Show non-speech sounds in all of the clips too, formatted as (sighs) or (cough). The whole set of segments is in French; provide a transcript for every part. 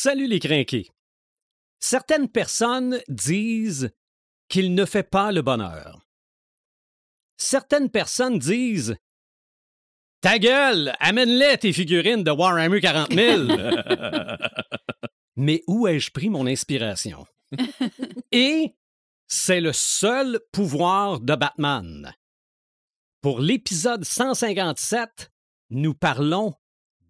Salut les crinqués. Certaines personnes disent qu'il ne fait pas le bonheur. Certaines personnes disent Ta gueule, amène-les tes figurines de Warhammer 40 000. (laughs) Mais où ai-je pris mon inspiration? (laughs) Et c'est le seul pouvoir de Batman. Pour l'épisode 157, nous parlons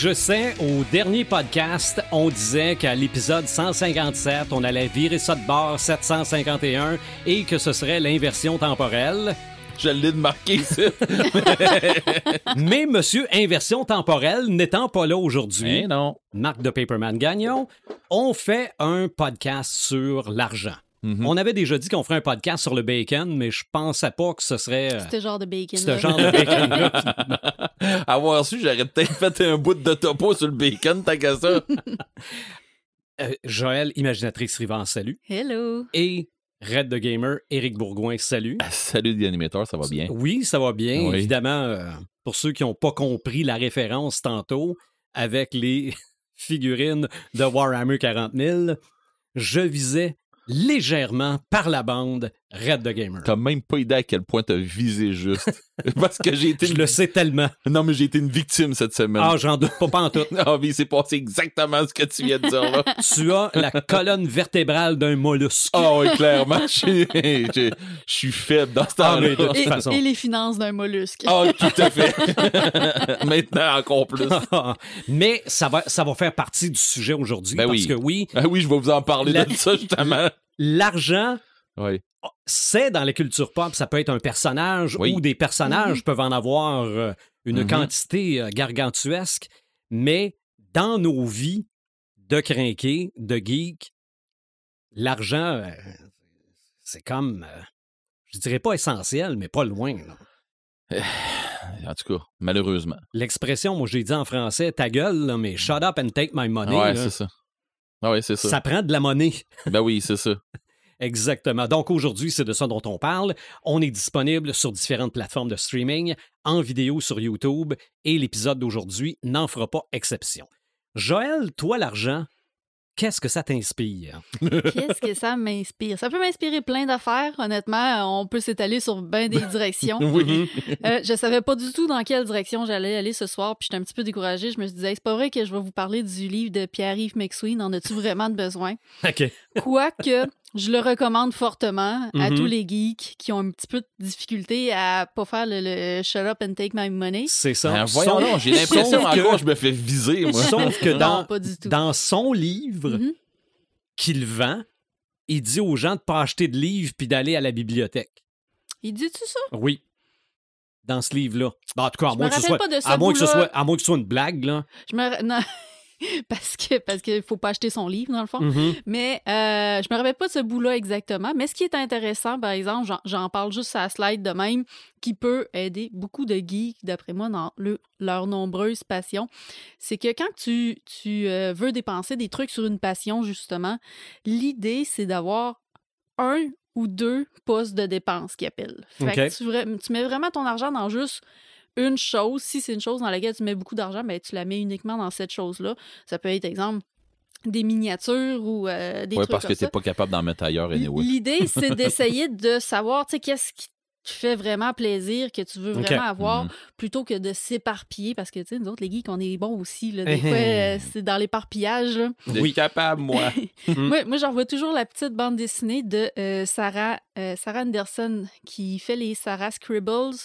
Je sais, au dernier podcast, on disait qu'à l'épisode 157, on allait virer ça de bord 751 et que ce serait l'inversion temporelle. Je l'ai marqué, ça. (laughs) (laughs) Mais monsieur inversion temporelle n'étant pas là aujourd'hui, Eh non. Marc de Paperman Gagnon, on fait un podcast sur l'argent. Mhm. On avait déjà dit qu'on ferait un podcast sur le bacon, mais je pensais pas que ce serait euh, Ce genre de bacon. ce genre de bacon-là. (laughs) Avoir su, j'aurais peut-être fait un bout de topo sur le bacon, tant qu'à ça. (laughs) Euh, Joël, imaginatrice Rivant, salut. Hello. Et Red the Gamer, Éric Bourgoin, salut. Salut, The Animator, ça va bien? Oui, ça va bien. Oui. Évidemment, euh, pour ceux qui n'ont pas compris la référence tantôt, avec les (laughs) figurines de Warhammer 40 000, je visais légèrement par la bande Red the Gamer. T'as même pas idée à quel point t'as visé juste. (laughs) Parce que j'ai été. Je le sais tellement. Non, mais j'ai été une victime cette semaine. Ah, j'en doute pas, pas en tout. (laughs) Ah, mais il s'est passé exactement ce que tu viens de dire là. (laughs) Tu as la colonne vertébrale d'un mollusque. Ah oui, clairement. Je suis faible dans ce Ah, de temps-là. toute Et, façon. et les finances d'un mollusque. Ah, tout à fait. Maintenant, encore plus. Mais ça va, ça va faire partie du sujet aujourd'hui. Ben parce oui. que oui, Ah oui, je vais vous en parler La- de ça, justement. l'argent Oui. C'est dans la culture pop, ça peut être un personnage Oui. ou des personnages peuvent en avoir euh, une Mhm. quantité euh, gargantuesque, mais dans nos vies de crinqués, de geeks, l'argent, euh, c'est comme, je dirais pas essentiel, mais pas loin. là. (sighs) En tout cas, malheureusement. L'expression, moi j'ai dit en français, ta gueule, là, mais shut up and take my money, ouais, c'est ça. Ah ouais, c'est ça. ça prend de la monnaie. Ben oui, c'est ça. Exactement. Donc aujourd'hui, c'est de ça dont on parle. On est disponible sur différentes plateformes de streaming, en vidéo sur YouTube, et l'épisode d'aujourd'hui n'en fera pas exception. Joël, toi, l'argent, qu'est-ce que ça t'inspire? Qu'est-ce que ça m'inspire? Ça peut m'inspirer plein d'affaires, honnêtement. On peut s'étaler sur bien des (laughs) directions. Oui. Euh, je savais pas du tout dans quelle direction j'allais aller ce soir, puis j'étais un petit peu découragée. Je me suis dit, Hey, c'est pas vrai que je vais vous parler du livre de Pierre-Yves McSween. En as-tu vraiment de besoin? (laughs) OK. Quoique, je le recommande fortement à Mhm. tous les geeks qui ont un petit peu de difficulté à pas faire le, le shut up and take my money. C'est ça. Ben, voyons j'ai l'impression que- encore je me fais viser, moi. Sauf (laughs) que Non, dans, pas du tout. dans son livre Mhm. qu'il vend, il dit aux gens de pas acheter de livres puis d'aller à la bibliothèque. Il dit-tu ça? Oui. Dans ce livre-là. Ben, en tout cas, à Je moins, me que ce rappelle soit, pas de ce à, moins que ce bout-là. soit, à moins que ce soit une blague, là. Je me... Non. (laughs) (laughs) parce que parce qu'il faut pas acheter son livre, dans le fond. Mhm. Mais euh, je me rappelle pas de ce bout-là exactement. Mais ce qui est intéressant, par exemple, j'en- parle juste à la slide de même, qui peut aider beaucoup de geeks, d'après moi, dans le- leurs nombreuses passions, c'est que quand tu, tu euh, veux dépenser des trucs sur une passion, justement, l'idée, c'est d'avoir un ou deux postes de dépenses qui appellent. Fait OK. que tu, vra- tu mets vraiment ton argent dans juste une chose. Si c'est une chose dans laquelle tu mets beaucoup d'argent, ben, tu la mets uniquement dans cette chose-là. Ça peut être, exemple, des miniatures ou euh, des Ouais, trucs parce comme que t'es pas capable d'en mettre ailleurs, anyway. L'idée, c'est (laughs) d'essayer de savoir, tu sais, qu'est-ce qui te fait vraiment plaisir, que tu veux vraiment avoir, Mhm. plutôt que de s'éparpiller, parce que, tu sais, nous autres, les geeks, on est bons aussi, là. Des Eh fois, eh. euh, c'est dans l'éparpillage, Oui. capable, moi. (laughs) Mm. Moi, moi j'en vois toujours la petite bande dessinée de euh, Sarah, euh, Sarah Anderson qui fait les Sarah Scribbles,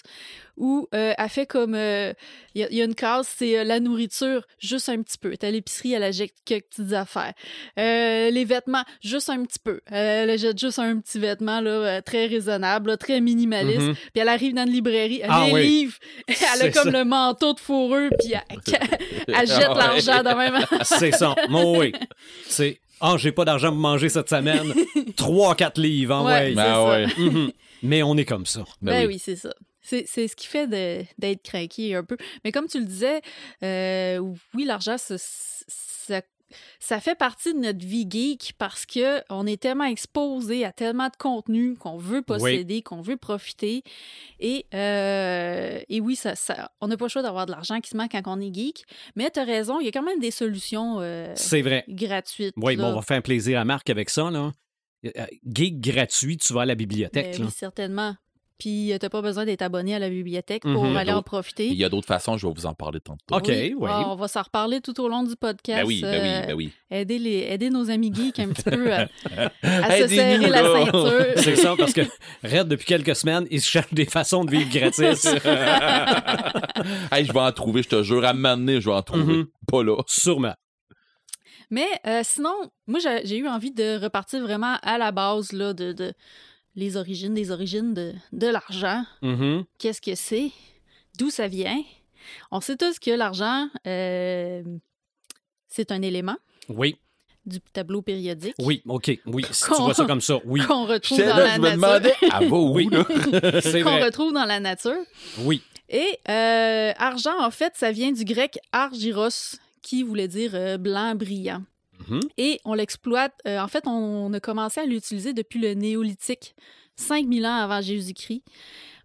où euh, elle fait comme. euh, Il y, a- il y a une case, c'est euh, la nourriture, juste un petit peu. T'as l'épicerie, elle achète quelques petites affaires. Euh, les vêtements, juste un petit peu. Euh, elle achète juste un petit vêtement là, très raisonnable, là, très minimaliste. Mhm. Puis elle arrive dans une librairie, elle Ah les oui. livre, (laughs) elle a comme ça. le manteau de fourrure, puis elle, (laughs) elle jette Ah ouais. l'argent de même. (laughs) C'est ça. Mon oui. C'est Ah, j'ai pas d'argent pour manger cette semaine. 3-4 livres, hein, Ouais, ouais. Ben ça. ouais. Mhm. Mais on est comme ça. Ben Ben, oui. oui, c'est ça. C'est ce qui fait d'être craqué un peu. Mais comme tu le disais, euh, oui, l'argent, ça, ça, ça fait partie de notre vie geek parce que on est tellement exposé à tellement de contenu qu'on veut posséder, qu'on veut profiter. Et, euh, et oui, ça, ça- on n'a pas le choix d'avoir de l'argent qui se manque quand on est geek. Mais tu as raison, il y a quand même des solutions euh, C'est vrai. gratuites. Oui, bon, on va faire un plaisir à Marc avec ça, là. Geek gratuit, tu vas à la bibliothèque, Ben oui, certainement. Puis, tu n'as pas besoin d'être abonné à la bibliothèque pour Mhm. aller en profiter. Il y a d'autres façons, je vais vous en parler tantôt. OK, oui. Ah, on va s'en reparler tout au long du podcast. Ben oui, ben oui, euh, ben oui. aider, les, aider nos amis geeks un petit peu à, à (laughs) se serrer la là. ceinture. (laughs) C'est ça, parce que Red, depuis quelques semaines, il se cherche des façons de vivre gratis. (laughs) hey, je vais en trouver, je te jure, à m'amener, je vais en trouver. Mhm. Pas là. Sûrement. Mais euh, sinon, moi, j'ai j'ai eu envie de repartir vraiment à la base là, de, de les origines, des origines de, de l'argent. Mhm. Qu'est-ce que c'est? D'où ça vient? On sait tous que l'argent, euh, c'est un élément Oui, du tableau périodique oui, OK. Oui, si tu vois ça comme ça, oui. (laughs) qu'on retrouve dans là, la je me nature. demandais, où, (laughs) Oui. (laughs) qu'on retrouve dans la nature. Oui. Et euh, argent, en fait, ça vient du grec argyros, qui voulait dire euh, blanc brillant. Mhm. Et on l'exploite. euh, en fait, on, a commencé à l'utiliser depuis le néolithique, 5000 ans avant Jésus-Christ.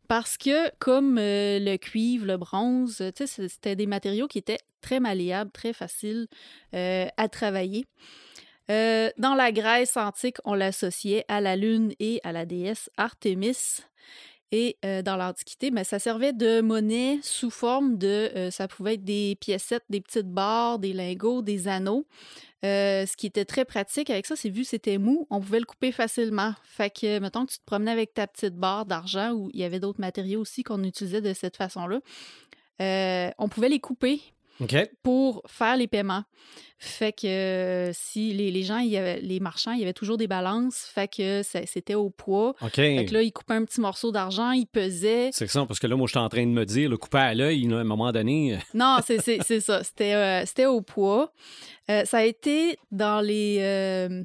Parce que, comme euh, le cuivre, le bronze, c'était des matériaux qui étaient très malléables, très faciles euh, à travailler. Dans la Grèce antique, on l'associait à la lune et à la déesse Artémis. Et dans l'Antiquité, ben, ça servait de monnaie sous forme de. ça pouvait être des piécettes, des petites barres, des lingots, des anneaux. Ce qui était très pratique avec ça, c'est vu que c'était mou, on pouvait le couper facilement. Fait que, mettons que tu te promenais avec ta petite barre d'argent ou il y avait d'autres matériaux aussi qu'on utilisait de cette façon-là, on pouvait les couper Pour faire les paiements. Fait que euh, si les, les gens, il y avait, les marchands, il y avait toujours des balances, fait que c'était au poids. OK. Fait que là, ils coupaient un petit morceau d'argent, ils pesaient. C'est ça, parce que là, moi, je suis en train de me dire, le coupé à l'œil, à un moment donné. euh, (laughs) Non, c'est ça. C'était euh, c'était au poids. Euh, ça a été dans les. euh,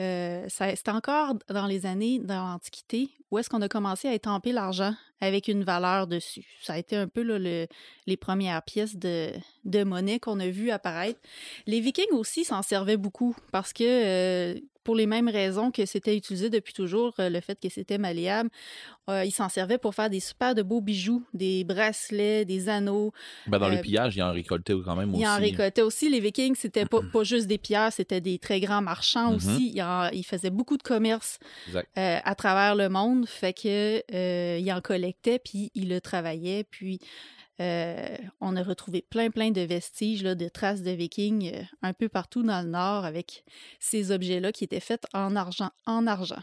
euh, C'était encore dans les années dans l'Antiquité où est-ce qu'on a commencé à étamper l'argent avec une valeur dessus. Ça a été un peu les premières pièces de, de monnaie qu'on a vues apparaître. Les Vikings aussi s'en servaient beaucoup parce que, euh, pour les mêmes raisons que c'était utilisé depuis toujours, euh, le fait que c'était malléable, euh, ils s'en servaient pour faire des super de beaux bijoux, des bracelets, des anneaux, Ben, dans Euh, le pillage, il en récoltait quand même aussi. ils en récoltaient aussi. Les Vikings, c'était pas, pas juste des pierres, c'était des très grands marchands Mhm. aussi. Ils, en- ils faisaient beaucoup de commerce euh, à travers le monde. Fait que euh, ils en collectaient, puis ils le travaillaient. Puis euh, on a retrouvé plein, plein de vestiges, de traces de Vikings euh, un peu partout dans le Nord avec ces objets-là qui étaient faits en argent. En argent.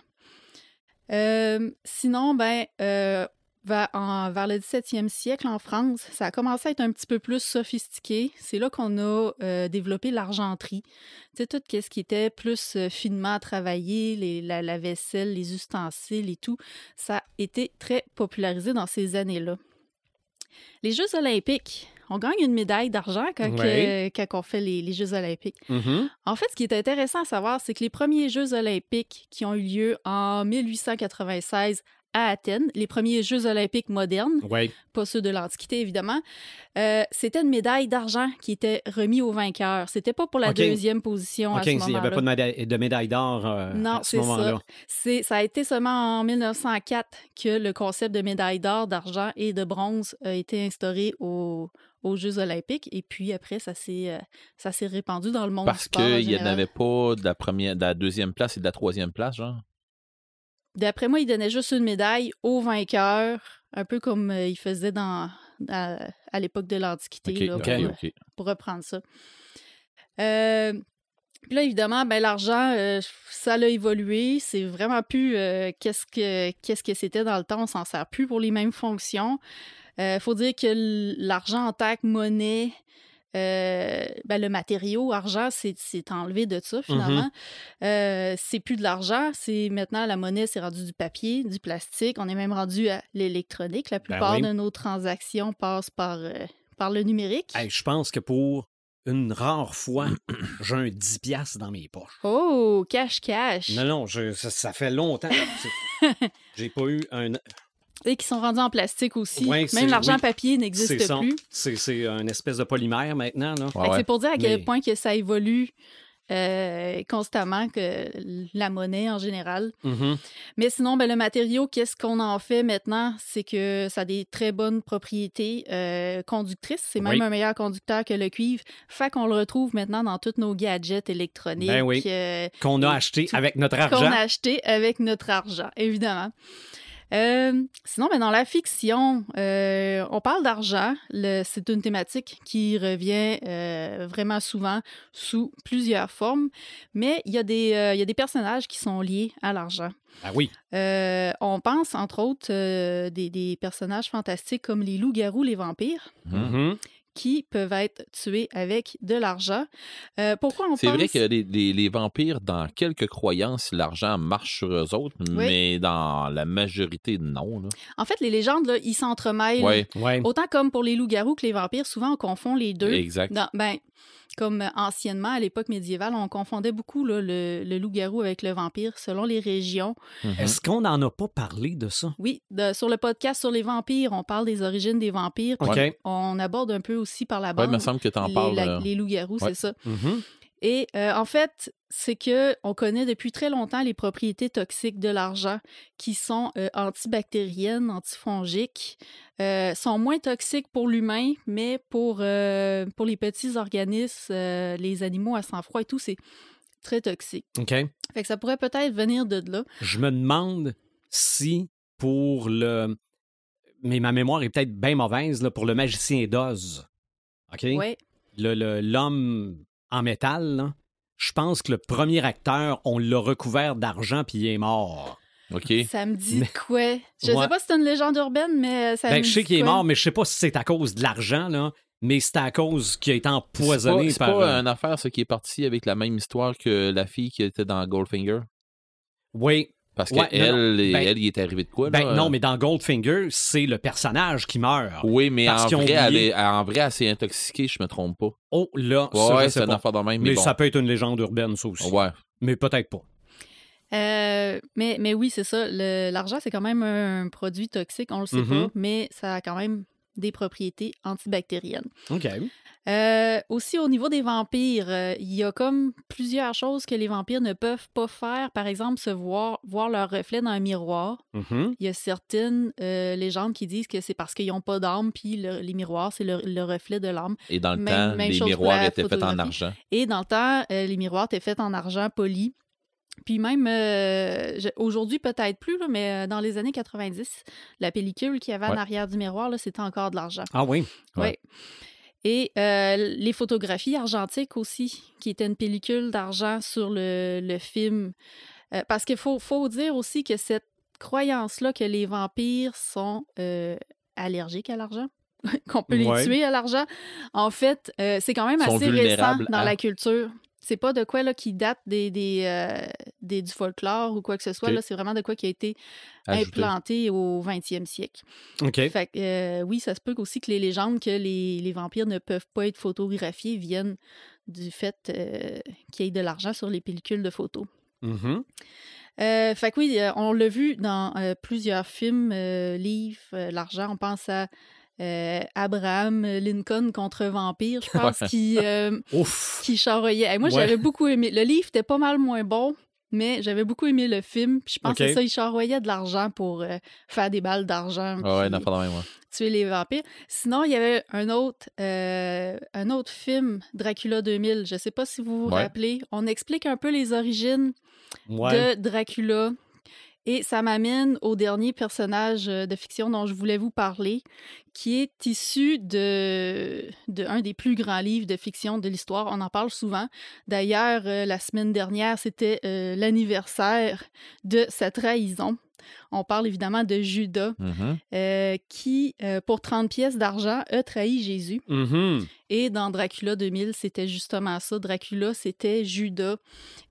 Euh, sinon, ben, vers, le 17e siècle en France, ça a commencé à être un petit peu plus sophistiqué. C'est là qu'on a développé l'argenterie. Tout ce qui était plus finement travaillé, les, la vaisselle, les ustensiles et tout, ça a été très popularisé dans ces années-là. Les Jeux olympiques, on gagne une médaille d'argent quand, Ouais. que- quand on fait les, les Jeux olympiques. mhm. En fait, ce qui est intéressant à savoir, c'est que les premiers Jeux olympiques qui ont eu lieu en 1896 à Athènes, les premiers Jeux olympiques modernes, Oui. pas ceux de l'Antiquité évidemment, euh, c'était une médaille d'argent qui était remise aux vainqueurs. C'était pas pour la deuxième position à ce il n'y avait moment-là. pas de médaille, de médaille d'or euh, Non, à ce c'est ça. moment-là. C'est, ça a été seulement en 1904 que le concept de médaille d'or, d'argent et de bronze a été instauré aux, aux Jeux olympiques. Et puis après, ça s'est, euh, ça s'est répandu dans le monde Parce du sport. en qu'il n'y en avait pas de la, première, de la deuxième place et de la troisième place, genre? D'après moi, il donnait juste une médaille aux vainqueurs, un peu comme euh, il faisait dans, à, à l'époque de l'Antiquité, OK, là, OK, pour, reprendre ça. Euh, puis là, évidemment, ben, l'argent, euh, ça l'a évolué. C'est vraiment plus euh, qu'est-ce que qu'est-ce que c'était dans le temps. On s'en sert plus pour les mêmes fonctions. Il faut dire que l'argent en tant que monnaie, euh, ben, le matériau argent, c'est enlevé de ça finalement. Euh, c'est plus de l'argent, c'est maintenant la monnaie, c'est rendu du papier, du plastique. On est même rendu à l'électronique. La plupart oui. de nos transactions passent par, euh, par le numérique. Hey, je pense que pour une rare fois, (clears throat) j'ai un 10$ piastres dans mes poches. Oh, cash cash. Non, non, je- ça, ça fait longtemps. (laughs) J'ai pas eu un. Et qui sont rendus en plastique aussi. Ouais, même l'argent oui. papier n'existe plus. C'est c'est un espèce de polymère maintenant. Là. Ouais, Fait que ouais. C'est pour dire à quel Mais- point que ça évolue euh, constamment, que la monnaie en général. Mhm. Mais sinon, ben, le matériau, qu'est-ce qu'on en fait maintenant? C'est que ça a des très bonnes propriétés euh, conductrices. C'est même Oui. un meilleur conducteur que le cuivre. Fait qu'on le retrouve maintenant dans tous nos gadgets électroniques Ben oui. euh, Qu'on a Et acheté tout- avec notre qu'on argent. a acheté avec notre argent, évidemment. Euh, sinon, ben, dans la fiction, euh, on parle d'argent. C'est une thématique qui revient euh, vraiment souvent sous plusieurs formes, mais il y, a des, euh, il y a des personnages qui sont liés à l'argent. Ah oui. Euh, on pense, entre autres, euh, des, des personnages fantastiques comme les loups-garous, les vampires, Mhm. Mhm. Qui peuvent être tués avec de l'argent. Euh, pourquoi on C'est pense... vrai que les, les- les vampires, dans quelques croyances, l'argent marche sur eux autres, mais dans la majorité, non. Là. En fait, les légendes, là, ils s'entremêlent. Ouais, Ouais. Autant comme pour les loups-garous que les vampires, souvent on confond les deux. exact. Dans- ben, comme euh, anciennement, à l'époque médiévale, on confondait beaucoup là, le, le loup-garou avec le vampire selon les régions. Mhm. Est-ce qu'on n'en a pas parlé de ça? Oui, de- sur le podcast sur les vampires, on parle des origines des vampires. On aborde un peu aussi par la Ouais, bande il me semble que tu en les, parles. la- euh, les loups-garous, ouais. c'est ça. Mhm. Et euh, en fait, c'est que on connaît depuis très longtemps les propriétés toxiques de l'argent qui sont euh, antibactériennes, antifongiques, euh, sont moins toxiques pour l'humain, mais pour, euh, pour les petits organismes, euh, les animaux à sang-froid et tout, c'est très toxique. OK. Fait que ça pourrait peut-être venir de là. Je me demande si pour le. Mais ma mémoire est peut-être bien mauvaise, là, pour le magicien d'Oz. OK? Ouais. Le- le- L'homme en métal, je pense que le premier acteur, on l'a recouvert d'argent puis il est mort. OK? Ça me dit Mais- quoi? Je Ouais. sais pas si c'est une légende urbaine, mais euh, ça Ben, me je sais dit qu'il est quoi? mort, mais je sais pas si c'est à cause de l'argent, là, mais c'est à cause qu'il a été C'est empoisonné pas, c'est par. pas euh, une affaire, ça, qui est parti avec la même histoire que la fille qui était dans Goldfinger? Oui. Parce Ouais, qu'elle, Ben- elle, il est arrivé de quoi? Ben là? non, mais dans Goldfinger, c'est le personnage qui meurt. Oui, mais en vrai, elle est, en vrai, elle s'est intoxiquée, je me trompe pas. Oh là, Ouais, c'est une pas. affaire de même, Mais, mais, bon. ça peut être une légende urbaine, ça aussi. Ouais. Mais peut-être pas. Euh, mais, mais oui, c'est ça. L'argent, c'est quand même un produit toxique, on le sait Mhm. pas, mais ça a quand même des propriétés antibactériennes. OK. Euh, aussi, au niveau des vampires, euh, il y a comme plusieurs choses que les vampires ne peuvent pas faire. Par exemple, se voir, voir leur reflet dans un miroir. Mhm. Il y a certaines euh, légendes qui disent que c'est parce qu'ils n'ont pas d'âme, puis le- les miroirs, c'est le, le reflet de l'âme. Et dans le Même- temps, même les miroirs étaient faits en argent. Et dans le temps, les miroirs étaient faits en argent poli. Puis même, euh, aujourd'hui peut-être plus, là, mais dans les années 90, la pellicule qu'il y avait en Ouais. arrière du miroir, c'était encore de l'argent. Ah oui. Ouais. Et euh, les photographies argentiques aussi, qui étaient une pellicule d'argent sur le, le film. Euh, parce qu'il faut, faut dire aussi que cette croyance-là que les vampires sont euh, allergiques à l'argent, (laughs) qu'on peut les Ouais. tuer à l'argent, en fait, c'est quand même assez récent dans à- la culture. C'est pas de quoi là, qui date des, des, euh, des- du folklore ou quoi que ce soit. Là. C'est vraiment de quoi qui a été Ajouté. implanté au 20e siècle. OK. Fait que, euh, oui, ça se peut aussi que les légendes que les, les vampires ne peuvent pas être photographiés viennent du fait euh, qu'il y ait de l'argent sur les pellicules de photos. Euh, fait que oui, on l'a vu dans plusieurs films, livres, l'argent. On pense à euh, Abraham Lincoln contre vampire, je (laughs) pense, Ouais. qui, euh, qui charroyait. Hey, moi, Ouais. j'avais beaucoup aimé. Le livre était pas mal moins bon, mais j'avais beaucoup aimé le film. Puis je pense que ça, il charroyait de l'argent pour euh, faire des balles d'argent. Ah ouais, de même, ouais. tuer les vampires. Sinon, il y avait un autre, euh, un autre film, Dracula 2000. Je ne sais pas si vous vous Ouais. rappelez. On explique un peu les origines de Dracula. Et ça m'amène au dernier personnage euh, de fiction dont je voulais vous parler, qui est issu de, de un des plus grands livres de fiction de l'histoire. On en parle souvent. D'ailleurs, euh, la semaine dernière, c'était euh, l'anniversaire de sa trahison. On parle évidemment de Judas, Mhm. euh, qui, euh, pour 30 pièces d'argent, a trahi Jésus. Mhm. Et dans Dracula 2000, c'était justement ça. Dracula, c'était Judas.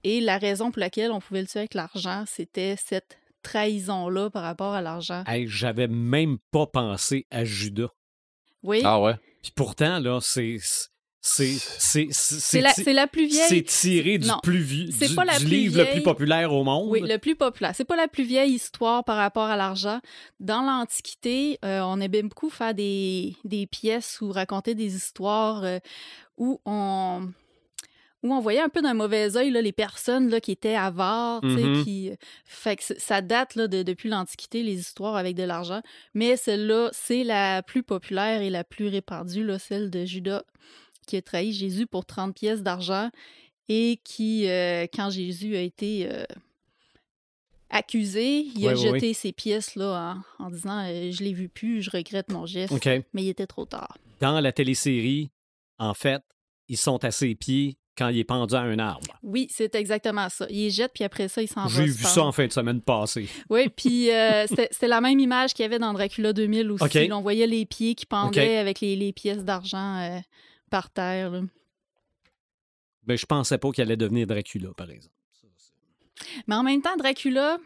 Et la raison pour laquelle on pouvait le tuer avec l'argent, c'était cette trahison-là par rapport à l'argent. Hey, J'avais même pas pensé à Judas. Oui, Ah ouais? Puis pourtant, là, c'est. C'est c'est- c'est- c'est la, c'est la plus c'est vieille. tiré du, Non, plus vi- c'est du, pas la du plus livre le plus populaire au monde. Oui, le plus populaire. C'est pas la plus vieille histoire par rapport à l'argent. Dans l'Antiquité, euh, on aimait beaucoup faire des, des pièces ou raconter des histoires euh, où on où on voyait un peu d'un mauvais œil là, les personnes là, qui étaient avares, Mhm. qui fait que ça date là, de, depuis l'Antiquité les histoires avec de l'argent, mais celle-là c'est la plus populaire et la plus répandue là, celle de Judas qui a trahi Jésus pour 30 pièces d'argent et qui, euh, quand Jésus a été euh, accusé, il a Ouais, ouais, jeté ses pièces là, en, en disant euh, Je l'ai vu plus, je regrette mon geste. Mais il était trop tard. Dans la télésérie, en fait, ils sont à ses pieds quand il est pendu à un arbre. Oui, c'est exactement ça. Il jette, puis après ça, il s'en va. J'ai vu ça en fin de semaine passée. Oui, puis euh, (laughs) c'était c'était la même image qu'il y avait dans Dracula 2000 aussi. Là, on voyait les pieds qui pendaient avec les, les pièces d'argent euh, par terre. là. Ben, je pensais pas qu'il allait devenir Dracula, par exemple. Mais en même temps, Dracula,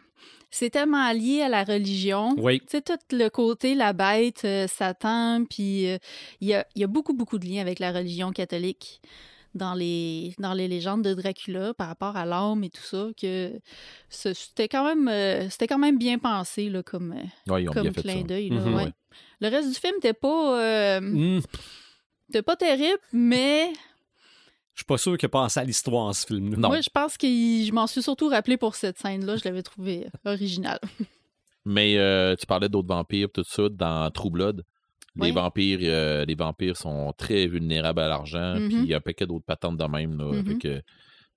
c'est tellement lié à la religion. Oui. Tu sais, tout le côté, la bête, euh, Satan, puis euh, il y, a, il y a beaucoup, beaucoup de liens avec la religion catholique dans les, dans les légendes de Dracula par rapport à l'âme et tout ça, que c'était quand même euh, c'était quand même bien pensé là, comme, euh, Ouais, comme clin d'œil. Mhm. ouais. Le reste du film n'était pas, euh, Hmm, était pas terrible, mais Je suis pas sûr qu'il a passé à l'histoire, ce film-là. Non. moi, je pense que je m'en suis surtout rappelé pour cette scène-là. Je l'avais trouvé originale. (laughs) Mais euh, tu parlais d'autres vampires, tout ça, dans True Blood. Les Oui. vampires, euh, les vampires sont très vulnérables à l'argent, Mhm. puis il y a un paquet d'autres patentes de même. Là, Mhm. que-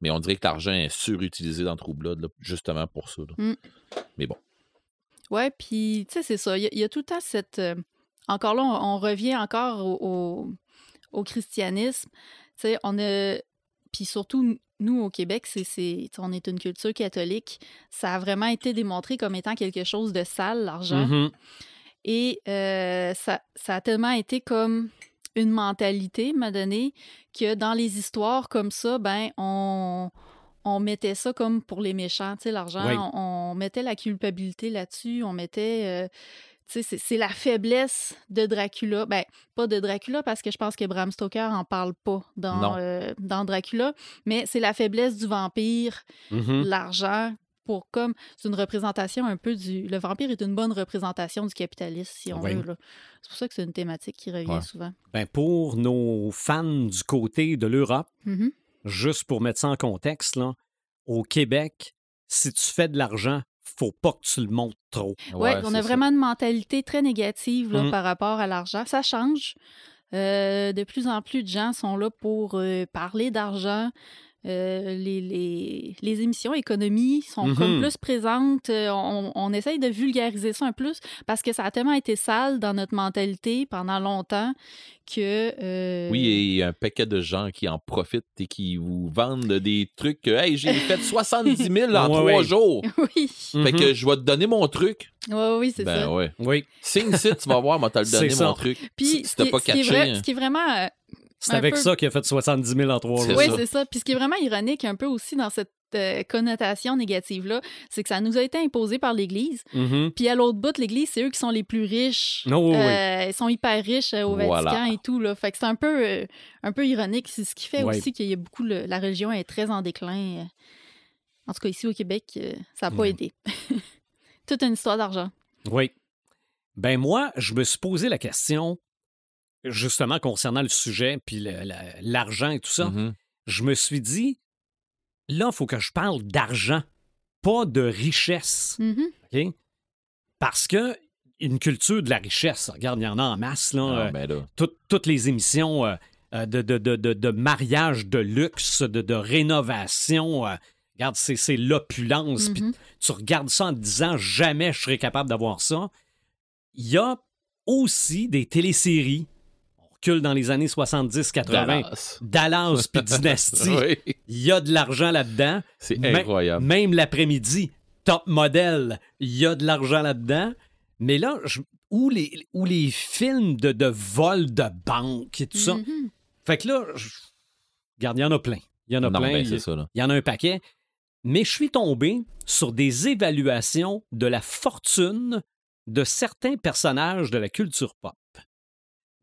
mais on dirait que l'argent est surutilisé dans True Blood, là, justement pour ça. là. Mm. Mais bon. Ouais, puis tu sais, c'est ça. Il y, a- il y a tout le temps cette. euh, encore là, on, on revient encore au, au- au christianisme. Tu sais, on a. Puis surtout, nous, au Québec, c'est, on est une culture catholique. Ça a vraiment été démontré comme étant quelque chose de sale, l'argent. Mhm. Et euh, ça, ça a tellement été comme une mentalité, m'a donné, que dans les histoires comme ça, ben, on, on mettait ça comme pour les méchants, tu sais, l'argent, Oui. on, on mettait la culpabilité là-dessus, on mettait... euh, tu sais, c'est, la faiblesse de Dracula. Ben, pas de Dracula, parce que je pense que Bram Stoker en parle pas dans, euh, dans Dracula, mais c'est la faiblesse du vampire, Mhm. l'argent, pour comme c'est une représentation un peu du le vampire est une bonne représentation du capitalisme si on Oui. veut là. C'est pour ça que c'est une thématique qui revient Ouais. souvent. Ben, pour nos fans du côté de l'Europe, Mhm. juste pour mettre ça en contexte, là, au Québec, si tu fais de l'argent, faut pas que tu le montes trop. Ouais, on a ça. vraiment une mentalité très négative là, Mm. par rapport à l'argent. Ça change. Euh, de plus en plus de gens sont là pour euh, parler d'argent. Euh, les, les, les émissions économie sont Mhm. comme plus présentes. Euh, On, on essaye de vulgariser ça un plus parce que ça a tellement été sale dans notre mentalité pendant longtemps que. euh, Oui, et il y a un paquet de gens qui en profitent et qui vous vendent des trucs que Hey, j'ai fait 70 000 (laughs) en Ouais, trois ouais. jours. (laughs) oui, Fait Mhm. que je vais te donner mon truc. ouais, oui, c'est Ben ça. ouais. Oui, Signe ici, tu vas voir, moi, t'as le C'est donné mon truc. Puis, si ce si t'as qui, pas ce qui est vrai- hein. ce qui est vraiment euh, c'est avec peu. ça qu'il a fait 70 000 en trois jours. Oui, c'est ça. Puis ce qui est vraiment ironique un peu aussi dans cette euh, connotation négative-là, c'est que ça nous a été imposé par l'Église. Mhm. Puis à l'autre bout, l'Église, c'est eux qui sont les plus riches. Oh, oui, oui. Euh, Ils sont hyper riches euh, au Voilà. Vatican et tout. Là. Fait que c'est un peu, euh, un peu ironique. C'est ce qui fait Ouais. aussi qu'il y a beaucoup... le- la religion est très en déclin. En tout cas, ici au Québec, euh, ça n'a pas Ouais. aidé. (laughs) Toute une histoire d'argent. Oui. Ben moi, je me suis posé la question, justement concernant le sujet, puis l'argent et tout ça. Mhm. Je me suis dit, là, il faut que je parle d'argent, pas de richesse. Mhm. OK? Parce que une culture de la richesse, regarde, il y en a en masse, là. Ah, euh, ben là. tout- toutes les émissions euh, euh, de, de, de, de, de mariage de luxe, de, de rénovation. euh, regarde, c'est, c'est l'opulence. Puis Mhm. tu regardes ça en te disant jamais je serais capable d'avoir ça. Il y a aussi des téléséries. Recule dans les années 70-80. Dallas. Dallas puis (laughs) Dynasty. Oui, Il y a de l'argent là-dedans. c'est Même- incroyable. Même l'après-midi. top modèle, il y a de l'argent là-dedans. Mais là, je- où, les, où les films de, de vol de banque et tout ça. Mhm. Fait que là, je- regarde, il y en a plein. Il y en a Non, plein. ben, ça, il y en a un paquet. Mais je suis tombé sur des évaluations de la fortune de certains personnages de la culture pop.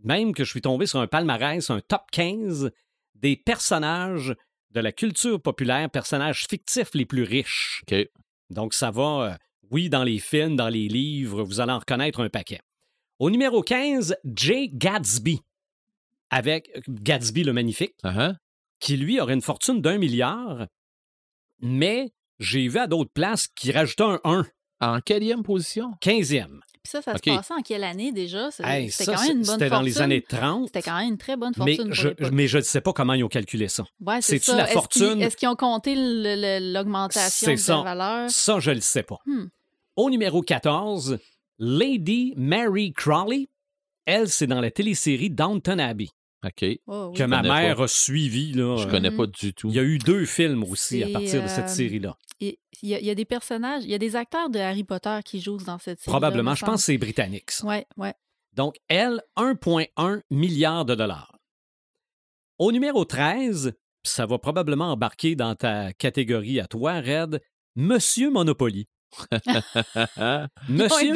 Même que je suis tombé sur un palmarès, un top 15 des personnages de la culture populaire, personnages fictifs les plus riches. Donc, ça va, euh, oui, dans les films, dans les livres, vous allez en reconnaître un paquet. Au numéro 15, Jay Gatsby, avec Gatsby le Magnifique, Uh-huh. qui lui aurait une fortune d'un milliard, mais j'ai vu à d'autres places qui rajoutaient un 1, En quatrième position? 15e. Puis ça, ça se passait en quelle année déjà? Hey, C'était quand même une bonne C'était dans les fortune. années 30. C'était quand même une très bonne fortune. je, mais je ne sais pas comment ils ont calculé ça. Ouais, c'est c'est-tu ça. la Est-ce fortune? qu'ils- Est-ce qu'ils ont compté l'augmentation de ça. la valeur? Ça, je ne le sais pas. Hmm. Au numéro 14, Lady Mary Crawley. Elle, c'est dans la télésérie Downton Abbey, OK. Oh, oui. que ma mère pas. a suivi. Là, Je Euh, connais pas du tout. Il y a eu deux films aussi à partir de cette euh, série-là. Et Il y, a- il y a des personnages, il y a des acteurs de Harry Potter qui jouent dans cette série. Probablement. Je pense que c'est britannique. ça. Ouais, ouais. Donc, elle, 1,1 milliard de dollars. Au numéro 13, ça va probablement embarquer dans ta catégorie à toi, Red, Monsieur Monopoly. (laughs) Monsieur,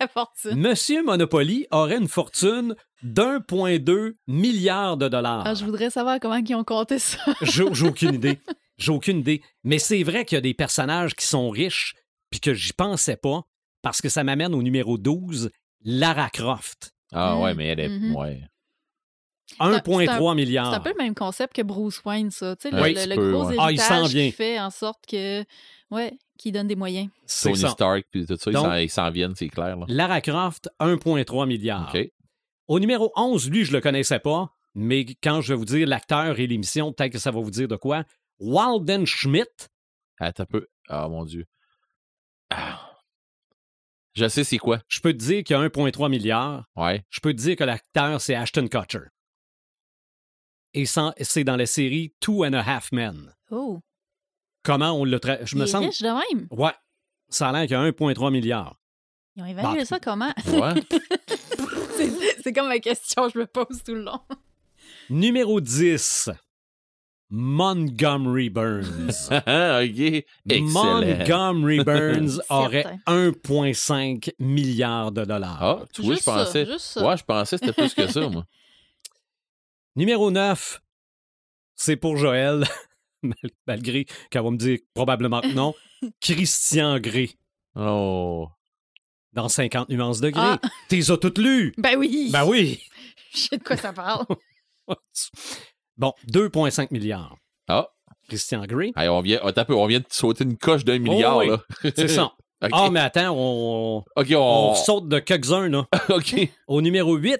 sa fortune. Monsieur Monopoly aurait une fortune d'1,2 milliard de dollars. Ah, je voudrais savoir comment ils ont compté ça. (laughs) J'ai j'ai aucune idée. (laughs) J'ai aucune idée. Mais c'est vrai qu'il y a des personnages qui sont riches puis que j'y pensais pas parce que ça m'amène au numéro 12, Lara Croft. Ah Mm, ouais, mais elle est. mhm. Ouais. 1,3 C'est milliard. un peu le même concept que Bruce Wayne, ça. Tu sais, le, peu, gros ouais. Ah, il héritage s'en vient. qui fait en sorte que. Ouais, qui donne des moyens. C'est Tony ça. Stark, puis tout ça, ils Donc- s'en- ils s'en viennent, c'est clair. Là. Lara Croft, 1,3 milliard. Au numéro 11, lui, je le connaissais pas, mais quand je vais vous dire l'acteur et l'émission, peut-être que ça va vous dire de quoi. Walden Schmidt, Attends un peu. Ah, mon Dieu. Ah. Je sais c'est quoi. je peux te dire qu'il y a 1,3 milliard. Ouais. Je peux te dire que l'acteur, c'est Ashton Kutcher. Et c'est dans la série Two and a Half Men. Oh. Comment on le traite? Je Il me est sens. riche de même. Ouais. Ça a l'air qu'il y a 1,3 milliard. Ils ont évalué Bah, ça comment? (laughs) Ouais. (laughs) C'est- C'est comme la question que je me pose tout le long. Numéro 10. Montgomery Burns. (laughs) OK. Excellent. Montgomery Burns aurait Certain. 1,5 milliard de dollars. Ah, tu vois, je Juste ça, pensais. juste ça. Ouais, je pensais que c'était plus que ça, moi. Numéro 9, c'est pour Joël, (laughs) mal- malgré qu'elle va me dire probablement que non. (laughs) Christian Grey, Oh. dans 50 nuances de Grey. Ah. T'es as toutes lues? Ben oui! Ben oui! (laughs) Je sais de quoi ça parle. bon, 2,5 milliards. Ah. Christian Grey, Hey, on, vient, attends un peu, on vient de sauter une coche d'un milliard, Oh oui. là. c'est ça. Ah, mais attends, on, OK, on on. saute de quelques-uns, là. OK. Au numéro 8,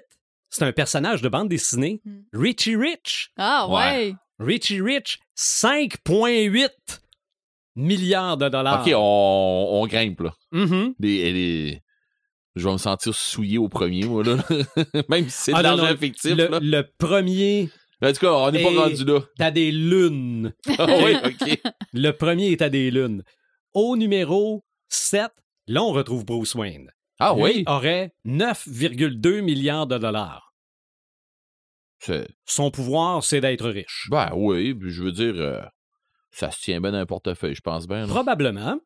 c'est un personnage de bande dessinée, Hmm. Richie Rich. Ah ouais! Richie Rich, 5,8 milliards de dollars. OK, on, on grimpe, là. Les, les- Je vais me sentir souillé au premier, moi, là. (laughs) Même si c'est de Ah, non, l'argent fictif, le, là. le premier, En tout cas, on n'est pas rendu là. t'as des lunes. (laughs) Ah oui, OK. Le premier est à des lunes. Au numéro 7, là, on retrouve Bruce Wayne. Ah Lui oui? aurait 9,2 milliards de dollars. Son pouvoir, c'est d'être riche. Ben oui, je veux dire, euh, ça se tient bien dans un portefeuille, je pense bien. là. Probablement.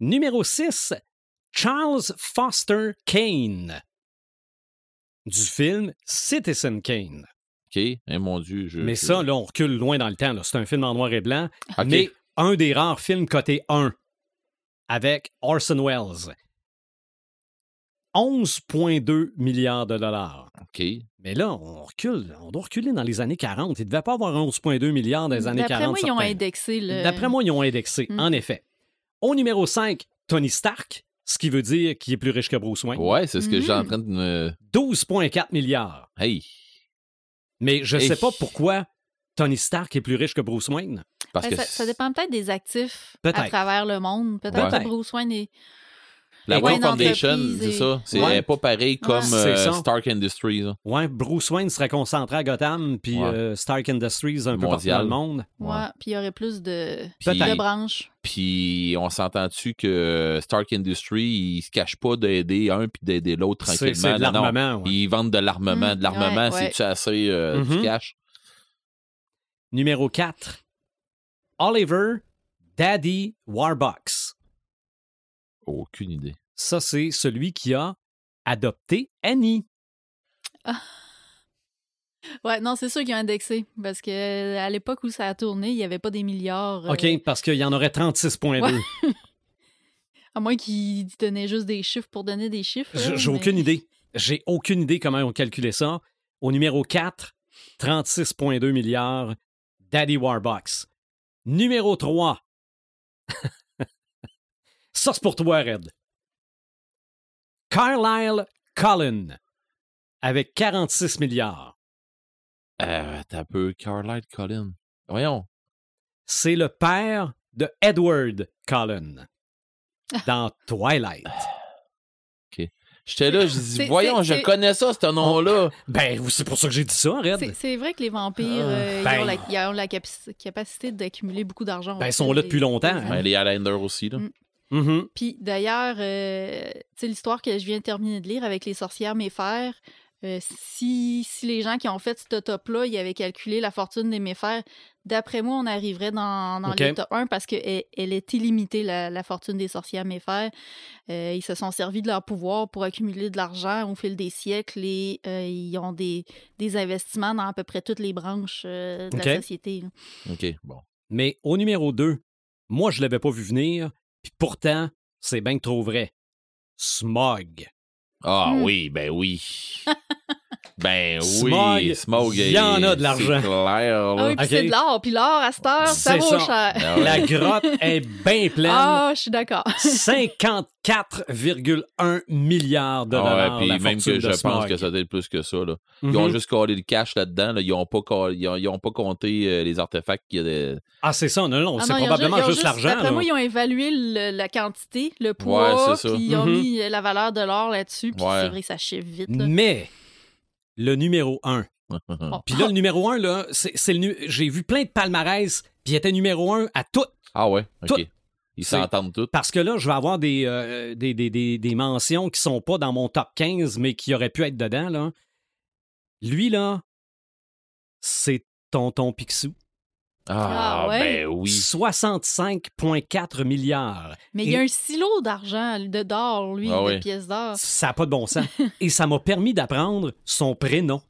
Numéro 6, Charles Foster Kane. Du film Citizen Kane. OK? Eh, mon Dieu. Je, Mais je- ça, là, on recule loin dans le temps. C'est un film en noir et blanc. Mais un des rares films cotés 1 avec Orson Welles. 11,2 milliards de dollars. OK. Mais là, on recule. On doit reculer dans les années 40. Il ne devait pas avoir 11,2 milliards dans les années D'après 40. moi, ils ont indexé le. D'après moi, ils ont indexé, Mm. en effet. Au numéro 5, Tony Stark, ce qui veut dire qu'il est plus riche que Bruce Wayne. Ouais, c'est ce que j'ai en train de me. 12,4 milliards. Hey! Mais je ne Hey. sais pas pourquoi Tony Stark est plus riche que Bruce Wayne. Parce Ben, que. ça, ça dépend peut-être des actifs Peut-être. à travers le monde. Peut-être Peut-être. que Bruce Wayne est. La Wayne Foundation, c'est ça. C'est Ouais. pas pareil comme C'est euh. Stark Industries. là. Ouais, Bruce Wayne serait concentré à Gotham, puis Ouais. euh, Stark Industries un peu partout Mondial. dans le monde. Ouais, puis il y aurait plus de, de branches. Puis on s'entend-tu que Stark Industries, ils se cachent pas d'aider un puis d'aider l'autre tranquillement? c'est de l'armement. ouais. Ils vendent de l'armement. Mm, de l'armement, ouais, ouais. c'est-tu assez euh, du Mhm. cash? Numéro 4. Oliver Daddy Warbucks. Aucune idée. Ça, c'est celui qui a adopté Annie. Ouais, non, c'est sûr qu'ils ont indexé. Parce que euh, à l'époque où ça a tourné, il n'y avait pas des milliards. euh, OK, parce qu'il y en aurait 36,2. Ouais. (laughs) À moins qu'ils donnaient juste des chiffres pour donner des chiffres. J'ai là, j'ai mais- aucune idée. J'ai aucune idée comment ils ont calculé ça. Au numéro 4, 36,2 milliards, Daddy Warbucks. Numéro 3. (laughs) ça, c'est pour toi, Red. Carlisle Cullen, avec 46 milliards. Euh, t'as un peu Carlisle Collin. Voyons. C'est le père de Edward Cullen (laughs) dans Twilight. J'étais là, je dis, C'est- voyons, je connais ça, ce nom-là. Ben, c'est pour ça que j'ai dit ça, Red. C'est- vrai que les vampires, euh, ils Ben- ont la, ils ont la capaci- capacité d'accumuler beaucoup d'argent. Ben, en ils sont là depuis longtemps, les hein. Ben, les Highlanders aussi, là. Mm. Mhm. Puis d'ailleurs, euh, tu sais, l'histoire que je viens de terminer de lire avec les sorcières méfères, euh, si, si les gens qui ont fait ce top-là, ils avaient calculé la fortune des méfères, d'après moi, on arriverait dans, dans le top 1 parce qu'elle elle est illimitée, la, la fortune des sorcières méfères. Euh, ils se sont servis de leur pouvoir pour accumuler de l'argent au fil des siècles et euh, ils ont des, des investissements dans à peu près toutes les branches euh, de la société. là. OK, bon. Mais au numéro 2, moi, je l'avais pas vu venir, puis pourtant, c'est bien que trop vrai. Smog. Ah Mm. oui, ben oui. (laughs) ben oui, Smog. il y en a de l'argent. C'est clair, Ah oui, c'est de l'or. Puis l'or, à cette heure, ça C'est vaut ça. cher. Ah ouais. La grotte est bien pleine. Ah, je suis d'accord. (laughs) 54,1 milliards de Ah dollars. ouais, la puis même que je pense Smog. que ça doit être plus que ça. Là. Ils Mhm. ont juste collé le cash là-dedans. Là. Ils n'ont pas, ils ont, ils ont pas compté euh, les artefacts qu'il y a de- Ah, c'est ça, non, non, Ah c'est probablement juste, l'argent. D'après là. moi, ils ont évalué le- la quantité, le poids, Ouais, c'est ça. puis ils ont Mhm. mis la valeur de l'or là-dessus. Puis Ouais. c'est vrai que ça chiffre vite. là. Mais le numéro 1. Bon. (laughs) Puis là, le numéro 1, là, c'est nu- j'ai vu plein de palmarès, puis il était numéro 1 à tout. Ah ouais, OK. Tout. Ils s'entendent tous. Parce que là, je vais avoir des, euh, des, des, des, des mentions qui sont pas dans mon top 15, mais qui auraient pu être dedans. Là. Lui, là, c'est Tonton Picsou. Ah, Ah ouais? ben oui. 65,4 milliards. Mais il y a un silo d'argent, de d'or, lui, Ah de pièces d'or, Ça n'a pas de bon sens. (laughs) Et ça m'a permis d'apprendre son prénom,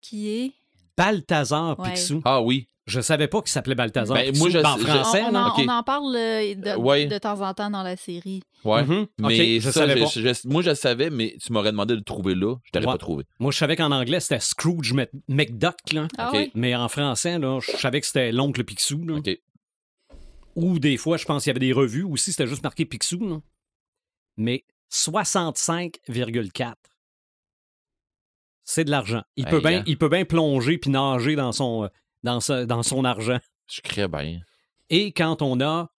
qui est? Balthazar Ouais. Picsou. Ah oui. Je savais pas qu'il s'appelait Balthazar Ben, moi, je- en français, on, on en, ok. on en parle euh, de, Ouais. de temps en temps dans la série. Ouais. Mhm. Mais je ça, savais je- pas. je- moi, je le savais, mais tu m'aurais demandé de le trouver là. Je t'aurais Ouais. pas trouvé. Moi, je savais qu'en anglais, c'était Scrooge Mc- McDuck. Là. Ah oui? Mais en français, là, je savais que c'était l'oncle Picsou. là. Ou des fois, je pense qu'il y avait des revues aussi, c'était juste marqué Picsou. là. Mais 65,4. C'est de l'argent. Il, Hey, peut bien, hein. il peut bien plonger puis nager dans son, euh, dans, ce- dans son argent. Je crée bien. Et quand on a,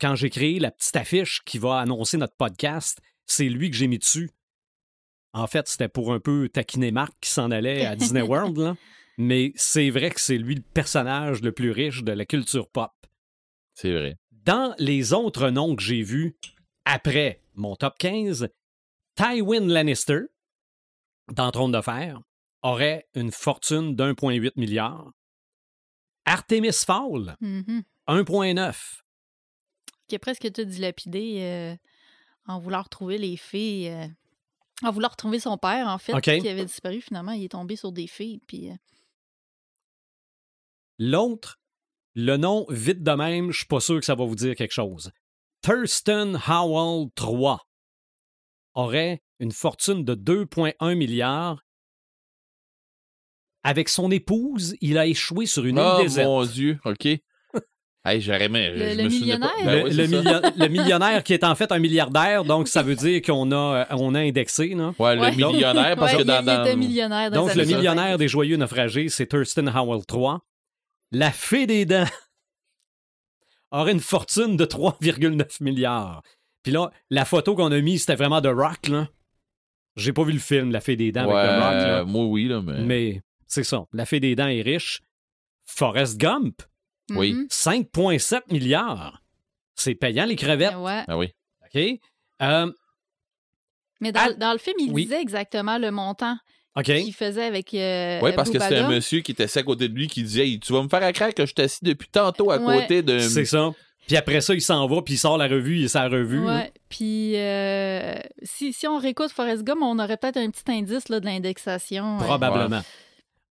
quand j'ai créé la petite affiche qui va annoncer notre podcast, c'est lui que j'ai mis dessus. En fait, c'était pour un peu taquiner Marc qui s'en allait à Disney (laughs) World, là. mais c'est vrai que c'est lui le personnage le plus riche de la culture pop. C'est vrai. Dans les autres noms que j'ai vus après mon top 15, Tywin Lannister, dans Trône de Fer, aurait une fortune d'1,8 milliard. Artemis Fowl, Mhm. 1,9. Qui a presque tout dilapidé euh, en voulant retrouver les fées. euh, en voulant retrouver son père, en fait, qui avait disparu. Finalement, il est tombé sur des. Puis, euh, L'autre, le nom vite de même, je suis pas sûr que ça va vous dire quelque chose. Thurston Howell III aurait une fortune de 2,1 milliards. Avec son épouse, il a échoué sur une oh île déserte. mon Dieu, OK. (laughs) hey, j'aurais aimé. Le- je le me souvenais pas. millionnaire? Ben le, oui, (laughs) millionnaire qui est en fait un milliardaire, donc ça veut dire qu'on a, euh, on a indexé. là. Ouais, Ouais. le millionnaire, parce ouais, que il, dans. il dans- était millionnaire. dans Donc le millionnaire 70. des joyeux naufragés, c'est Thurston Howell III. La fée des dents (laughs) aurait une fortune de 3,9 milliards. Puis là, la photo qu'on a mise, c'était vraiment The Rock, là. J'ai pas vu le film, La Fée des Dents Ouais, avec The Rock, là. moi, oui, là, mais. Mais c'est ça. La Fée des Dents est riche. Forrest Gump, Oui. Mhm. 5,7 milliards. C'est payant, les crevettes. Ouais. Ah oui. OK? Euh, Mais dans, le film, il Oui. disait exactement le montant qu'il faisait avec. Euh, Oui, parce que c'était un monsieur qui était assis à côté de lui qui disait Hey, Tu vas me faire à craindre que je t'assis depuis tantôt à Ouais. côté de. C'est ça. Puis après ça, il s'en va, puis il sort la revue, il est sa revue. Ouais, puis euh, si, si on réécoute Forrest Gump, on aurait peut-être un petit indice là, de l'indexation. Probablement.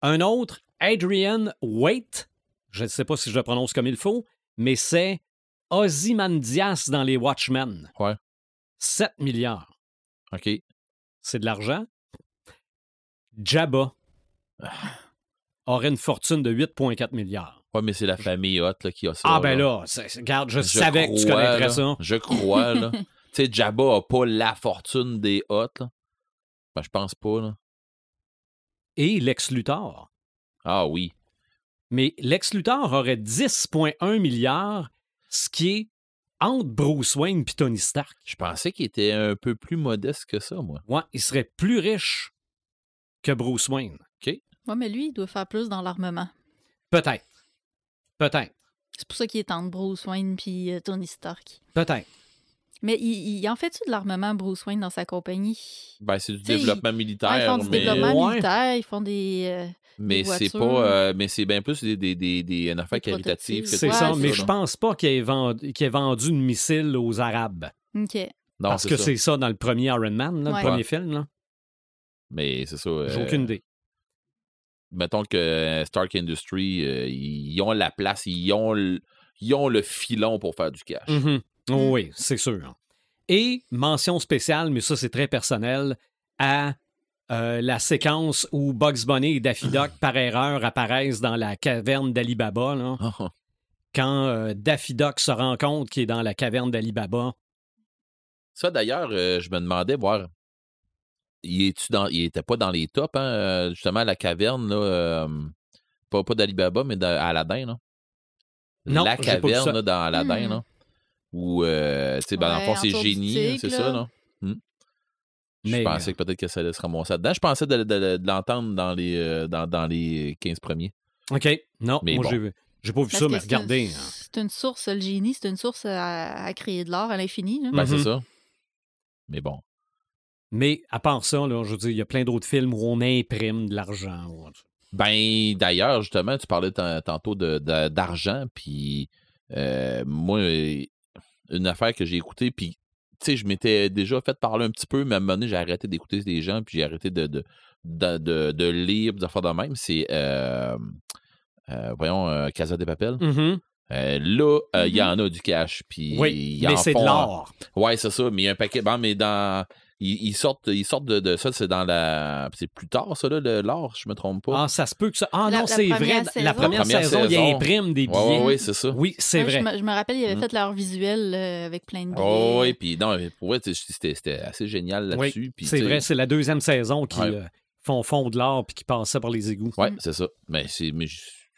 Un autre, Adrian Waite, je ne sais pas si je le prononce comme il faut, mais c'est Ozymandias dans les Watchmen. Ouais. 7 milliards. OK. C'est de l'argent. Jabba aurait une fortune de 8,4 milliards. Ouais, mais c'est la famille Hot là, qui a ça. Ah ben là, regarde, je, Je savais que tu connaîtrais là. ça. Je crois, là. (laughs) tu sais, Jabba a pas la fortune des Hot, là. Ben, je pense pas, là. Et Lex Luthor. Ah oui. Mais Lex Luthor aurait 10,1 milliards, ce qui est entre Bruce Wayne et Tony Stark. Je pensais qu'il était un peu plus modeste que ça, moi. Ouais, il serait plus riche que Bruce Wayne. Ouais, mais lui, il doit faire plus dans l'armement. Peut-être. Peut-être. C'est pour ça qu'il est entre Bruce Wayne puis euh, Tony Stark. Peut-être. Mais il, il en fait-tu de l'armement, Bruce Wayne, dans sa compagnie? Ben, c'est du T'sais, développement Ouais, militaire, ils font du mais, développement Ouais. militaire, ils font des... euh, mais c'est pas. euh, mais c'est bien plus des, des, des, des- une affaire caritative. C'est Ouais, ça, c'est mais je pense pas qu'il ait, vendu, qu'il ait vendu une missile aux Arabes. OK. Non, parce que c'est ça dans le premier Iron Man, là, Ouais. le premier Ouais. film. là. Mais c'est ça. euh, J'ai aucune idée. Mettons que euh, Stark Industries, euh, ils ont la place, ils ont, le, ils ont le filon pour faire du cash. Mhm. Oh oui, c'est sûr. Et mention spéciale, mais ça c'est très personnel, à euh, la séquence où Bugs Bunny et Daffy Duck, (laughs) par erreur, apparaissent dans la caverne d'Ali Baba. là. Ah, Quand euh, Daffy Duck se rend compte qu'il est dans la caverne d'Ali Baba. Ça, d'ailleurs, euh, je me demandais, voir. Il, est dans, il était pas dans les tops, hein, euh, justement, la caverne, là, euh, pas, pas d'Alibaba, mais d'Aladin. Non, la caverne là, dans Aladin, Hmm. là. Où, euh, tu sais, ben, dans le Ouais, fond, c'est génie, tigre, c'est ça, là. Hmm. Je pensais que peut-être que ça allait se ramasser là-dedans. Je pensais de, de- de- de l'entendre dans les, euh, dans, dans les 15 premiers. OK. Non, Mais moi bon. j'ai j'ai pas vu Parce ça, mais regardez. hein. C'est une source, le génie, c'est une source à, à créer de l'or à l'infini. Ben, c'est Mhm. ça. Mais bon. Mais à part ça, là, je veux dire, il y a plein d'autres films où on imprime de l'argent. ou. Ben, d'ailleurs, justement, tu parlais tan- tantôt d'argent, puis euh, moi, euh, une affaire que j'ai écoutée, puis, tu sais, je m'étais déjà fait parler un petit peu, mais à un moment donné, j'ai arrêté d'écouter des gens, puis j'ai arrêté de, de, de, de, de lire, des affaires de même. C'est, euh, euh, voyons, euh, Casa de Papel. Mhm. Euh, là, euh, il y Mhm. en a du cash, puis Oui, mais c'est de l'or. Ouais, c'est ça, mais il y a un paquet. Bon, mais dans. Ils, ils sortent, ils sortent de, de ça, c'est dans la. C'est plus tard, ça, là, l'or, je me trompe pas. Ah, ça se peut que ça. Ah La- non, la c'est vrai. La saison. première, La première saison, ils saison. impriment des billets. ouais, ouais, c'est ça. Oui, c'est Ouais, vrai. Je me, je me rappelle, ils avaient Mm. fait leur visuel euh, avec plein de billets. Oh, oui, puis non, mais pour vrai, c'était assez génial là-dessus. C'est vrai, c'est la deuxième saison qui Ouais. euh, font fond de l'or puis qui passait par les égouts. Ouais, Mm. c'est ça. Mais c'est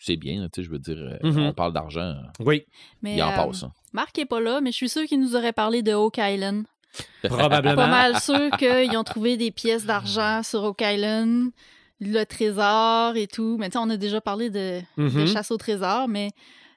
c'est bien, tu sais, je veux dire, euh, Mhm. on parle d'argent, Oui, Mais, il en euh, passe. hein. Marc est pas là, mais je suis sûr qu'il nous aurait parlé de Oak Island. (laughs) probablement. Pas mal sûr qu'ils ont trouvé des pièces d'argent sur Oak Island, le trésor et tout. Mais tu sais, on a déjà parlé de, de Mhm. chasse au trésor, mais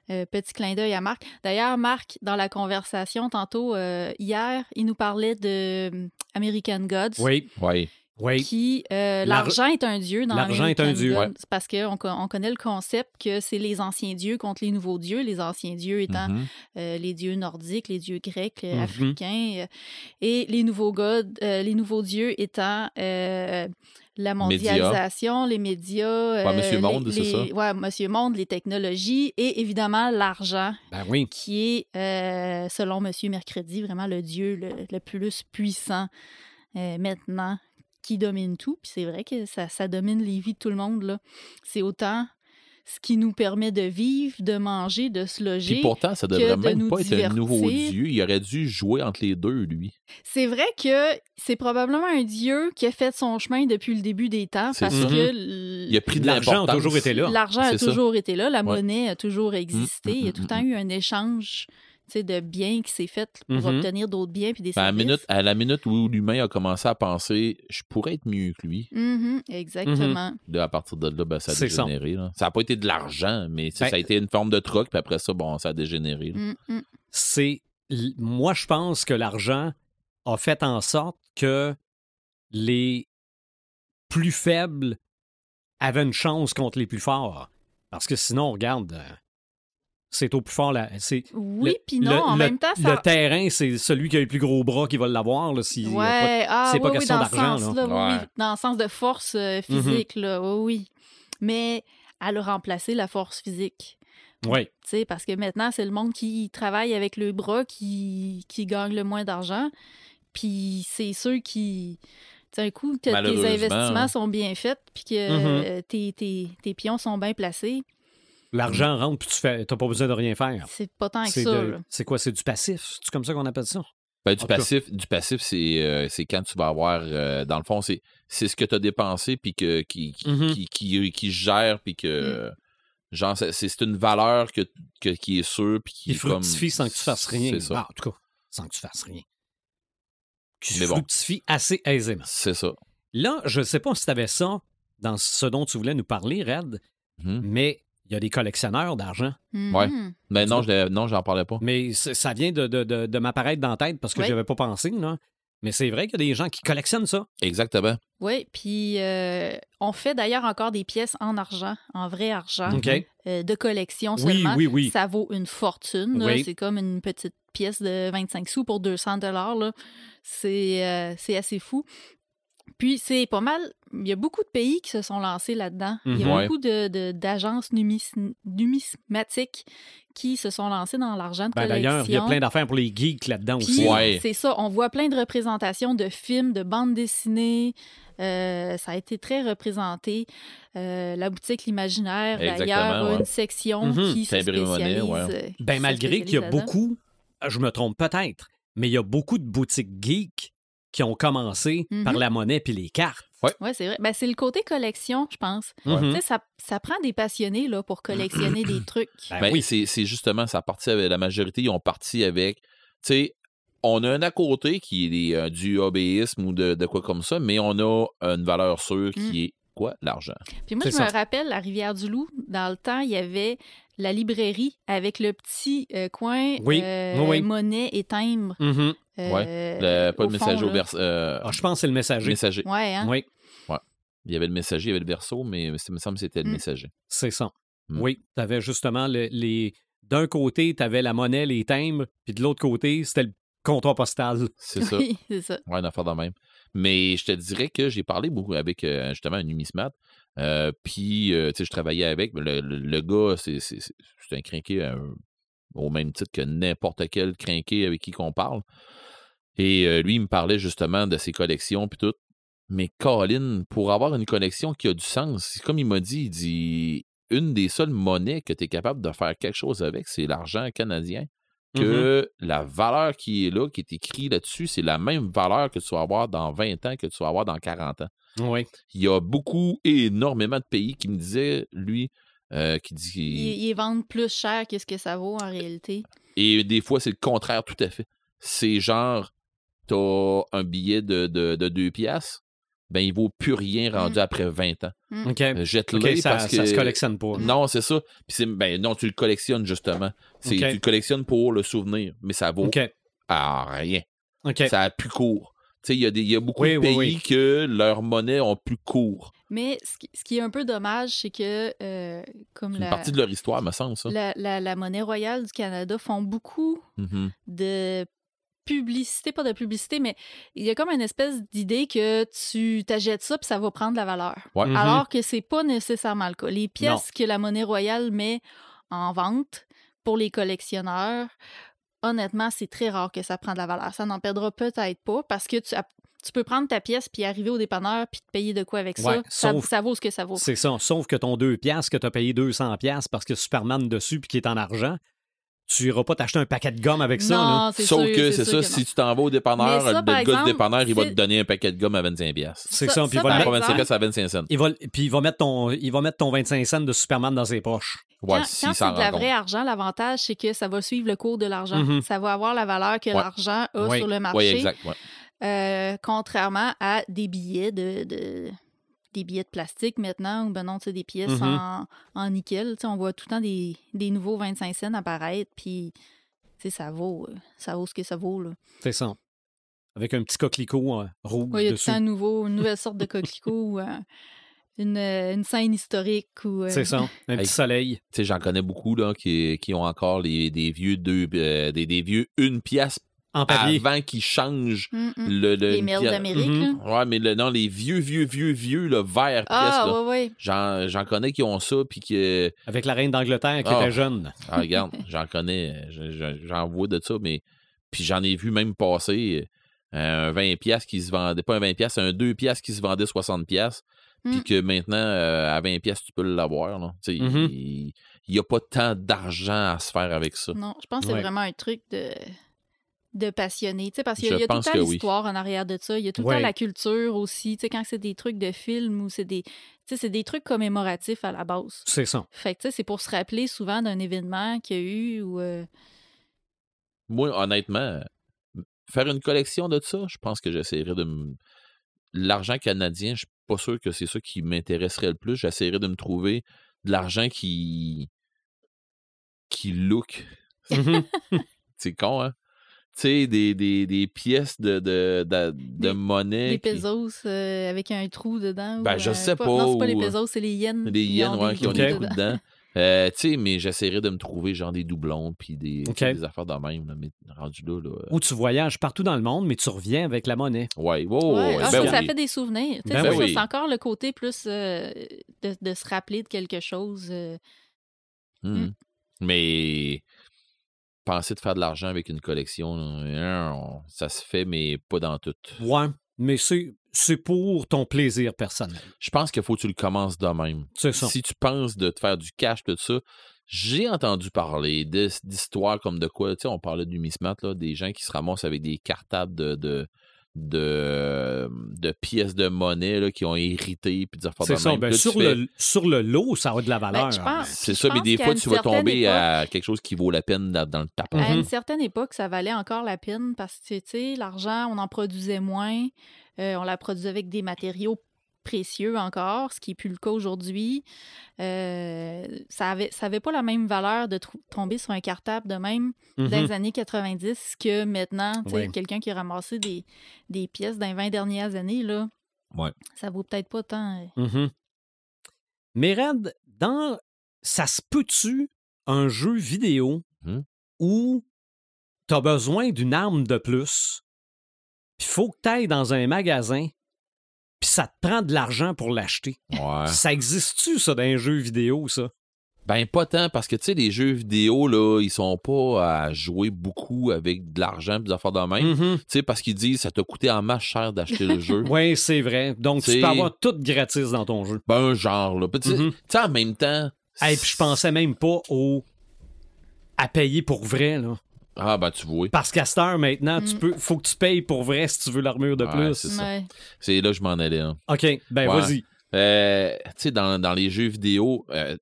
euh, petit clin d'œil à Marc. D'ailleurs, Marc, dans la conversation tantôt, euh, hier, il nous parlait de euh, American Gods. Oui, Oui. Oui. Euh, L'ar- l'argent est un dieu dans L'argent est un dieu. Ouais. C'est parce qu'on on connaît le concept que c'est les anciens dieux contre les nouveaux dieux, les anciens dieux étant Mhm. euh, les dieux nordiques, les dieux grecs, les Mhm. africains, euh, et les nouveaux gods, euh, les nouveaux dieux étant euh, la mondialisation, les médias, euh, Monsieur Monde, c'est ça? Ouais, Monsieur Monde, les technologies et évidemment l'argent, Ben oui. qui est, euh, selon Monsieur Mercredi, vraiment le dieu le, le plus puissant euh, maintenant, qui domine tout. Puis c'est vrai que ça, ça domine les vies de tout le monde. là. C'est autant ce qui nous permet de vivre, de manger, de se loger. Puis pourtant, ça devrait de même pas être un nouveau dieu. Il aurait dû jouer entre les deux, lui. C'est vrai que c'est probablement un dieu qui a fait son chemin depuis le début des temps C'est parce ça. que Il a pris de L'argent a toujours été là. l'argent a ça. toujours été là, la Ouais. monnaie a toujours existé. Mm, mm, Il y a tout le mm, temps eu un échange de bien qui s'est fait pour Mhm. obtenir d'autres biens puis des Ben, à, la services. minute, à la minute où l'humain a commencé à penser je pourrais être mieux que lui, Mhm, exactement. là, à partir de là, ben, ça a dégénéré. là. Ça n'a pas été de l'argent, mais Ben, ça a été une forme de troc, puis après ça, bon, ça a dégénéré. c'est moi je pense que l'argent a fait en sorte que les plus faibles avaient une chance contre les plus forts parce que sinon regarde euh, c'est au plus fort là c'est Oui, le- puis non, le- en le- même temps, ça... le terrain c'est celui qui a le plus gros bras qui va l'avoir là pas- Ouais, ah, c'est pas oui, oui, question d'argent, sens-là, là. oui, Ouais. oui, dans le sens de force euh, physique, là, oui, oui. Mais elle a remplacé la force physique. Tu sais, parce que maintenant, c'est le monde qui travaille avec le bras qui, qui gagne le moins d'argent. Puis c'est ceux qui. Tu sais, un coup, que tes investissements hein. sont bien faits, puis que Mhm. euh, tes, tes- tes pions sont bien placés, l'argent rentre puis tu fais t'as pas besoin de rien faire c'est pas tant que c'est ça. de- c'est quoi c'est du passif? C'est comme ça qu'on appelle ça? Ben, En du passif, du passif, c'est euh, c'est quand tu vas avoir, euh, dans le fond, c'est c'est ce que tu as dépensé puis que qui qui, Mhm. qui, qui- qui gère puis que genre c'est c'est une valeur que, que- qui est sûre puis qui est comme fructifie sans que tu fasses rien C'est ça. Ah, en tout cas sans que tu fasses rien qui Mais bon. fructifie assez aisément C'est ça. Là, je ne sais pas si tu avais ça dans ce dont tu voulais nous parler, Red, Mhm. mais il y a des collectionneurs d'argent. Ouais. Mhm. Mais non, je non, j'en parlais pas. Mais ça vient de, de, de- de m'apparaître dans la tête parce que Oui. je avais pas pensé. Là. Mais c'est vrai qu'il y a des gens qui collectionnent ça. Exactement. Oui, puis euh, on fait d'ailleurs encore des pièces en argent, en vrai argent, OK? euh, de collection Oui, seulement. oui, oui. Ça vaut une fortune. Oui. C'est comme une petite pièce de 25 sous pour 200 dollars. C'est euh, c'est assez fou. Puis c'est pas mal. Il y a beaucoup de pays qui se sont lancés là-dedans. Il y a Mhm. Ouais. beaucoup de- de- d'agences numis- numismatiques qui se sont lancées dans l'argent de Ben, collection. D'ailleurs, il y a plein d'affaires pour les geeks là-dedans aussi. Ouais. c'est ça, on voit plein de représentations de films, de bandes dessinées. Euh, ça a été très représenté. Euh, la boutique L'Imaginaire, d'ailleurs, a une section Mhm. qui se spécialise. ouais. euh, qui Ben, se malgré qu'il y a beaucoup, je me trompe peut-être, mais il y a beaucoup de boutiques geeks qui ont commencé Mhm. par la monnaie puis les cartes. Oui, c'est vrai. Ben, c'est le côté collection, je pense. Mhm. Tu sais, ça, ça prend des passionnés là, pour collectionner des (clears throat) trucs. Ben Ben, oui. c'est c'est justement, ça partit avec la majorité, ils ont parti avec, tu sais, on a un à côté qui est des, euh, du hobbyisme ou de, de quoi comme ça, mais on a une valeur sûre qui Mm. est quoi? L'argent. Puis moi, je me rappelle, à Rivière-du-Loup, dans le temps, il y avait la librairie avec le petit euh, coin Oui, euh, oui, monnaie et timbre. Mhm. Euh, Le- pas le messager fond, au verso. euh, Ah, je pense que c'est le messager. messager. Ouais, hein? Oui, Il y avait le messager, il y avait le verso, mais ça me semble que c'était le Mm. messager. c'est ça. Mm. Oui, tu avais justement le- les. D'un côté, tu avais la monnaie, les timbres, puis de l'autre côté, c'était le comptoir postal. C'est ça. (laughs) Oui, c'est ça. Ouais, une affaire de même. Mais je te dirais que j'ai parlé beaucoup avec euh, justement un numismate. Euh, puis, euh, tu sais, je travaillais avec. Le, le- le gars, c'est c'est- c'est- c'est un crinqué euh, au même titre que n'importe quel crinqué avec qui qu'on parle. Et euh, lui, il me parlait justement de ses collections puis tout. Mais Colin, pour avoir une collection qui a du sens, comme il m'a dit, il dit une des seules monnaies que tu es capable de faire quelque chose avec, c'est l'argent canadien. Mhm. Que la valeur qui est là, qui est écrite là-dessus, c'est la même valeur que tu vas avoir dans 20 ans, que tu vas avoir dans 40 ans. Oui. Il y a beaucoup, énormément de pays qui me disaient, lui, euh, qui dit. Ils, ils vendent plus cher que ce que ça vaut en réalité. Et des fois, c'est le contraire tout à fait. C'est genre, t'as un billet de, de, de 2 piastres, ben il vaut plus rien rendu Mm. après 20 ans. OK. Euh, Jette-le OK, ça, parce que... ça se collectionne pas. Non, c'est ça. Puis c'est, ben non, tu le collectionnes justement. C'est, OK. Tu le collectionnes pour le souvenir, mais ça vaut rien. Ça a plus court. Tu sais, il y, a des- il y a beaucoup Oui, de pays oui. que leur monnaie ont plus court. Mais ce qui, ce qui est un peu dommage, c'est que, euh, comme C'est une la, partie de leur histoire, me semble, ça. la, la- la monnaie royale du Canada font beaucoup Mhm. de publicité, pas de publicité, mais il y a comme une espèce d'idée que tu t'achètes ça puis ça va prendre de la valeur. Ouais. Mhm. Alors que c'est pas nécessairement le cas. Les pièces que la monnaie royale met en vente pour les collectionneurs, honnêtement, c'est très rare que ça prenne de la valeur. Ça n'en perdra peut-être pas parce que tu, tu peux prendre ta pièce puis arriver au dépanneur puis te payer de quoi avec ça. Ouais, ça. sauf- ça vaut ce que ça vaut. C'est ça. Sauf que ton 2 piastres que tu as payé 200 piastres parce que Superman dessus puis qui est en argent, tu iras pas t'acheter un paquet de gomme avec ça. non, c'est Sauf sûr, que c'est ça, que si non. tu t'en vas au dépanneur, ça, le gars du dépanneur, il va te donner un paquet de gomme à 25$. piastres. C'est Ça- ça, puis il va mettre- 25 exemple, piastres à 25 cents. il va, puis il va mettre ton, il va mettre ton 25 cents de Superman dans ses poches. Ouais, quand si quand ça c'est de la vraie argent, l'avantage, c'est que ça va suivre le cours de l'argent. Mhm. Ça va avoir la valeur que Ouais. l'argent a Ouais. sur le marché. Oui, exact. ouais. Euh, contrairement à des billets de, de- des billets de plastique maintenant, ou ben non, tu sais, des pièces Mhm. en, en nickel. Tu sais, on voit tout le temps des, des nouveaux 25 cents apparaître, puis tu sais, ça vaut, euh, ça vaut ce que ça vaut. Là. C'est ça. Avec un petit coquelicot euh, rouge Ouais, il y a dessus. un nouveau, une (laughs) nouvelle sorte de coquelicot ou euh, une, euh, une scène historique. Ou, euh, C'est ça. Un Hey. petit soleil. Tu sais, j'en connais beaucoup là, qui, qui ont encore les, des vieux deux, euh, des, des vieux une pièce En papier. avant qu'ils changent Mm, mm. le, le Les pièce- d'Amérique. Là. Ouais, mais le, non, les vieux, vieux, vieux, vieux, le vert Ah, pièce, là. ouais, ouais. J'en, j'en connais qui ont ça, puis que. Avec la reine d'Angleterre qui Ah. était jeune. Ah, regarde, (laughs) j'en connais, je- je- j'en vois de ça, mais. Puis j'en ai vu même passer euh, un 20$ piastres qui se vendait, pas un 20$, piastres, un 2$ piastres qui se vendait 60$, piastres, puis Mm. que maintenant, euh, à 20$, piastres, tu peux l'avoir. Mhm. Il n'y a pas tant d'argent à se faire avec ça. Non, je pense que c'est Ouais. vraiment un truc de, de passionné. Tu sais, parce qu'il y a, il y a tout le pense temps que oui. l'histoire en arrière de ça. Il y a tout le Ouais. temps la culture aussi. Tu sais, quand c'est des trucs de films ou c'est des, tu sais, c'est des trucs commémoratifs à la base. C'est ça. Fait que, tu sais, c'est pour se rappeler souvent d'un événement qu'il y a eu ou. euh, Moi, honnêtement, faire une collection de ça, je pense que j'essaierais de me. L'argent canadien, je suis pas sûr que c'est ça qui m'intéresserait le plus. J'essaierais de me trouver de l'argent qui. qui look. Mhm. C'est con, hein? Tu sais, des, des, des pièces de, de, de, de Des- monnaie. Des qui- pesos euh, avec un trou dedans. Ben, ou, je euh, sais pas, Non, c'est pas les ou, euh, pesos, c'est les yens. Les qui yens, ouais, qui ont des trous dedans. Euh, tu sais, mais j'essaierais de me trouver genre des doublons puis des, des affaires de même, là, mais rendu là, là. euh, Où tu voyages partout dans le monde, mais tu reviens avec la monnaie. Ouais, ouais, ouais, ah, ben ça, ça oui. fait des souvenirs. Tu sais, Ben ça, oui. C'est encore le côté plus euh, de, de se rappeler de quelque chose. euh, Mhm. Mais penser de faire de l'argent avec une collection, on- ça se fait, mais pas dans tout. Ouais, mais c'est, c'est pour ton plaisir personnel. Je pense qu'il faut que tu le commences de même. C'est ça. Si tu penses de te faire du cash, tout ça, j'ai entendu parler d'histoires comme de quoi, tu sais, on parlait du Mismat, là, des gens qui se ramassent avec des cartables de, de, de, de pièces de monnaie là, qui ont hérité, puis des C'est de ça. même. Ben, là, sur, fais- le, sur le lot, ça a de la valeur. Ben, je pense- C'est je ça, mais des fois, tu vas tomber époque- à quelque chose qui vaut la peine dans, dans le tapin. À une certaine époque, ça valait encore la peine parce que, tu sais, l'argent, on en produisait moins. Euh, on la produisait avec des matériaux précieux encore, ce qui n'est plus le cas aujourd'hui. Euh, ça avait, ça avait pas la même valeur de tomber sur un cartable de même dans les années 90 que maintenant, tu sais, Ouais. quelqu'un qui a ramassé des, des pièces dans les 20 dernières années, là, Ouais. ça vaut peut-être pas tant. Mhm. Mais Red, dans ça se peut-tu un jeu vidéo Mhm. où tu as besoin d'une arme de plus, puis faut que tu ailles dans un magasin, puis ça te prend de l'argent pour l'acheter. Ouais. Ça existe-tu, ça, dans un jeu vidéo, ça? Ben, pas tant, parce que, tu sais, les jeux vidéo, là, ils sont pas à jouer beaucoup avec de l'argent et des affaires de même. Mhm. Tu sais, parce qu'ils disent ça t'a coûté en masse cher d'acheter le jeu. (laughs) Oui, c'est vrai. Donc, tu C'est- peux avoir tout gratis dans ton jeu. Ben, genre, là. Puis, Tu sais, Mhm. tu sais, en même temps. Et puis je pensais même pas au à payer pour vrai, là. Ah, ben, tu vois. Parce qu'à cette heure, maintenant, tu Mm. peux, faut que tu payes pour vrai si tu veux l'armure de Ouais, plus. c'est ça. ouais. C'est là que je m'en allais. hein. OK, ben Ouais. vas-y. Euh, tu sais, dans, dans les jeux vidéo, euh,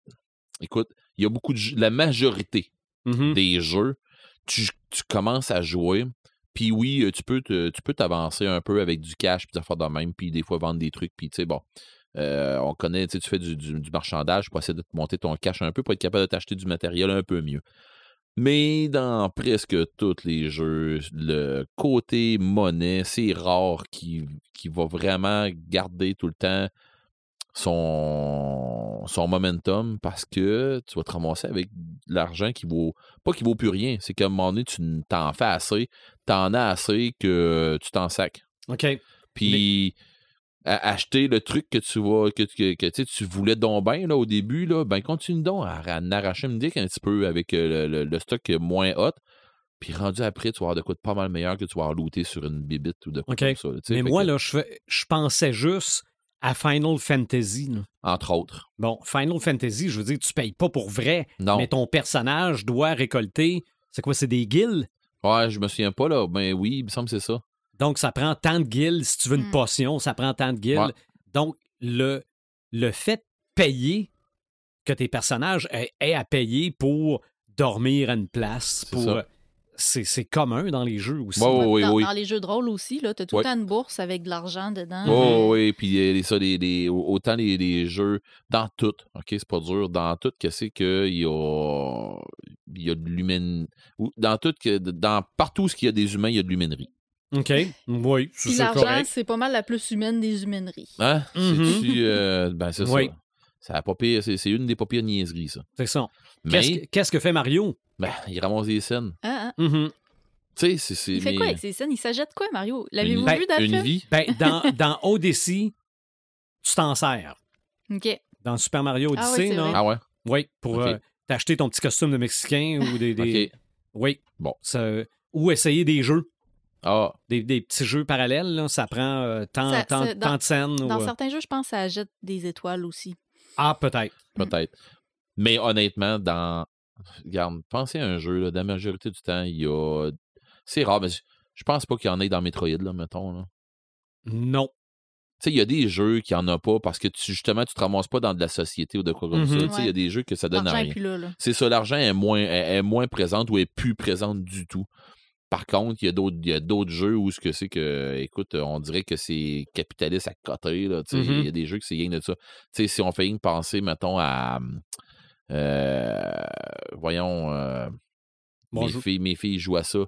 écoute, il y a beaucoup de jeux. La majorité Mhm. des jeux, tu, tu commences à jouer. Puis oui, euh, tu peux te- tu peux t'avancer un peu avec du cash, puis des affaires de même, puis des fois vendre des trucs, puis tu sais, bon, euh, on connaît, tu sais, tu fais du, du- du marchandage pour essayer de te monter ton cash un peu pour être capable de t'acheter du matériel un peu mieux. Mais dans presque tous les jeux, le côté monnaie, c'est rare qui, qui va vraiment garder tout le temps son, son momentum parce que tu vas te ramasser avec de l'argent qui vaut pas qui vaut plus rien. C'est qu'à un moment donné, tu t'en fais assez, t'en as assez que tu t'en sacs. OK. Puis à- acheter le truc que tu vas que, que, que, tu voulais donc bien là, au début, là, ben continue donc à, à arracher un petit peu avec euh, le, le- stock moins hot. Puis rendu après, tu vas avoir de quoi de pas mal meilleur que tu vas avoir looté sur une bibite ou de quoi comme ça. là. Mais moi, que, là, je, je pensais juste à Final Fantasy. là. entre autres. Bon, Final Fantasy, je veux dire, tu payes pas pour vrai, Non. mais ton personnage doit récolter C'est quoi, c'est des guilds? Ouais, je me souviens pas, là. Mais oui, il me semble que c'est ça. Donc, ça prend tant de guilds. Si tu veux une Mm. potion, ça prend tant de guilds. Ouais. Donc, le, le fait de payer que tes personnages aient, aient à payer pour dormir à une place, C'est pour. ça. C'est c'est commun dans les jeux aussi. Oui, dans, oui. dans les jeux de rôle aussi, tu as tout Ouais. le temps une bourse avec de l'argent dedans. Oh, oui, puis euh, ça, les, les- autant les, les jeux, dans tout, OK, c'est pas dur, dans tout, que c'est qu'il y a, il y a de l'humaine. ou Dans tout, que, dans partout ce qu'il y a des humains, il y a de l'humainerie. OK. Oui, c'est Puis c'est l'argent, correct. c'est pas mal la plus humaine des humaineries. Hein? Mhm. C'est-tu, euh, ben, c'est Oui. ça. Ça a pas pire- c'est, c'est une des pas pires niaiseries, ça. C'est ça. Mais, Qu'est-ce que- fait Mario? ben, il ramasse des scènes. Hein, hein? Mhm. Tu sais, c'est, c'est. Il fait mais- quoi avec ses scènes? Il s'achète quoi, Mario? L'avez-vous Ben, vu dans le une vie. Ben, dans, dans Odyssey, tu t'en sers. OK. Dans Super Mario Ah Odyssey, oui, c'est non? Ah ouais? Oui, pour euh, t'acheter ton petit costume de Mexicain ou des. des- OK. Oui. Bon. Ça- ou essayer des jeux. Ah, Des, des petits jeux parallèles, là, ça prend euh, tant, Ça- tant- ça- dans- tant de scènes. Dans euh, certains jeux, je pense que ça jette des étoiles aussi. Ah, peut-être. peut-être. Mais honnêtement, dans. Regarde, pensez à un jeu, là, dans la majorité du temps, il y a. C'est rare, mais je- je pense pas qu'il y en ait dans Metroid, là, mettons. Là. Non. Tu sais, il y a des jeux qui en a pas parce que tu, justement, tu te ramasses pas dans de la société ou de quoi comme Mhm. ça. Tu sais, il y a des jeux que ça donne à L'argent rien. C'est ça, l'argent est moins, est, est moins présente ou est plus présente du tout. Par contre, il y a d'autres, il y a d'autres jeux où ce que c'est que, écoute, on dirait que c'est capitaliste à côté. Là. Il y a des jeux que c'est rien de ça. Si on fait que penser, mettons, à. euh, voyons. euh, mes, filles, mes filles jouent à ça.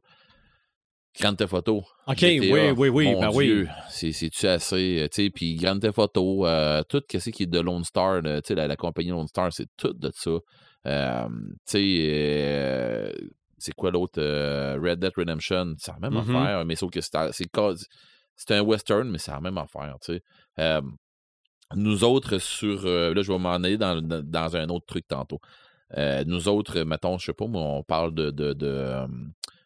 Grand Theft Auto. OK, GTA, oui, oui, oui, mon ben oui. Dieu, c'est-tu assez, euh, tu sais, puis Grand Theft Auto, euh, tout ce qui est de Lone Star, là, tu sais, la, la compagnie Lone Star, c'est tout de ça. Euh, tu sais, euh, c'est quoi l'autre, euh, Red Dead Redemption, c'est la même Mhm. affaire, mais sauf que c'est, un western, mais c'est la même affaire, tu sais. Euh, nous autres, sur, euh, là, je vais m'en aller dans, dans, un autre truc tantôt. Euh, nous autres, mettons, je sais pas, moi, on parle de, de, de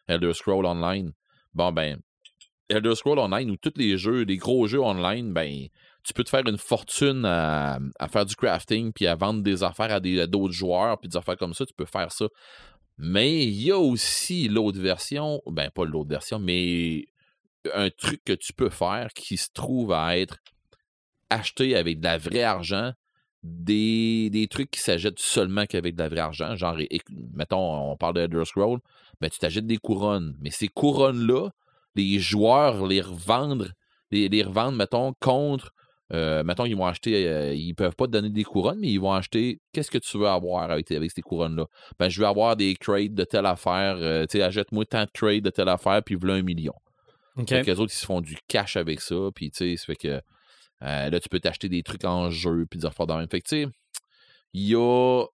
Elder Scroll Online. Bon, ben, Elder Scroll Online ou tous les jeux, les gros jeux online, ben, tu peux te faire une fortune à, à faire du crafting puis à vendre des affaires à d'autres joueurs puis des affaires comme ça, tu peux faire ça. Mais il y a aussi l'autre version, ben, pas l'autre version, mais un truc que tu peux faire qui se trouve à être acheté avec de la vraie argent, des, trucs qui s'achètent seulement qu'avec de la vraie argent. Genre, mettons, on parle de Elder Scroll, ben, tu t'achètes des couronnes. Mais ces couronnes-là, les joueurs les revendent, les, les revendent, mettons, contre. Euh, mettons, ils vont acheter, euh, ils peuvent pas te donner des couronnes, mais ils vont acheter qu'est-ce que tu veux avoir avec, ces couronnes-là? Ben, je veux avoir des crates de telle affaire, euh, tu sais, achète-moi tant de crates de telle affaire, puis voilà un million. OK. Fait que les autres, ils se font du cash avec ça. Puis, tu sais, ça fait que euh, là, tu peux t'acheter des trucs en jeu, puis des affaires de même. Fait que, tu sais, il y a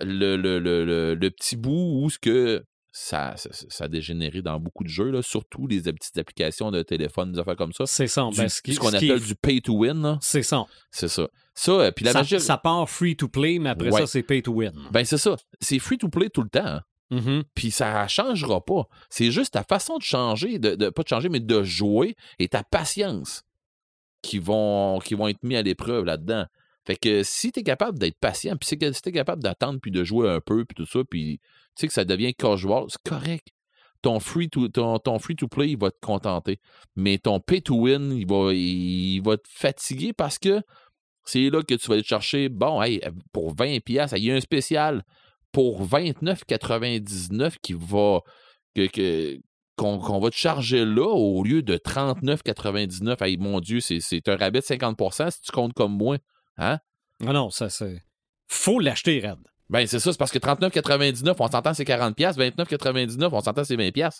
le, le, le, le, le petit bout où ce que ça, ça, ça a dégénéré dans beaucoup de jeux, là, surtout les petites applications de téléphone, des affaires comme ça. C'est ça. Du- Ben, ce qu'on appelle du pay to win, C'est ça. c'est ça. Ça, euh, puis la ça, majorité. ça part free to play, mais après Ouais. ça, c'est pay to win. Ben, c'est ça. C'est free to play tout le temps. hein. Mhm. Puis ça changera pas. C'est juste ta façon de changer, de, de- pas de changer, mais de jouer et ta patience qui vont, qui vont être mis à l'épreuve là-dedans. Fait que si tu es capable d'être patient, puis si tu es capable d'attendre, puis de jouer un peu, puis tout ça, puis tu sais que ça devient casual, c'est correct. Ton free, to, ton, ton free to play, il va te contenter. Mais ton pay to win, il va, il, va te fatiguer parce que c'est là que tu vas aller te chercher, bon, hey, pour 20$, piastres, il y a un spécial pour 29,99 qui va que, que- qu'on, va te charger là au lieu de 39,99. Hey, mon Dieu, c'est un rabais de 50% si tu comptes comme moi. Hein? Ah non, ça, c'est. Faut l'acheter, Red. Ben, c'est ça, c'est parce que 39,99, on s'entend c'est 40$, 29,99, on s'entend c'est 20$.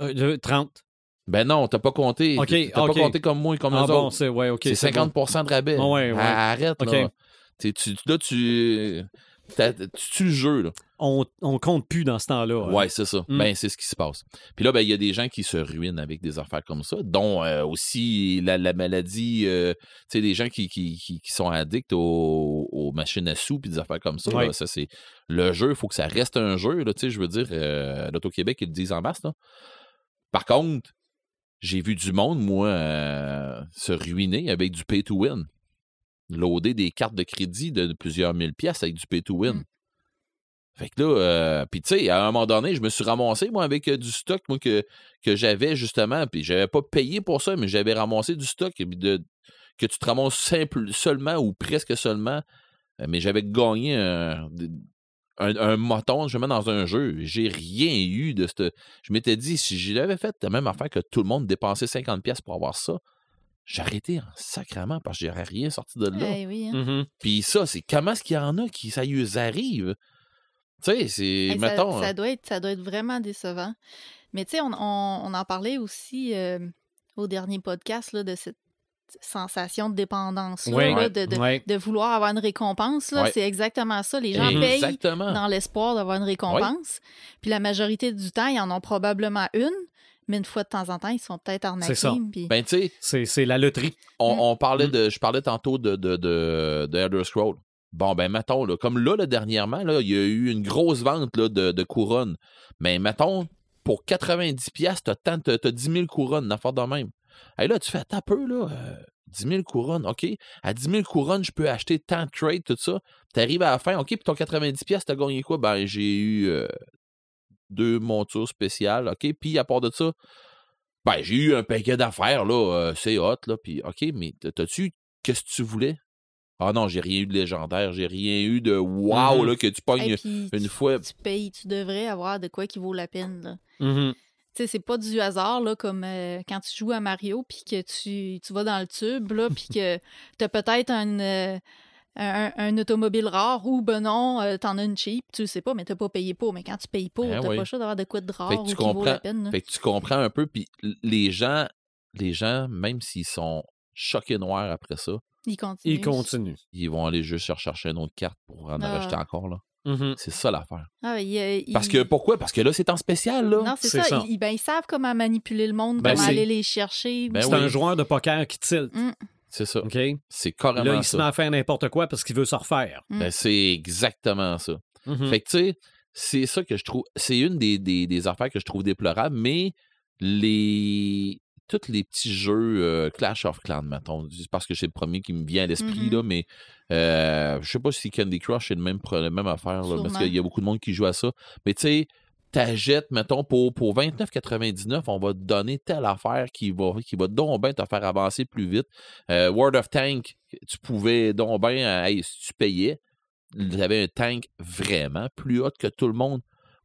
Euh, de 30. Ben non, t'as pas compté. Ok, t'as pas compté comme moi et comme ah bon, autres. c'est ouais, ok. c'est bon. 50% de rabais. Ah ouais, ouais. Ah, Arrête, là. Tu, là, tu. Tu tues le jeu, là. On, on compte plus dans ce temps-là. hein. Ouais, c'est ça. Mm. Ben, c'est ce qui se passe. Puis là, ben, il y a des gens qui se ruinent avec des affaires comme ça, dont euh, aussi la, la maladie, euh, tu sais, des gens qui, qui, qui, qui sont addicts aux, aux machines à sous puis des affaires comme ça. Ouais. là. ça, c'est le jeu, il faut que ça reste un jeu, tu sais, je veux dire, euh, l'Auto-Québec, ils le disent en masse, là. Par contre, j'ai vu du monde, moi, euh, se ruiner avec du pay-to-win. Loader des cartes de crédit de plusieurs mille pièces avec du pay-to-win. Mm. Fait que là, euh, puis tu sais, à un moment donné, je me suis ramassé, moi, avec euh, du stock, moi, que, que j'avais justement, puis j'avais pas payé pour ça, mais j'avais ramassé du stock de, que tu te ramasses simple, seulement ou presque seulement, euh, mais j'avais gagné un, un, un moton, je mets dans un jeu. J'ai rien eu de cette. Je m'étais dit, si j'avais fait la même affaire que tout le monde dépensait 50$ pièces pour avoir ça, j'arrêtais en sacrament parce que j'aurais rien sorti de là. Eh oui, hein. Mhm. Puis ça, c'est comment est-ce qu'il y en a qui ça y arrive? Tu sais, c'est. Hey, ça- euh, doit être, ça doit être vraiment décevant. Mais tu sais, on, on- on en parlait aussi euh, au dernier podcast là, de cette sensation de dépendance Oui, de, de- ouais. de vouloir avoir une récompense. C'est exactement ça. Les gens payent dans l'espoir d'avoir une récompense. Puis la majorité du temps, ils en ont probablement une, mais une fois de temps en temps, ils sont peut-être arnaqués. ça. puis- Ben, tu sais, C'est c'est la loterie. on, Mm. on parlait Mm. de. Je parlais tantôt de, de, de, de Elder Scroll. Bon, ben, mettons, là, comme là, dernièrement, là, il y a eu une grosse vente là, de, couronnes. Mais mettons, pour 90$, piastres, t'as, tant- t'as, t'as 10 000 couronnes, une affaire de même. Et là, tu fais, attends un peu, là. euh, 10 000 couronnes, OK. À 10 000 couronnes, je peux acheter tant de trades, tout ça. T'arrives à la fin, OK, puis ton 90$, piastres, t'as gagné quoi? Ben, j'ai eu euh, deux montures spéciales, OK. Puis à part de ça, ben, j'ai eu un paquet d'affaires, là. euh, c'est hot, là. Puis, OK, mais t'as- t'as-tu. Qu'est-ce que tu voulais? Ah non, j'ai rien eu de légendaire. J'ai rien eu de wow, Mhm. là, que tu pognes une tu, fois. tu payes, tu devrais avoir de quoi qui vaut la peine. là. Mhm. Tu sais, c'est pas du hasard, là, comme euh, quand tu joues à Mario, puis que tu, tu vas dans le tube, là, puis que (laughs) t'as peut-être un, euh, un, un automobile rare, ou ben non, euh, t'en as une cheap, tu le sais pas, mais t'as pas payé pour. Mais quand tu payes pour, Ben t'as oui. pas le choix d'avoir de quoi de rare ou tu qui vaut comprends- la peine. là. Fait que tu comprends un peu. Puis les gens, les gens, même s'ils sont choqués noirs après ça, Il continue. Il continue. ils vont aller juste chercher une autre carte pour en Ah. rajouter encore, là. Mhm. C'est ça l'affaire. Ah, il- Parce que, pourquoi? Parce que là, c'est en spécial, là. Non, c'est ça. ça. Ils, ben, ils savent comment manipuler le monde, Ben, comment aller les chercher. Ben C'est oui. un joueur de poker qui tilte. C'est ça. OK? C'est carrément Là, il se met à faire n'importe quoi parce qu'il veut se refaire. Mm. Ben, c'est exactement ça. Mhm. Fait que, tu sais, c'est ça que je trouve. C'est une des, des, des affaires que je trouve déplorables, mais les. Tous les petits jeux euh, Clash of Clans, mettons, c'est parce que c'est le premier qui me vient à l'esprit, Mhm. là, mais euh, je sais pas si Candy Crush c'est le même, même affaire, là, parce qu'il y a beaucoup de monde qui joue à ça. Mais tu sais, t'achètes, mettons, pour, pour 29,99, on va te donner telle affaire qui va, qui va donc bien te faire avancer plus vite. Euh, World of Tank, tu pouvais donc bien, hey, si tu payais, tu avais un tank vraiment plus haut que tout le monde.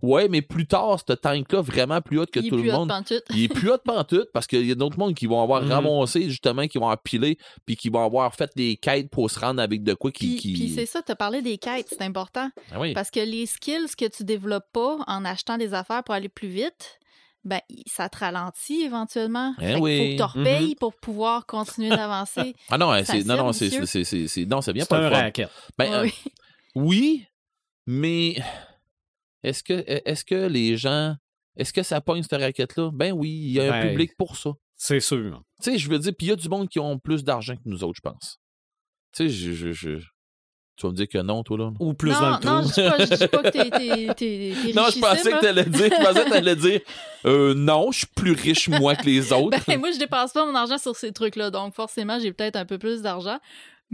Ouais, mais plus tard, ce tank-là, vraiment plus haut que il est tout plus le monde. pantoute. Il est plus haut pantoute parce qu'il y a d'autres mondes qui vont avoir Mhm. ramassé, justement, qui vont empiler, puis qui vont avoir fait des quêtes pour se rendre avec de quoi qui. Puis, qui... puis c'est ça, tu as parlé des quêtes, c'est important. Ah oui. Parce que les skills que tu développes pas en achetant des affaires pour aller plus vite, ben, il- ça te ralentit éventuellement. Eh Fait qu'il oui. faut que tu repayes pour pouvoir continuer d'avancer. (laughs) Ah non, ça c'est, non, non, c'est, bien pas un le racket. Ben, euh, Oui. oui, mais est-ce que, est-ce que les gens, est-ce que ça pogne cette raquette-là? Ben oui, il y a un Ben, public pour ça. C'est sûr. Tu sais, je veux dire, puis il y a du monde qui ont plus d'argent que nous autres, je pense. Tu sais, je, je, je- tu vas me dire que non, toi, là? Ou plus non, dans le trou. non, je dis pas, pas que t'es, t'es, (laughs) t'es, t'es Non, je pensais que t'allais dire, je pensais que t'allais (laughs) dire, euh, non, je suis plus riche, moi, que les autres. Ben, moi, je dépense pas mon argent sur ces trucs-là, donc forcément, j'ai peut-être un peu plus d'argent.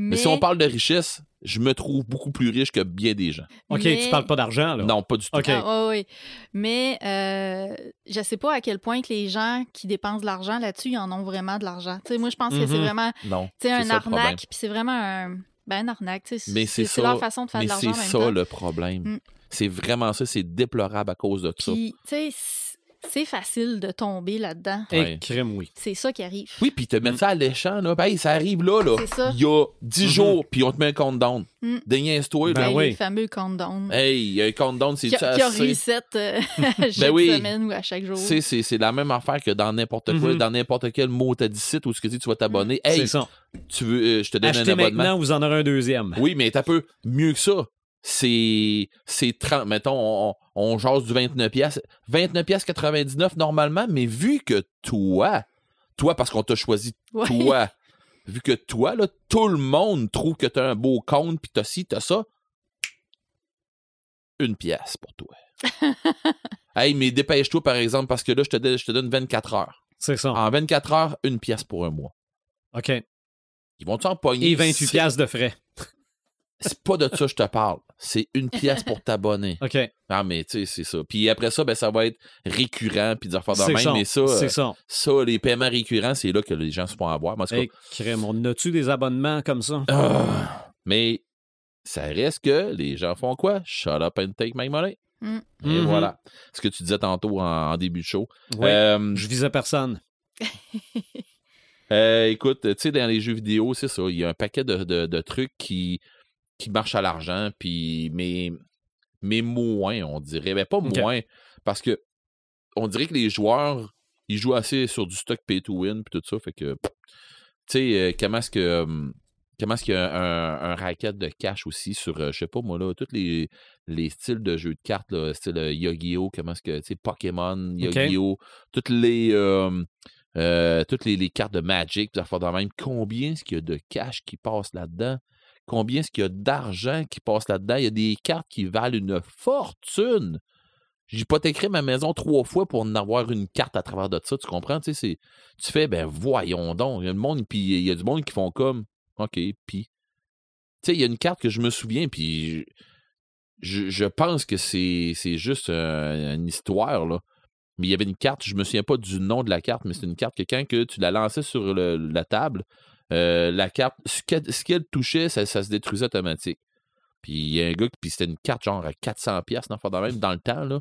Mais, Mais si on parle de richesse, je me trouve beaucoup plus riche que bien des gens. OK, mais- tu parles pas d'argent, là. Non, pas du tout. OK. Ah, ouais. Mais euh, je sais pas à quel point que les gens qui dépensent de l'argent là-dessus, ils en ont vraiment de l'argent. Tu sais, moi, je pense que c'est Mhm. vraiment Non. un ça arnaque, puis c'est vraiment un. Ben, un arnaque, tu sais. Mais c'est C'est ça, leur façon de faire Mais de l'argent en c'est ça temps. le problème. Mm. C'est vraiment ça, c'est déplorable à cause de ça. Puis, tu sais, c- c'est facile de tomber là-dedans. Ouais. crime, oui. C'est ça qui arrive. Oui, puis te mettre Mm. ça à l'échange, là, ben, hey, ça arrive là, là. C'est ça. Il y a 10 Mhm. jours, puis on te met un countdown. Mm. Déniaise-toi, Ben là. Ben, oui. Les fameux countdown. Hey, il y a un countdown, c'est qui, tu a- qui a reset euh, (laughs) (laughs) chaque Ben oui. semaine ou à chaque jour. C'est, c'est, c'est la même affaire que dans n'importe quoi, Mhm. dans n'importe quel mot t'as dit site où ce que tu dis, tu vas t'abonner. Hey, C'est ça. tu veux, euh, je te donne Achetez un abonnement. maintenant, vous en aurez un deuxième. Oui, mais t'as peu mieux que ça. C'est c'est 30 mettons on, on jase du 29 pièces 29 pièces 99 normalement, mais vu que toi toi parce qu'on t'a choisi Ouais. toi, (laughs) vu que toi là tout le monde trouve que t'as un beau compte puis t'as ci, t'as ça une pièce pour toi. (laughs) hey, mais dépêche-toi par exemple parce que là je te donne, je te donne 24 heures. C'est ça. En 24 heures, une pièce pour un mois. OK. Ils vont-tu en pogner Et 28 six- piastres de frais. C'est pas de ça que je te parle. C'est une pièce pour t'abonner. (laughs) OK. Ah, mais tu sais, c'est ça. Puis après ça, ben, ça va être récurrent, puis des affaires de même. Mais ça, C'est euh, ça. ça, les paiements récurrents, c'est là que les gens se font avoir. Moi, Hey, crème, on a-tu des abonnements comme ça? ah, mais ça reste que les gens font quoi? Shut up and take my money. Mm. Et Mhm. voilà. Ce que tu disais tantôt en, en début de show. Ouais. Euh, Je visais personne. (laughs) Euh, écoute, tu sais, dans les jeux vidéo, c'est ça. Il y a un paquet de, de- de trucs qui, qui marchent à l'argent, puis mais, mais moins, on dirait. Mais pas Ok. moins, parce que on dirait que les joueurs, ils jouent assez sur du stock pay to win, puis tout ça. Fait que, tu sais, euh, comment est-ce que. hum, Comment est-ce qu'il y a un, un racket de cash aussi sur, euh, je sais pas moi, là, tous les, les styles de jeux de cartes, là, style euh, Yu-Gi-Oh!, comment est-ce que, tu sais, Pokémon, Yu-Gi-Oh!, toutes les, euh, euh, toutes les, les cartes de Magic, de même. Combien est-ce qu'il y a de cash qui passe là-dedans? Combien est-ce qu'il y a d'argent qui passe là-dedans? Il y a des cartes qui valent une fortune. J'hypothéquerais ma maison trois fois pour en avoir une carte à travers de ça, tu comprends? Tu tu fais, ben voyons donc. Il y a, il y a du monde qui font comme, OK, puis... Tu sais, il y a une carte que je me souviens, puis je, pense que c'est c'est juste un- une histoire, là. Mais il y avait une carte, je me souviens pas du nom de la carte, mais c'est une carte que quand que tu la lançais sur la table, euh, la carte, ce qu'elle ce qu'elle touchait, ça, ça se détruisait automatique. Puis il y a un gars, qui- puis c'était une carte genre à 400 pièces dans même dans le temps, là.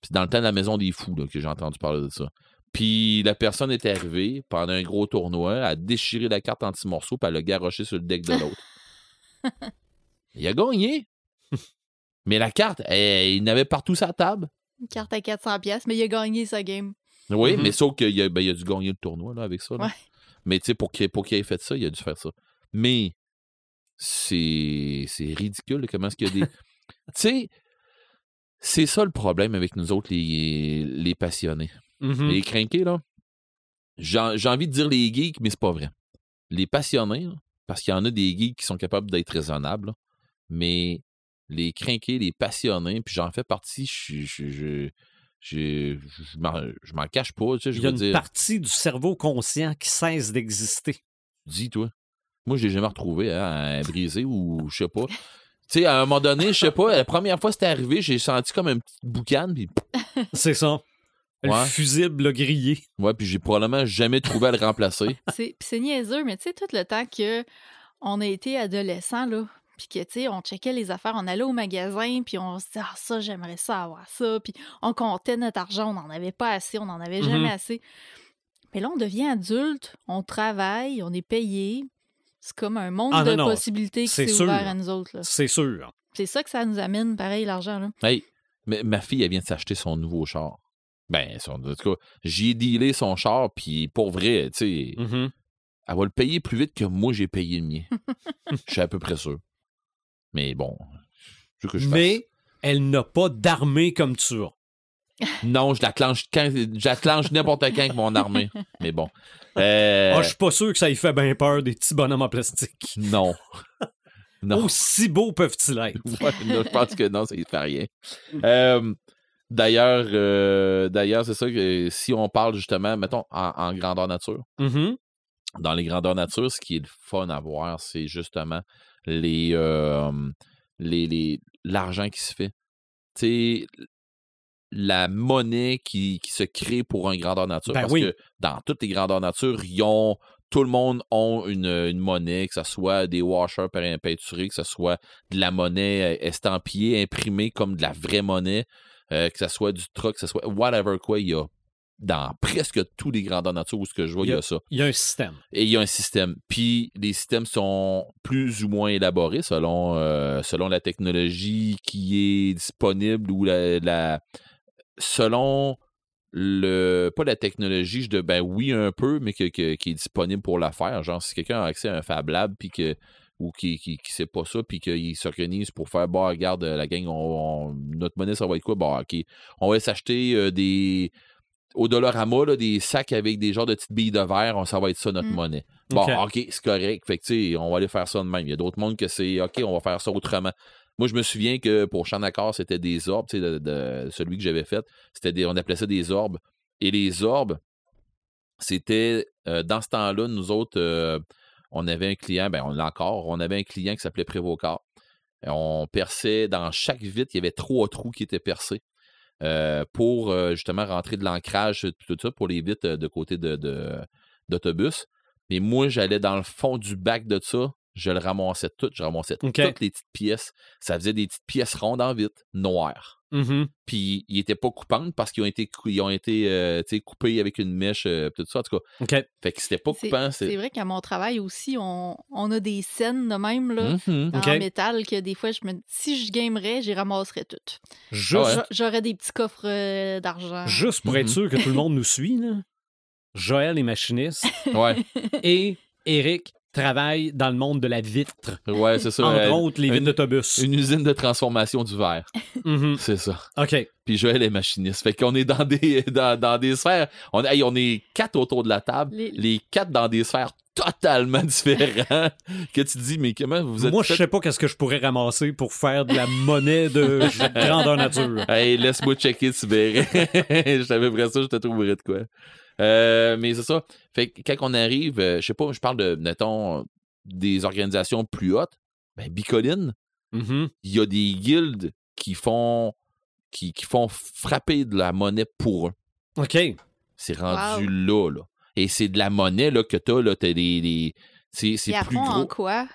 Puis c'est dans le temps de la Maison des Fous, là, que j'ai entendu parler de ça. Puis la personne est arrivée pendant un gros tournoi, a déchiré la carte en petits morceaux, puis elle l'a garoché sur le deck de l'autre. (laughs) il a gagné. Mais la carte, eh, il n'avait partout sa table. Une carte à 400$, piastres, mais il a gagné sa game. Oui, Mhm. mais sauf qu'il a, ben, il a dû gagner le tournoi là, avec ça. là. Ouais. Mais tu sais, pour qu'il pour ait fait ça, il a dû faire ça. Mais c'est c'est ridicule comment est-ce qu'il y a des. tu sais, c'est ça le problème avec nous autres, les, les passionnés. Mhm. Les crinqués, là. J'ai j'ai envie de dire les geeks, mais c'est pas vrai. Les passionnés, là, parce qu'il y en a des geeks qui sont capables d'être raisonnables, là, mais les crinqués, les passionnés, puis j'en fais partie, je je- je- je- m'en cache pas, tu sais, je Il y a une dire, partie du cerveau conscient qui cesse d'exister. dis toi. Moi, je l'ai jamais retrouvé, hein, à brisé ou je sais pas. Tu sais, à un moment donné, je sais pas, la première fois que c'était arrivé, j'ai senti comme un petit boucan, puis C'est ça. Le Ouais. fusible grillé. ouais, puis j'ai probablement jamais trouvé à le remplacer. C'est niaiseux, mais tu sais, tout le temps que on a été adolescent, là, puis que, tu sais, on checkait les affaires, on allait au magasin, puis on se disait, ah, ça, j'aimerais ça avoir ça, puis on comptait notre argent, on n'en avait pas assez, on n'en avait Mhm. jamais assez. Mais là, on devient adulte, on travaille, on est payé. C'est comme un monde Ah, non, de non, possibilités qui c'est s'est sûr. ouvert à nous autres. là. C'est sûr. C'est ça que ça nous amène, pareil, l'argent. là. Hey, mais ma fille, elle vient de s'acheter son nouveau char. Ben, son, en tout cas, j'ai dealé son char, puis pour vrai, tu sais, Mhm. elle va le payer plus vite que moi, j'ai payé le mien. Je suis à peu près sûr. Mais bon, je veux que je fasse. Mais elle n'a pas d'armée comme tu as. (laughs) Non, je la clenche, quand, je la clenche n'importe quand avec mon armée. Mais bon. Euh, Ah, je suis pas sûr que ça y fait bien peur des petits bonhommes en plastique. Non. (laughs) Non. Aussi beaux peuvent-ils être? Ouais, non, je pense que non, ça ne fait rien. Euh, d'ailleurs, euh, d'ailleurs, c'est ça que si on parle justement, mettons, en, en grandeur nature, Mhm. dans les grandeurs nature, ce qui est le fun à voir, c'est justement les, euh, les, les- l'argent qui se fait. Tu sais, la monnaie qui, qui se crée pour un grandeur nature. Ben parce oui. que dans toutes les grandeurs nature, ils ont, tout le monde a une, une monnaie, que ce soit des washers pein- peinturés, que ce soit de la monnaie estampillée, imprimée comme de la vraie monnaie, euh, que ce soit du truck, que ce soit whatever quoi, il y a dans presque tous les grandeurs nature où ce que je vois, il y a ça. Il y a un système. Et il y a un système. Puis les systèmes sont plus ou moins élaborés selon, euh, selon la technologie qui est disponible ou la, la- selon le pas la technologie, je de ben oui un peu, mais que, que- qui est disponible pour la faire. Genre si quelqu'un a accès à un Fab Lab puis que ou qui, qui, qui sait pas ça, puis qu'il s'organise pour faire, bah, regarde, la gang, on- on- notre monnaie, ça va être quoi? Bah, OK. On va s'acheter euh, des, au Dollarama, là, des sacs avec des genres de petites billes de verre, on- ça va être ça notre Mm. monnaie. Bon, OK. C'est correct. Fait que, tu sais, on va aller faire ça de même. Il y a d'autres mondes que c'est OK, on va faire ça autrement. Moi, je me souviens que pour Chanacor, c'était des orbes, tu sais, de, de- celui que j'avais fait, c'était des, on appelait ça des orbes. Et les orbes, c'était, euh, dans ce temps-là, nous autres, euh, on avait un client, ben on l'a encore, on avait un client qui s'appelait Prévocar. On perçait dans chaque vitre, il y avait trois trous qui étaient percés euh, pour euh, justement rentrer de l'ancrage, tout ça, pour les vitres euh, de côté de, d'autobus. Et moi, j'allais dans le fond du bac de ça, je le ramassais tout, je ramassais toutes les petites pièces. Ça faisait des petites pièces rondes en vitre, noires. Mhm. Puis ils étaient pas coupantes parce qu'ils ont été, ils ont été euh, tu sais, coupés avec une mèche, euh, tout ça. En tout cas, OK. fait que c'était pas coupant. c'est vrai qu'à mon travail aussi, on, on a des scènes de même là, Mhm. en métal que des fois, je me si je gamerais, j'y ramasserais toutes. Juste, Ah J'aurais des petits coffres euh, d'argent. juste pour être Mhm. sûr que tout le monde nous suit, là, Joël est machiniste Ouais, et Eric travaille dans le monde de la vitre. ouais, c'est ça. Entre euh, autres, les vitres d'autobus. Une usine de transformation du verre. Mhm. C'est ça. OK. Puis Joël est machiniste. Fait qu'on est dans des, (laughs) dans, dans des sphères. On, hey, on est quatre autour de la table. Les- Les, quatre dans des sphères totalement (laughs) différents. que tu dis, mais comment vous êtes. Moi, je sais pas qu'est-ce que je pourrais ramasser pour faire de la monnaie de (laughs) grandeur nature. Hey, laisse-moi checker, tu verrais. je savais après ça, je te trouverais de quoi. Euh, mais c'est ça. Fait que quand on arrive, euh, je sais pas, je parle de, mettons, des organisations plus hautes. Ben, Bicoline, Mhm. il y a des guildes qui font qui, qui font frapper de la monnaie pour eux. OK. C'est rendu là, là. Et c'est de la monnaie là, que t'as, là. T'as des. des- c'est plus affrontent en gros. quoi?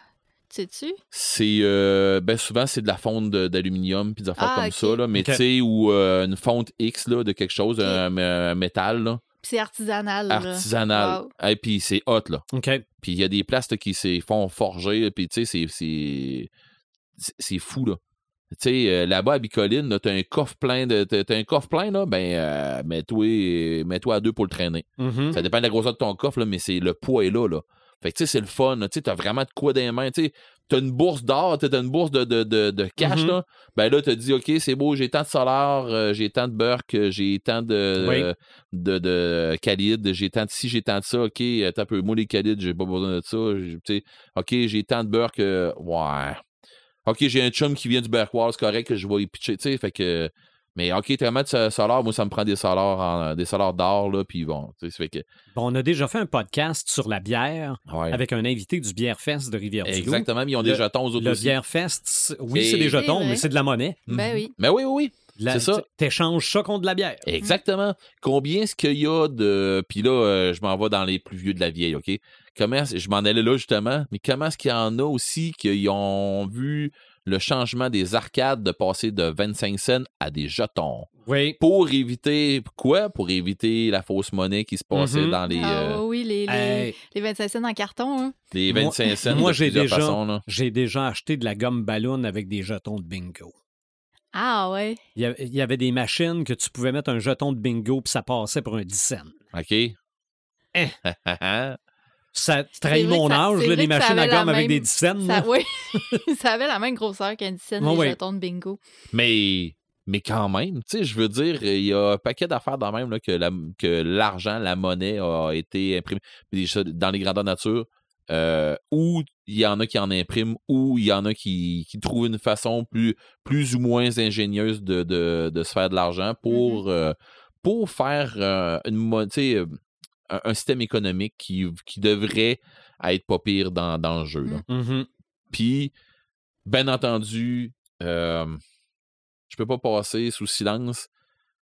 Sais-tu? C'est. euh, ben souvent, c'est de la fonte d'aluminium puis des affaires Ah, comme ça, là. Mais tu sais, ou euh, une fonte X là, de quelque chose, un, un métal, là, c'est artisanal. là. artisanal. Wow. Et puis c'est hot, là. OK. Puis il y a des places là, qui se font forger, puis tu sais, c'est- c'est. fou, là. Tu sais, euh, là-bas à Bicoline, là, t'as un coffre plein de. T'as un coffre plein, là, ben, euh, mets-toi mets-toi à deux pour le traîner. Mhm. Ça dépend de la grosseur de ton coffre, là, mais c'est le poids est là, là. Fait que tu sais, c'est le fun. Tu sais, t'as vraiment de quoi dans les mains. Tu sais, t'as une bourse d'or, t'as une bourse de, de, de, de cash, Mhm. là. Ben là, t'as dit, OK, c'est beau, j'ai tant de solaire, euh, j'ai tant de burk, euh, j'ai tant de, Oui. euh, de, de calides, j'ai tant de ci, j'ai tant de ça. OK, attends un peu. Moi, les calides, j'ai pas besoin de ça. OK, j'ai tant de burk. euh, ouais. OK, j'ai un chum qui vient du Berkouard, c'est correct que je vais y pitcher, tu sais, fait que... Mais OK, t'as mettre ce solaire, moi, ça me prend des solaires, en- des d'or, là, puis bon, tu sais, ça fait que... Bon, on a déjà fait un podcast sur la bière Ouais. avec un invité du Bière Fest de Rivière-du-Loup. Exactement, mais ils ont des jetons aux autres Le aussi. Bière Fest, c'est- oui, Et- c'est des jetons, mais c'est de la monnaie. Ben Mhm. oui. Mais oui, oui, oui. De la- C'est ça. T'échanges ça contre de la bière. Exactement. Combien est-ce qu'il y a de. Puis là, euh, je m'en vais dans les plus vieux de la vieille, OK? Comment Je m'en allais là justement, mais comment est-ce qu'il y en a aussi qui ont vu le changement des arcades de passer de 25 cents à des jetons? Oui. Pour éviter quoi? Pour éviter la fausse monnaie qui se passait Mhm. dans les, Ah euh, oui, les, les, Hey, les 25 cents en carton. Hein. les Moi- 25 cents moi, j'ai déjà-. J'ai déjà acheté de la gomme ballon avec des jetons de bingo. Ah ouais. Il y, avait, il y avait des machines que tu pouvais mettre un jeton de bingo puis ça passait pour un 10 cents. OK? Hein? (laughs) Ça trahit mon ça- âge, là, les machines à gomme avec même- des 10 cents. Ça, oui. (laughs) (laughs) ça avait la même grosseur qu'un 10 cents, Ah les oui. jetons de bingo. Mais, mais quand même, tu sais, je veux dire, il y a un paquet d'affaires dans même là, que, la- que l'argent, la monnaie a été imprimée des dans les grandeurs nature. Euh, ou il y en a qui en impriment, ou il y en a qui, qui trouvent une façon plus, plus ou moins ingénieuse de, de, de se faire de l'argent pour, euh, pour faire euh, une, un, un système économique qui, qui devrait être pas pire dans, dans le jeu. là. Mhm. Puis, bien entendu, euh, je peux pas passer sous silence,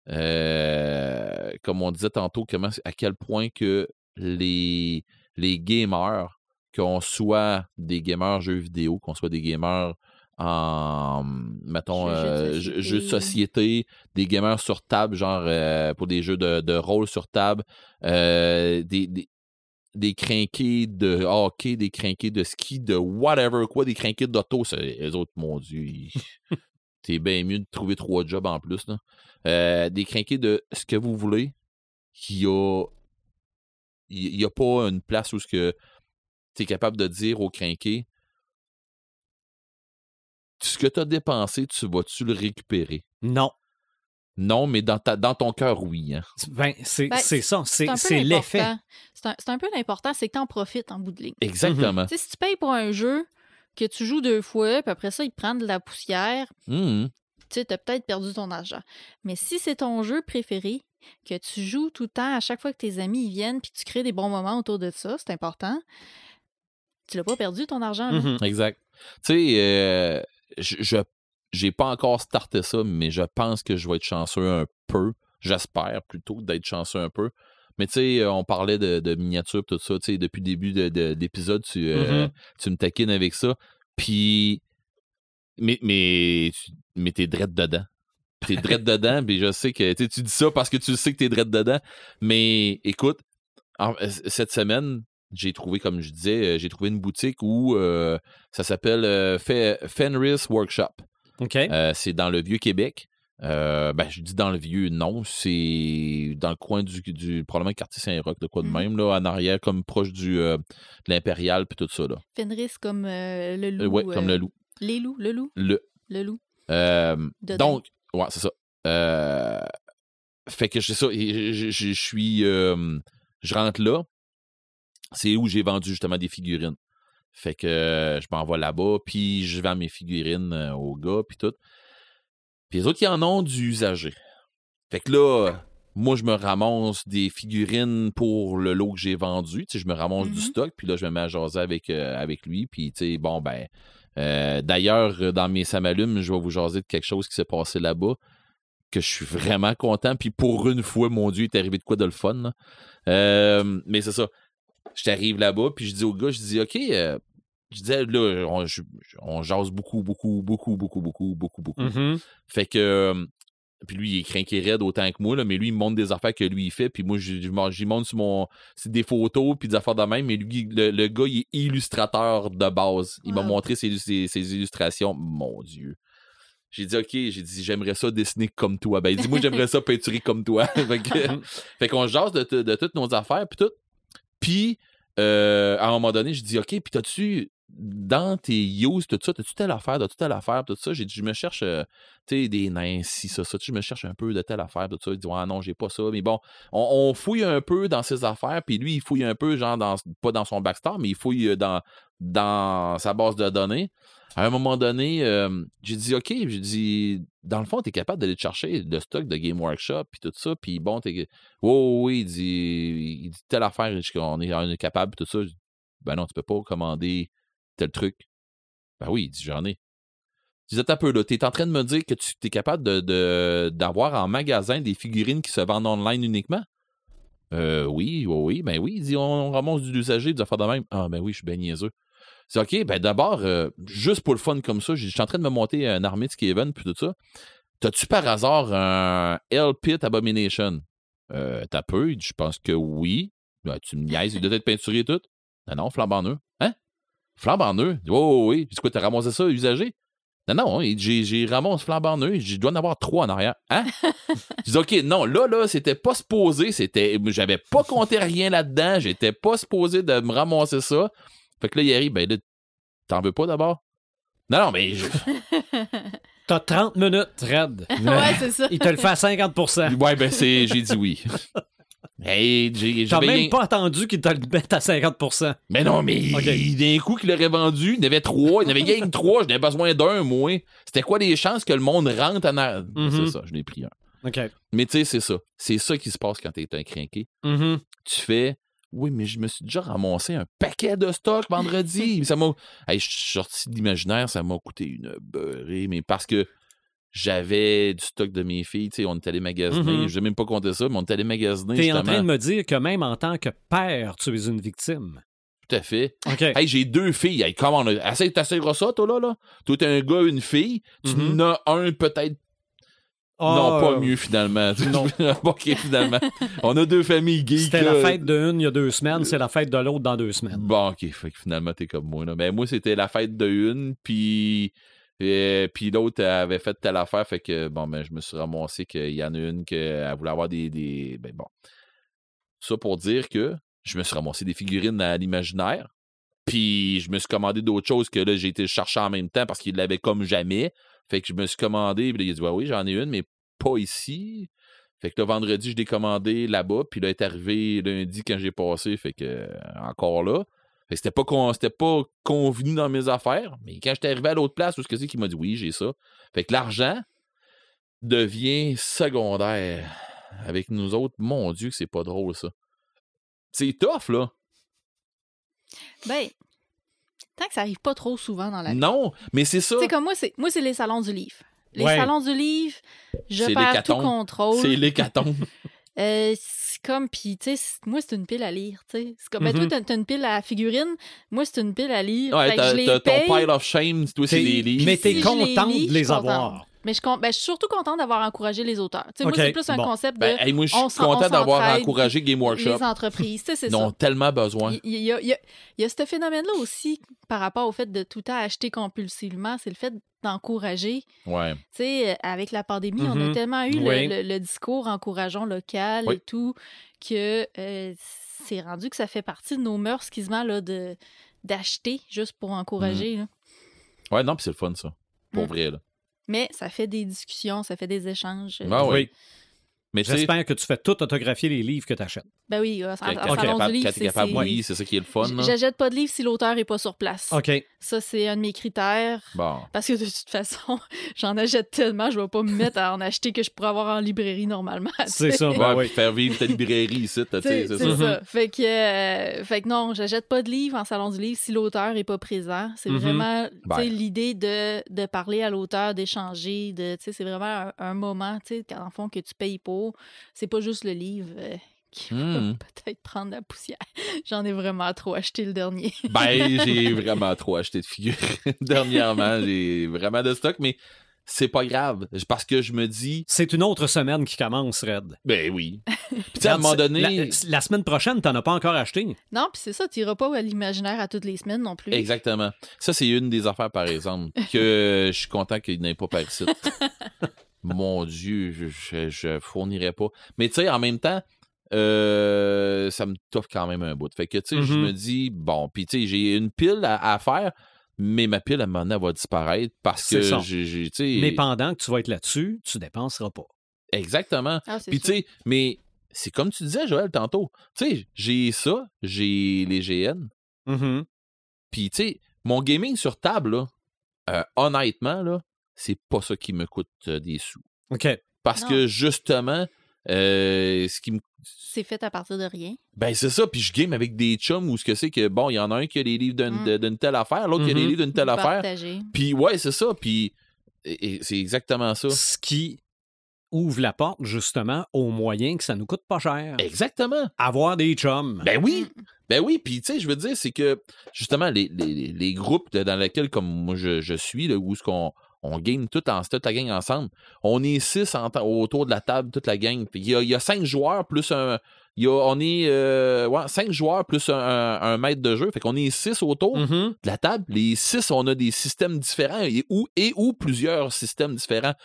euh, comme on disait tantôt, comment, à quel point que les, les gamers, qu'on soit des gamers jeux vidéo, qu'on soit des gamers en, mettons, Jeux- jeux de euh, jeux- de société. des gamers sur table, genre euh, pour des jeux de, de rôle sur table, euh, des, des, des crinqués de hockey, des crinqués de ski, de whatever, quoi, des crinqués d'auto, c'est- les autres, mon Dieu, t'es (laughs) bien mieux de trouver trois jobs en plus. Là. Euh, des crinqués de ce que vous voulez, il y a, il y a pas une place où ce que tu es capable de dire au crinqué ce que tu as dépensé, tu vas-tu le récupérer? Non. Non, mais dans, ta, dans ton cœur, oui. hein. Ben, c'est Ben, c'est ça. C'est l'effet. C'est un, c'est un peu l'important, c'est que tu en profites en bout de ligne. Exactement. Sais, si tu payes pour un jeu que tu joues deux fois, puis après ça, il te prend de la poussière, Mhm. tu sais, t'as peut-être perdu ton argent. Mais si c'est ton jeu préféré, que tu joues tout le temps à chaque fois que tes amis y viennent, puis tu crées des bons moments autour de ça, c'est important. Tu l'as pas perdu ton argent. Mhm. Exact. Tu sais, euh, je, j'ai pas encore starté ça, mais je pense que je vais être chanceux un peu. J'espère plutôt d'être chanceux un peu. Mais tu sais, on parlait de, de miniatures tout ça. Tu sais, depuis le début de, de, l'épisode, tu, euh, Mhm. tu me taquines avec ça. Puis. Mais, mais, mais t'es drette dedans. T'es drette dedans, (laughs) puis je sais que tu dis ça parce que tu sais que t'es drette dedans. Mais écoute, en- euh, cette semaine, j'ai trouvé, comme je disais, euh, j'ai trouvé une boutique où euh, ça s'appelle euh, Fe- Fenris Workshop. OK. Euh, c'est dans le Vieux-Québec. Euh, ben, je dis dans le vieux, non. C'est dans le coin du, du probablement quartier Saint-Roch, de quoi de Mhm. même, là, en arrière, comme proche du, euh, de l'Impérial, puis tout ça. Là. Fenris comme euh, le loup. Euh, ouais, comme euh, le loup. Les loups, le loup, Le, le loup. euh, donc, ouais, c'est ça. Euh, fait que c'est ça. Je, suis. euh, je rentre là. C'est où j'ai vendu justement des figurines. Fait que euh, je m'en vais là-bas, puis je vends mes figurines euh, aux gars, puis tout. Puis les autres, ils en ont du usagé. Fait que là, moi, je me ramasse des figurines pour le lot que j'ai vendu. Tu sais, je me ramasse du Mhm. stock, puis là, je me mets à jaser avec, euh, avec lui. Puis, tu sais, bon, ben, d'ailleurs, dans mes samalumes, je vais vous jaser de quelque chose qui s'est passé là-bas, que je suis vraiment content. Puis pour une fois, mon Dieu, il est arrivé de quoi de le fun. Euh, mais c'est ça. Je t'arrive là-bas, puis je dis au gars, je dis, OK, euh, je disais, là, on, je- on jase beaucoup, beaucoup, beaucoup, beaucoup, beaucoup, beaucoup, beaucoup. Mhm. Fait que. euh, puis lui, il est craqué raide autant que moi, là, mais lui, il me montre des affaires que lui, il fait. Puis moi, j'y montre sur mon. C'est des photos, puis des affaires de même. Mais lui, le, le gars, il est illustrateur de base. Il m'a montré ses, ses- ses illustrations. Mon Dieu. J'ai dit, OK, j'ai dit, j'aimerais ça dessiner comme toi. Ben, il dit, moi, j'aimerais ça peinturer comme toi. (laughs) (laughs) fait qu'on jase de, de- de toutes nos affaires, puis tout. Puis, euh, à un moment donné, je dis, OK, puis t'as-tu, dans tes use, tout ça, t'as-tu telle affaire, t'as-tu telle affaire, tout ça? J'ai dit, je me cherche, euh, tu sais, des ça, ça. Je me cherche un peu de telle affaire, tout ça. Il dit, ouais, non, j'ai pas ça. Mais bon, on, on fouille un peu dans ses affaires, puis lui, il fouille un peu, genre, dans, pas dans son backstore, mais il fouille euh, dans, dans sa base de données. À un moment donné, j'ai dit, OK, j'ai dit, dans le fond, t'es capable d'aller te chercher le stock de Game Workshop, puis tout ça, puis bon, t'es. Oh, oui, il dit, il dit telle affaire, on est, on est capable, tout ça. Ben non, tu peux pas commander tel truc. Ben oui, il dit, j'en ai. Je disais, un peu là, t'es en train de me dire que tu es capable de, d'avoir en magasin des figurines qui se vendent online uniquement? Euh, oui, oui, oui, ben oui, il dit, on ramasse du usager, des affaires de même. Ah, ben oui, je suis bien niaiseux. C'est OK, ben d'abord, euh, juste pour le fun comme ça, je suis en train de me monter un armée de Skaven, puis tout ça. T'as-tu par hasard un Hell Pit Abomination? Euh, t'as peu? Je pense que oui. Ben, tu me niaises, il doit être peinturé et tout. Non, non, flambe en eux. Hein? Flambe en eux? Oh, oui. Dis, quoi, t'as ramassé ça, usagé? Non, non, j'ai, j'ai ramassé flambe en eux. Je dois en avoir trois en arrière. Hein? (laughs) je dis, OK, non, là, là, c'était pas supposé. C'était, j'avais pas compté rien là-dedans. J'étais pas supposé de me ramasser ça. Fait que là, il arrive, ben là, t'en veux pas d'abord? Non, non, mais je- (laughs) T'as 30 minutes, Red. (laughs) ouais, c'est ça. Il te le fait à 50 Ouais, ben c'est. J'ai dit oui. (laughs) Hey, j'ai j'ai T'as même pas attendu qu'il te le mette à 50 Mais non, mais Ok. il- d'un coup qu'il l'aurait vendu, il y en avait trois. Il y en avait que trois, j'en avais besoin d'un, moi. C'était quoi les chances que le monde rentre en arrière? Mhm. C'est ça, je l'ai pris un. OK. Mais tu sais, c'est ça. C'est ça qui se passe quand t'es un crinqué. Mhm. Tu fais. Oui, mais je me suis déjà ramassé un paquet de stock vendredi. (laughs) ça m'a. Hey, je suis sorti de l'imaginaire, ça m'a coûté une beurrée, mais parce que j'avais du stock de mes filles, tu sais, on est allé magasiner. Mhm. Je n'ai même pas compté ça, mais on est allé magasiner. T'es en train de me dire que même en tant que père, tu es une victime. Tout à fait. OK. Hey, j'ai deux filles. Hey, comment on a... Essaye, ça, toi, là, là? Toi, t'es un gars, une fille. Tu en as un, peut-être. Non, Ah, pas euh, mieux, finalement. (laughs) non. (laughs) OK, finalement. On a deux familles geeks. C'était la fête d'une il y a deux semaines, c'est la fête de l'autre dans deux semaines. Bon, OK. Fait que finalement, t'es comme moi, là. Ben, moi, c'était la fête de une, puis... euh, puis l'autre avait fait telle affaire, fait que, bon, ben, je me suis ramassé qu'il y en a une qu'elle voulait avoir des, des... Ben, bon. Ça pour dire que je me suis ramassé des figurines à l'imaginaire, puis je me suis commandé d'autres choses que là, j'ai été chercher en même temps parce qu'il l'avait comme jamais. Fait que je me suis commandé, puis il a dit, ouais, oui, j'en ai une, mais pas ici. Fait que le vendredi, je l'ai commandé là-bas, puis là, il est arrivé lundi quand j'ai passé, fait que, euh, encore là. Fait que c'était pas, c'était pas convenu dans mes affaires, mais quand j'étais arrivé à l'autre place, où est-ce que c'est qui m'a dit, oui, j'ai ça. Fait que l'argent devient secondaire avec nous autres. Mon Dieu, que c'est pas drôle, ça. C'est tough, là. Ben, Tant que ça arrive pas trop souvent dans la vie. Non, mais c'est ça. Tu sais, comme moi, c'est moi, c'est les salons du livre. Les Ouais. salons du livre, je C'est perds tout l'hécatombe. contrôle. C'est l'hécatombe. (laughs) Euh, c'est comme, puis, tu sais, c'est- moi, c'est une pile à lire, tu sais. C'est comme, ben, toi, Mhm. t'as t'as une pile à figurines, moi, c'est une pile à lire. Ouais, Fait que t'as je les t'as ton paye, pile of shame, toi, c'est T'es- les livres. Mais t'es si je les contente lis, de je les suis avoir. Mais je, ben, je suis surtout contente d'avoir encouragé les auteurs. Tu sais, Ok, Moi, c'est plus un bon. concept de Ben, hey, moi, je suis content d'avoir encouragé Game Workshop. les entreprises. C'est Ils ont ça. tellement besoin. Il y, a, il y a- il y a ce phénomène-là aussi par rapport au fait de tout le temps acheter compulsivement. C'est le fait d'encourager. Ouais. Tu sais, avec la pandémie, on a tellement eu le- Oui. le, le discours encourageant local Oui. et tout que euh, c'est rendu que ça fait partie de nos mœurs quasiment là, de d'acheter juste pour encourager. là. Ouais, non, puis c'est le fun, ça. Pour Mm. vrai, là. Mais ça fait des discussions, ça fait des échanges. euh, Ah ouais. Oui. Mais J'espère que tu fais tout autographier les livres que tu achètes. Ben oui, euh, en, salon du livre, c'est- oui, c'est ça qui est le fun. J'achète pas de livre si l'auteur est pas sur place. OK. Ça, c'est un de mes critères. Bon. Parce que de toute façon, (laughs) j'en achète tellement, je vais pas me mettre à en acheter que je pourrais avoir en librairie normalement. C'est ça, ben puis oui. faire vivre ta librairie ici, tu sais, C'est ça. ça. Fait que, euh, fait que non, j'achète pas de livre en salon du livre si l'auteur est pas présent. C'est Mhm. vraiment Ben. l'idée de, de parler à l'auteur, d'échanger, de, tu sais, c'est vraiment un, un moment, tu sais, en fond que tu payes pour. C'est pas juste le livre euh, (laughs) qui va Hmm. peut-être prendre la poussière. (laughs) J'en ai vraiment trop acheté le dernier. Ben, j'ai (laughs) vraiment trop acheté de figurines dernièrement. J'ai vraiment de stock, mais c'est pas grave. Parce que je me dis, C'est une autre semaine qui commence, Red. ben oui. Puis tu sais, à un moment donné. La, la semaine prochaine, t'en as pas encore acheté. non, puis c'est ça, tu iras pas à l'imaginaire à toutes les semaines non plus. Exactement. Ça, c'est une des affaires, par exemple, que je suis content qu'il n'ait pas par ici. Mon Dieu, je, fournirais pas. Mais tu sais, en même temps, euh, ça me toffe quand même un bout. Fait que, tu sais, je Mhm. me dis, bon, puis tu sais, j'ai une pile à, à faire, mais ma pile, à un moment donné, elle va disparaître parce que C'est ça. j'ai. Mais pendant que tu vas être là-dessus, tu dépenseras pas. Exactement. Ah, c'est Puis tu sais, mais c'est comme tu disais, Joël, tantôt. Tu sais, j'ai ça, j'ai les GN, Mhm. Puis, tu sais, mon gaming sur table, là, euh, honnêtement, là, c'est pas ça qui me coûte euh, des sous. OK. Parce Non. que, justement, euh, ce qui me. C'est fait à partir de rien. Ben, c'est ça. Puis, je game avec des chums où ce que c'est que, bon, il y en a un qui a les livres d'une Mm. de- d'une telle affaire, l'autre qui a les Mhm. livres d'une telle affaire. Puis, ouais, c'est ça. Puis, et- et c'est exactement ça. Ce qui ouvre la porte, justement, aux moyens que ça nous coûte pas cher. Exactement. Avoir des chums. Ben oui. Mm. Ben oui, puis tu sais, je veux dire, c'est que justement, les, les, les groupes dans lesquels, comme moi je, je suis, là, où ce qu'on on game toute, en, toute la gang ensemble, on est six en autour de la table, toute la gang. Il y a, il y a cinq joueurs plus un. il y a- on est euh, ouais, cinq joueurs plus un, un- un maître de jeu. Fait qu'on est six autour Mhm. de la table. Les six, on a des systèmes différents et ou, et ou plusieurs systèmes différents.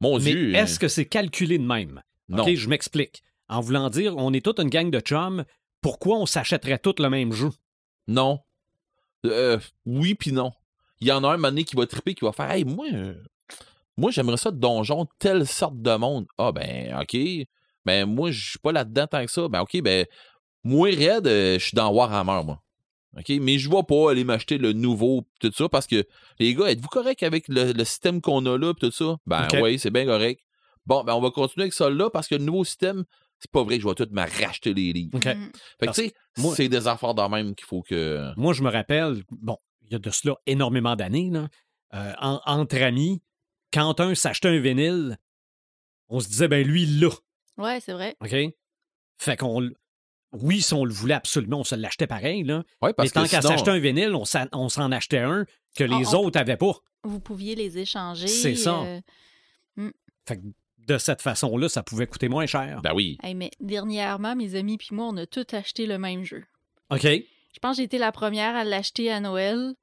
Mon Mais Dieu. est-ce que c'est calculé de même? Non. OK, je m'explique. En voulant dire, on est toute une gang de chums, pourquoi on s'achèterait tous le même jeu? Non. Euh, oui, puis non. Il y en a un mané qui va triper, qui va faire Hey, moi, euh, moi j'aimerais ça de donjon, telle sorte de monde. Ah, ben, OK. Ben, moi, je suis pas là-dedans tant que ça. Ben, OK, ben, moi, Red, euh, je suis dans Warhammer, moi. OK? Mais je vais pas aller m'acheter le nouveau, tout ça, parce que, les gars, êtes-vous correct avec le, le système qu'on a là, tout ça? Ben, oui, c'est bien correct. Bon, ben, on va continuer avec ça là, parce que le nouveau système, c'est pas vrai que je vais tout me racheter les livres. OK. Mm. Fait que, tu sais, c'est des affaires de même qu'il faut que. Moi, je me rappelle, bon, il y a de cela énormément d'années, là, euh, en- entre amis, quand un s'achetait un vinyle, on se disait, ben lui, il l'a. Ouais, c'est vrai. OK? Fait qu'on. Oui, si on le voulait absolument, on se l'achetait pareil, là. Ouais, parce Mais tant que qu'à sinon- s'acheter un vinyle, on s'en on s'en achetait un que les On- on- autres n'avaient pas. Vous pouviez les échanger. C'est ça. euh, Fait que de cette façon-là, ça pouvait coûter moins cher. Ben oui. hey, mais dernièrement, mes amis puis moi, on a tous acheté le même jeu. OK? Je pense que j'ai été la première à l'acheter à Noël.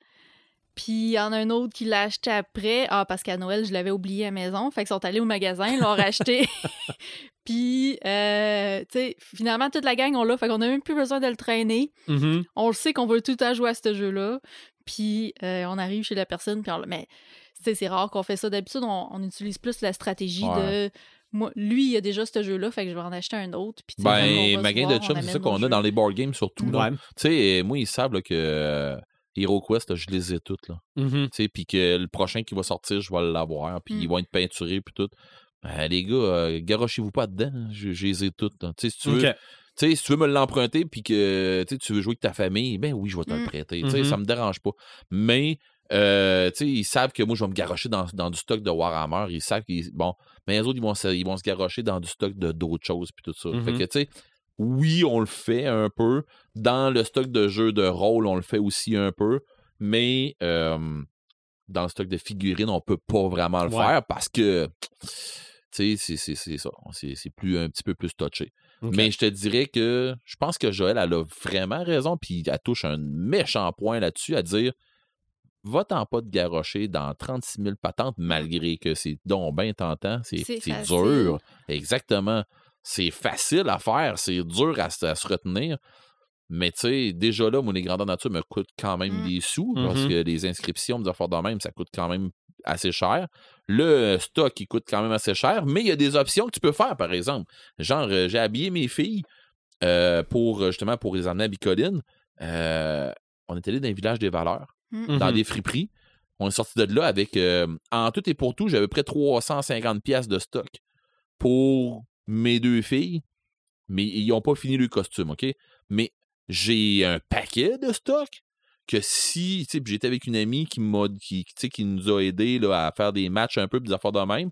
Puis il y en a un autre qui l'a acheté après. Ah, parce qu'à Noël, je l'avais oublié à la maison. Fait qu'ils sont allés au magasin, ils l'ont racheté. (laughs) (laughs) Puis, euh, tu sais, finalement, toute la gang, on l'a. Fait qu'on a même plus besoin de le traîner. Mhm. On le sait qu'on veut tout à jouer à ce jeu-là. Puis, euh, on arrive chez la personne. Puis on, le- mais, tu sais, c'est rare qu'on fait ça. D'habitude, on, on utilise plus la stratégie Ouais. de. Moi, lui, il a déjà ce jeu-là, fait que je vais en acheter un autre. Puis, Ben, ma de on chums, c'est ça qu'on a dans les board games surtout. Ouais. Tu sais, moi, ils savent là, que euh, Hero Quest, là, je les ai toutes. Là. Mhm. Tu sais, Puis que le prochain qui va sortir, je vais l'avoir. Puis Mm. ils vont être peinturés. Puis tout. Ben, les gars, euh, garochez-vous pas dedans. hein. Je, je les ai toutes. là. Tu sais, si tu veux. Tu sais, si tu veux me l'emprunter puis que tu veux jouer avec ta famille, ben oui, je vais te le Mm. prêter. Sais, Mhm. ça me dérange pas. Mais euh, tu sais, ils savent que moi, je vais me garrocher dans, dans du stock de Warhammer. Ils savent qu'ils. Bon, mais les autres, ils vont, se, ils vont se garrocher dans du stock de d'autres choses puis tout ça. Fait Mhm. que, tu sais, oui, on le fait un peu. Dans le stock de jeux de rôle, on le fait aussi un peu. Mais euh, dans le stock de figurines, on peut pas vraiment le Ouais. faire parce que. Tu sais, c'est- c'est c'est ça. C'est c'est plus un petit peu plus touché. Mais je te dirais que je pense que Joël, elle a vraiment raison, puis elle touche un méchant point là-dessus à dire va-t'en pas de garrocher dans 36 000 patentes, malgré que c'est donc bien tentant, c'est dur. Exactement. C'est facile à faire, c'est dur à, se- à se retenir. Mais tu sais, déjà là, moi, les grandeurs nature me coûtent quand même Mm. des sous, parce que les inscriptions, des affaires de même, ça coûte quand même assez cher. Le stock, il coûte quand même assez cher, mais il y a des options que tu peux faire, par exemple. Genre, euh, j'ai habillé mes filles euh, pour, euh, justement, pour les emmener à Bicoline. Euh, on est allé dans un village des valeurs, Mm. dans Mhm. des friperies. On est sorti de là avec, euh, en tout et pour tout, j'avais près 350 pièces de stock pour mes deux filles, mais ils n'ont pas fini le costume, OK? Mais j'ai un paquet de stock que si, tu sais, j'étais avec une amie qui m'a qui, qui nous a aidé là, à faire des matchs un peu, puis des affaires de même.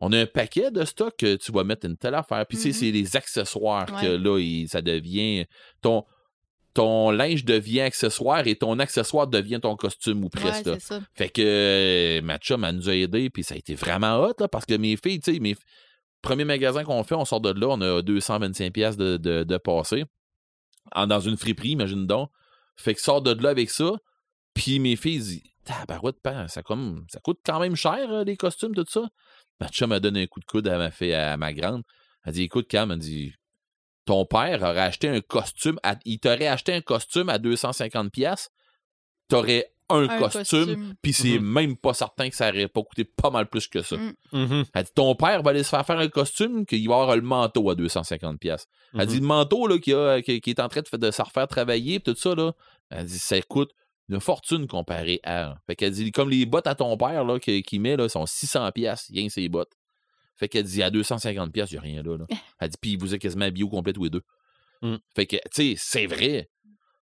On a un paquet de stock que tu vas mettre une telle affaire. Puis, tu sais, Mhm. c'est les accessoires que là, il- ça devient. Ton, ton linge devient accessoire et ton accessoire devient ton costume ou presque. ça. Fait que euh, ma chum, elle nous a aidés, puis ça a été vraiment hot, là, parce que mes filles, tu sais, mes premiers magasins qu'on fait, on sort de là, on a 225 pièces de, de, de passé. En, dans une friperie, imagine donc. Fait que sort de là avec ça, puis mes filles disent Tabarouette, ça, comme, ça coûte quand même cher, euh, les costumes, tout ça. Ma chum a donné un coup de coude à ma, fille, à ma grande. Elle dit Écoute, Cam, elle dit Ton père aurait acheté un costume, à- il t'aurait acheté un costume à 250 pièces, t'aurais un, Un costume, costume. puis c'est Mhm. même pas certain que ça aurait pas coûté pas mal plus que ça. Mm. Mhm. Elle dit Ton père va aller se faire faire un costume, qu'il va avoir le manteau à 250 pièces. Elle dit Mhm. Le manteau là, qui, a- qui, qui est en train de, se refaire travailler, pis tout ça, là, elle dit Ça coûte une fortune comparé à. Fait qu'elle dit Comme les bottes à ton père là, qui, qui met, là, sont 600 pièces, rien que ses bottes. Fait qu'elle dit à 250 pièces, il n'y a rien là, là. (laughs) Elle dit puis vous êtes quasiment au complet tous les deux. Mm. Fait que tu sais, c'est vrai.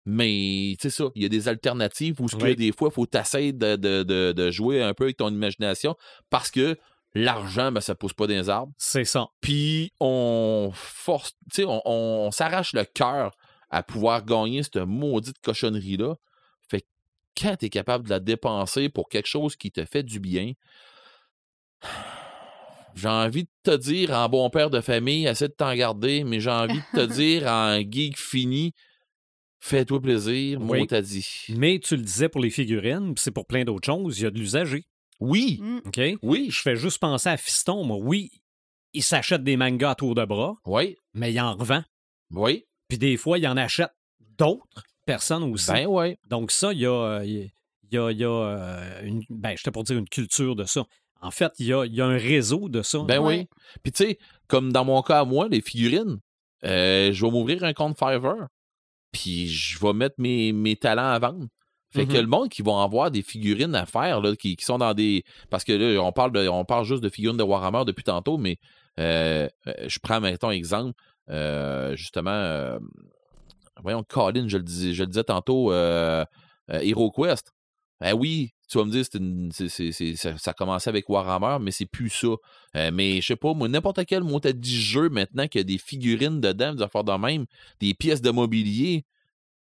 Mais, tu sais ça, il y a des alternatives où ce que des fois, il faut t'essayer de, de, de, de jouer un peu avec ton imagination parce que l'argent, ben, ça pousse pas dans les arbres. C'est ça. Puis on force, tu sais, on, on s'arrache le cœur à pouvoir gagner cette maudite cochonnerie-là. Fait que quand tu es capable de la dépenser pour quelque chose qui te fait du bien, j'ai envie de te dire en bon père de famille, essaie de t'en garder, mais j'ai envie de te (laughs) dire en geek fini, fais-toi plaisir, moi t'as dit. Mais tu le disais pour les figurines, c'est pour plein d'autres choses, il y a de l'usager. Oui, Mm. OK? oui, Je fais juste penser à Fiston, moi. Oui, il s'achète des mangas à tour de bras, oui, mais il en revend. oui, Puis des fois, il en achète d'autres personnes aussi. ben. Donc ça, il y a, euh, il y a, il y a, euh, une, ben, j'étais pour dire une culture de ça. En fait, il y a, il y a un réseau de ça. Ben Ouais. oui. Puis tu sais, comme dans mon cas à moi, les figurines, euh, je vais m'ouvrir un compte Fiverr, puis je vais mettre mes, mes talents à vendre. Fait que Mhm. le monde qui va avoir des figurines à faire, là, qui, qui sont dans des. Parce que là, on parle, de, on parle juste de figurines de Warhammer depuis tantôt, mais euh, euh, je prends, mettons, exemple, euh, justement, euh, voyons, Colin, je le disais, je le disais tantôt, euh, euh, HeroQuest. Ben oui, tu vas me dire, ça, commencé avec Warhammer, mais c'est plus ça. Euh, mais je sais pas, moi, n'importe quel dit jeu maintenant qu'il y a des figurines dedans, des affaires de même, des pièces de mobilier,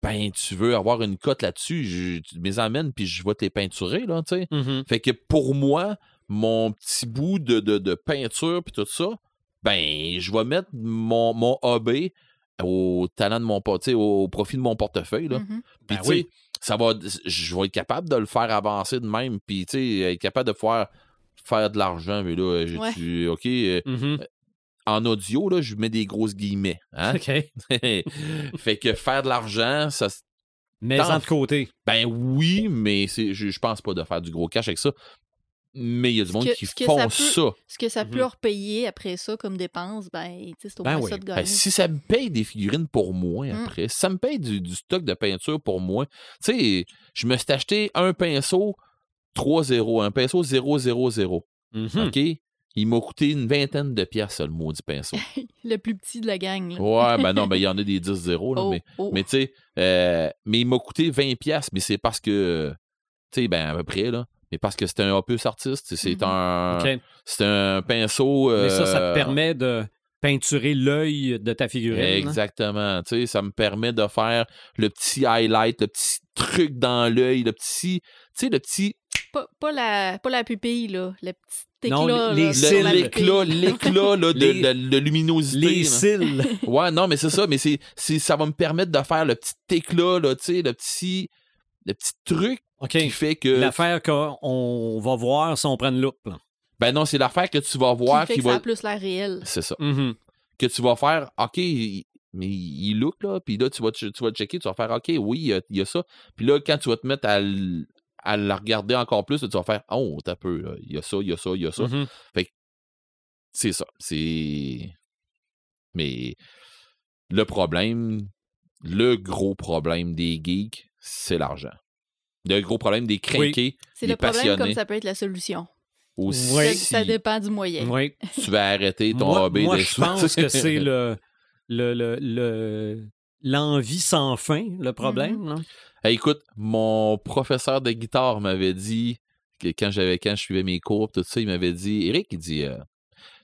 ben tu veux avoir une cote là-dessus, je- tu me les amènes puis je vais te les peinturer, là, tu sais. Mhm. Fait que pour moi, mon petit bout de, de, de peinture puis tout ça, ben je vais mettre mon, mon hobby au talent de mon au profit de mon portefeuille, là. Mhm. Puis, Ben tu sais, oui. Ça va, je vais être capable de le faire avancer de même, puis, tu sais, être capable de faire, faire de l'argent, mais là, j'ai Ouais. tu- OK, euh, Mhm. en audio, là, je mets des grosses guillemets, hein? OK. (laughs) fait que faire de l'argent, ça, Mais en de côté. ben oui, mais je, je pense pas de faire du gros cash avec ça. Mais il y a du monde que- qui font ça ça. peut- Ce que ça peut Mhm. repayer après ça comme dépense, ben, tu sais, c'est au Ben moins oui. ça de Ben, gagner. si ça me paye des figurines pour moi Mm. après, si ça me paye du, du stock de peinture pour moi. Tu sais, je me suis acheté un pinceau 3-0, un pinceau 0-0-0. Mhm. OK? Il m'a coûté une vingtaine de pièces, le maudit pinceau. (laughs) Le plus petit de la gang. là. Ouais, ben non, (laughs) ben il y en a des 10-0, là, Oh, mais, oh. mais tu sais, euh, mais il m'a coûté 20 pièces, mais c'est parce que, tu sais, ben à peu près, là, mais parce que c'est un opus artiste, c'est Mhm. un, c'est un pinceau. Mais ça, ça euh, te permet de peinturer l'œil de ta figurine. hein? Exactement. Tu sais, ça me permet de faire le petit highlight, le petit truc dans l'œil, le petit. Tu sais, le petit. Pas, pas la, pas la pupille, là. Le petit éclat. Non, là, les le- cils. sur la L'éclat, l'éclat là, de, Les- de- de luminosité. Les là. cils. Ouais, non, mais c'est ça, mais c'est, c'est, ça va me permettre de faire le petit éclat, là, tu sais, le petit. Le petit truc OK. qui fait que. L'affaire qu'on va voir si on prend une loupe. là. Ben non, c'est l'affaire que tu vas voir qui fait qui que ça va. a plus l'air réel. C'est ça. Mhm. que tu vas faire, OK, il- mais il look, là, puis là, tu vas, tu vas checker, tu vas faire, OK, oui, il y a- il y, a ça. Puis là, quand tu vas te mettre à, l- à la regarder encore plus, tu vas faire, oh, t'as peu, là, il y a ça, il y a ça, il y a ça. Mhm. C'est ça. C'est. Mais le problème, le gros problème des geeks, c'est l'argent. Le gros problème des crinqués, C'est des le problème passionnés comme ça peut être la solution. aussi. Oui. Ça, ça dépend du moyen. Oui. Tu vas arrêter ton Moi, hobby moi, des je pense que c'est (laughs) le le- le- le- l'envie sans fin, le problème. là. Hey, écoute, mon professeur de guitare m'avait dit que quand j'avais quand je suivais mes cours tout ça, il m'avait dit Eric, il dit euh,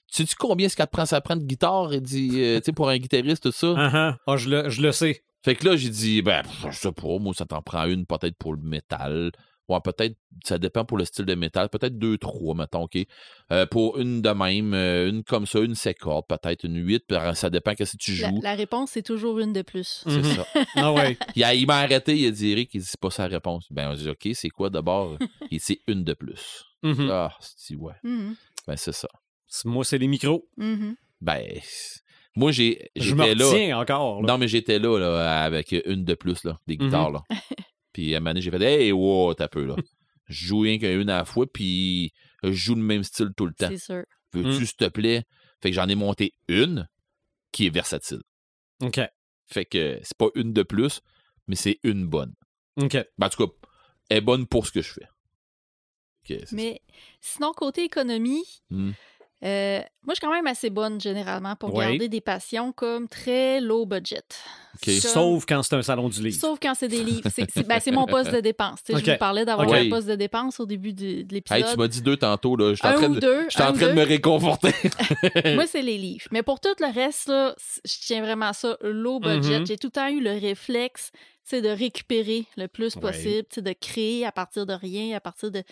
sais-tu combien est-ce que ça prend ça prend de guitare? Il dit euh, tu sais pour un guitariste tout ça. Ah, ah. Ah, je, le, je le sais. Fait que là, j'ai dit ben je sais pas, moi ça t'en prend une peut-être pour le métal. Ouais, peut-être, ça dépend pour le style de métal. Peut-être deux, trois, mettons, OK. Euh, pour une de même, euh, une comme ça, une sécorde, peut-être une huit, puis ça dépend que si tu La, joues. la réponse, c'est toujours une de plus. C'est ça. (laughs) Ah ouais. Il, a- il m'a arrêté, il a dit Eric, il dit c'est pas sa réponse. Ben, on dit OK, c'est quoi d'abord (laughs) Il dit c'est une de plus. Mhm. Ah, c'est ouais. Mhm. Ben, c'est ça. Moi, c'est les micros. Mhm. Ben, moi, j'ai, Je me j'étais là. encore. là. Non, mais j'étais là, là, avec une de plus, là, des Mhm. guitares, là. (laughs) Puis à un moment donné, j'ai fait, hey, wow, t'as peu, là. Je joue rien qu'une à la fois, puis je joue le même style tout le temps. C'est sûr. Veux-tu, Mm. s'il te plaît? Fait que j'en ai monté une qui est versatile. OK. Fait que c'est pas une de plus, mais c'est une bonne. OK. Ben, en tout cas, elle est bonne pour ce que je fais. Mais sinon, côté économie, Hmm. Euh, moi, je suis quand même assez bonne généralement pour Ouais. garder des passions comme très low budget. Comme- Sauf quand c'est un salon du livre. Sauf quand c'est des livres. C'est c'est- ben, c'est mon poste de dépense. Tu sais, Ok. Je vous parlais d'avoir un poste de dépense au début de Hey, l'épisode. tu m'as dit deux tantôt, là. J'étais en un train de, deux. en train de deux. me réconforter. (laughs) (laughs) Moi, c'est les livres. Mais pour tout le reste, là, je tiens vraiment ça low budget. Mhm. J'ai tout le temps eu le réflexe sais, de récupérer le plus possible, de créer à partir de rien, à partir de,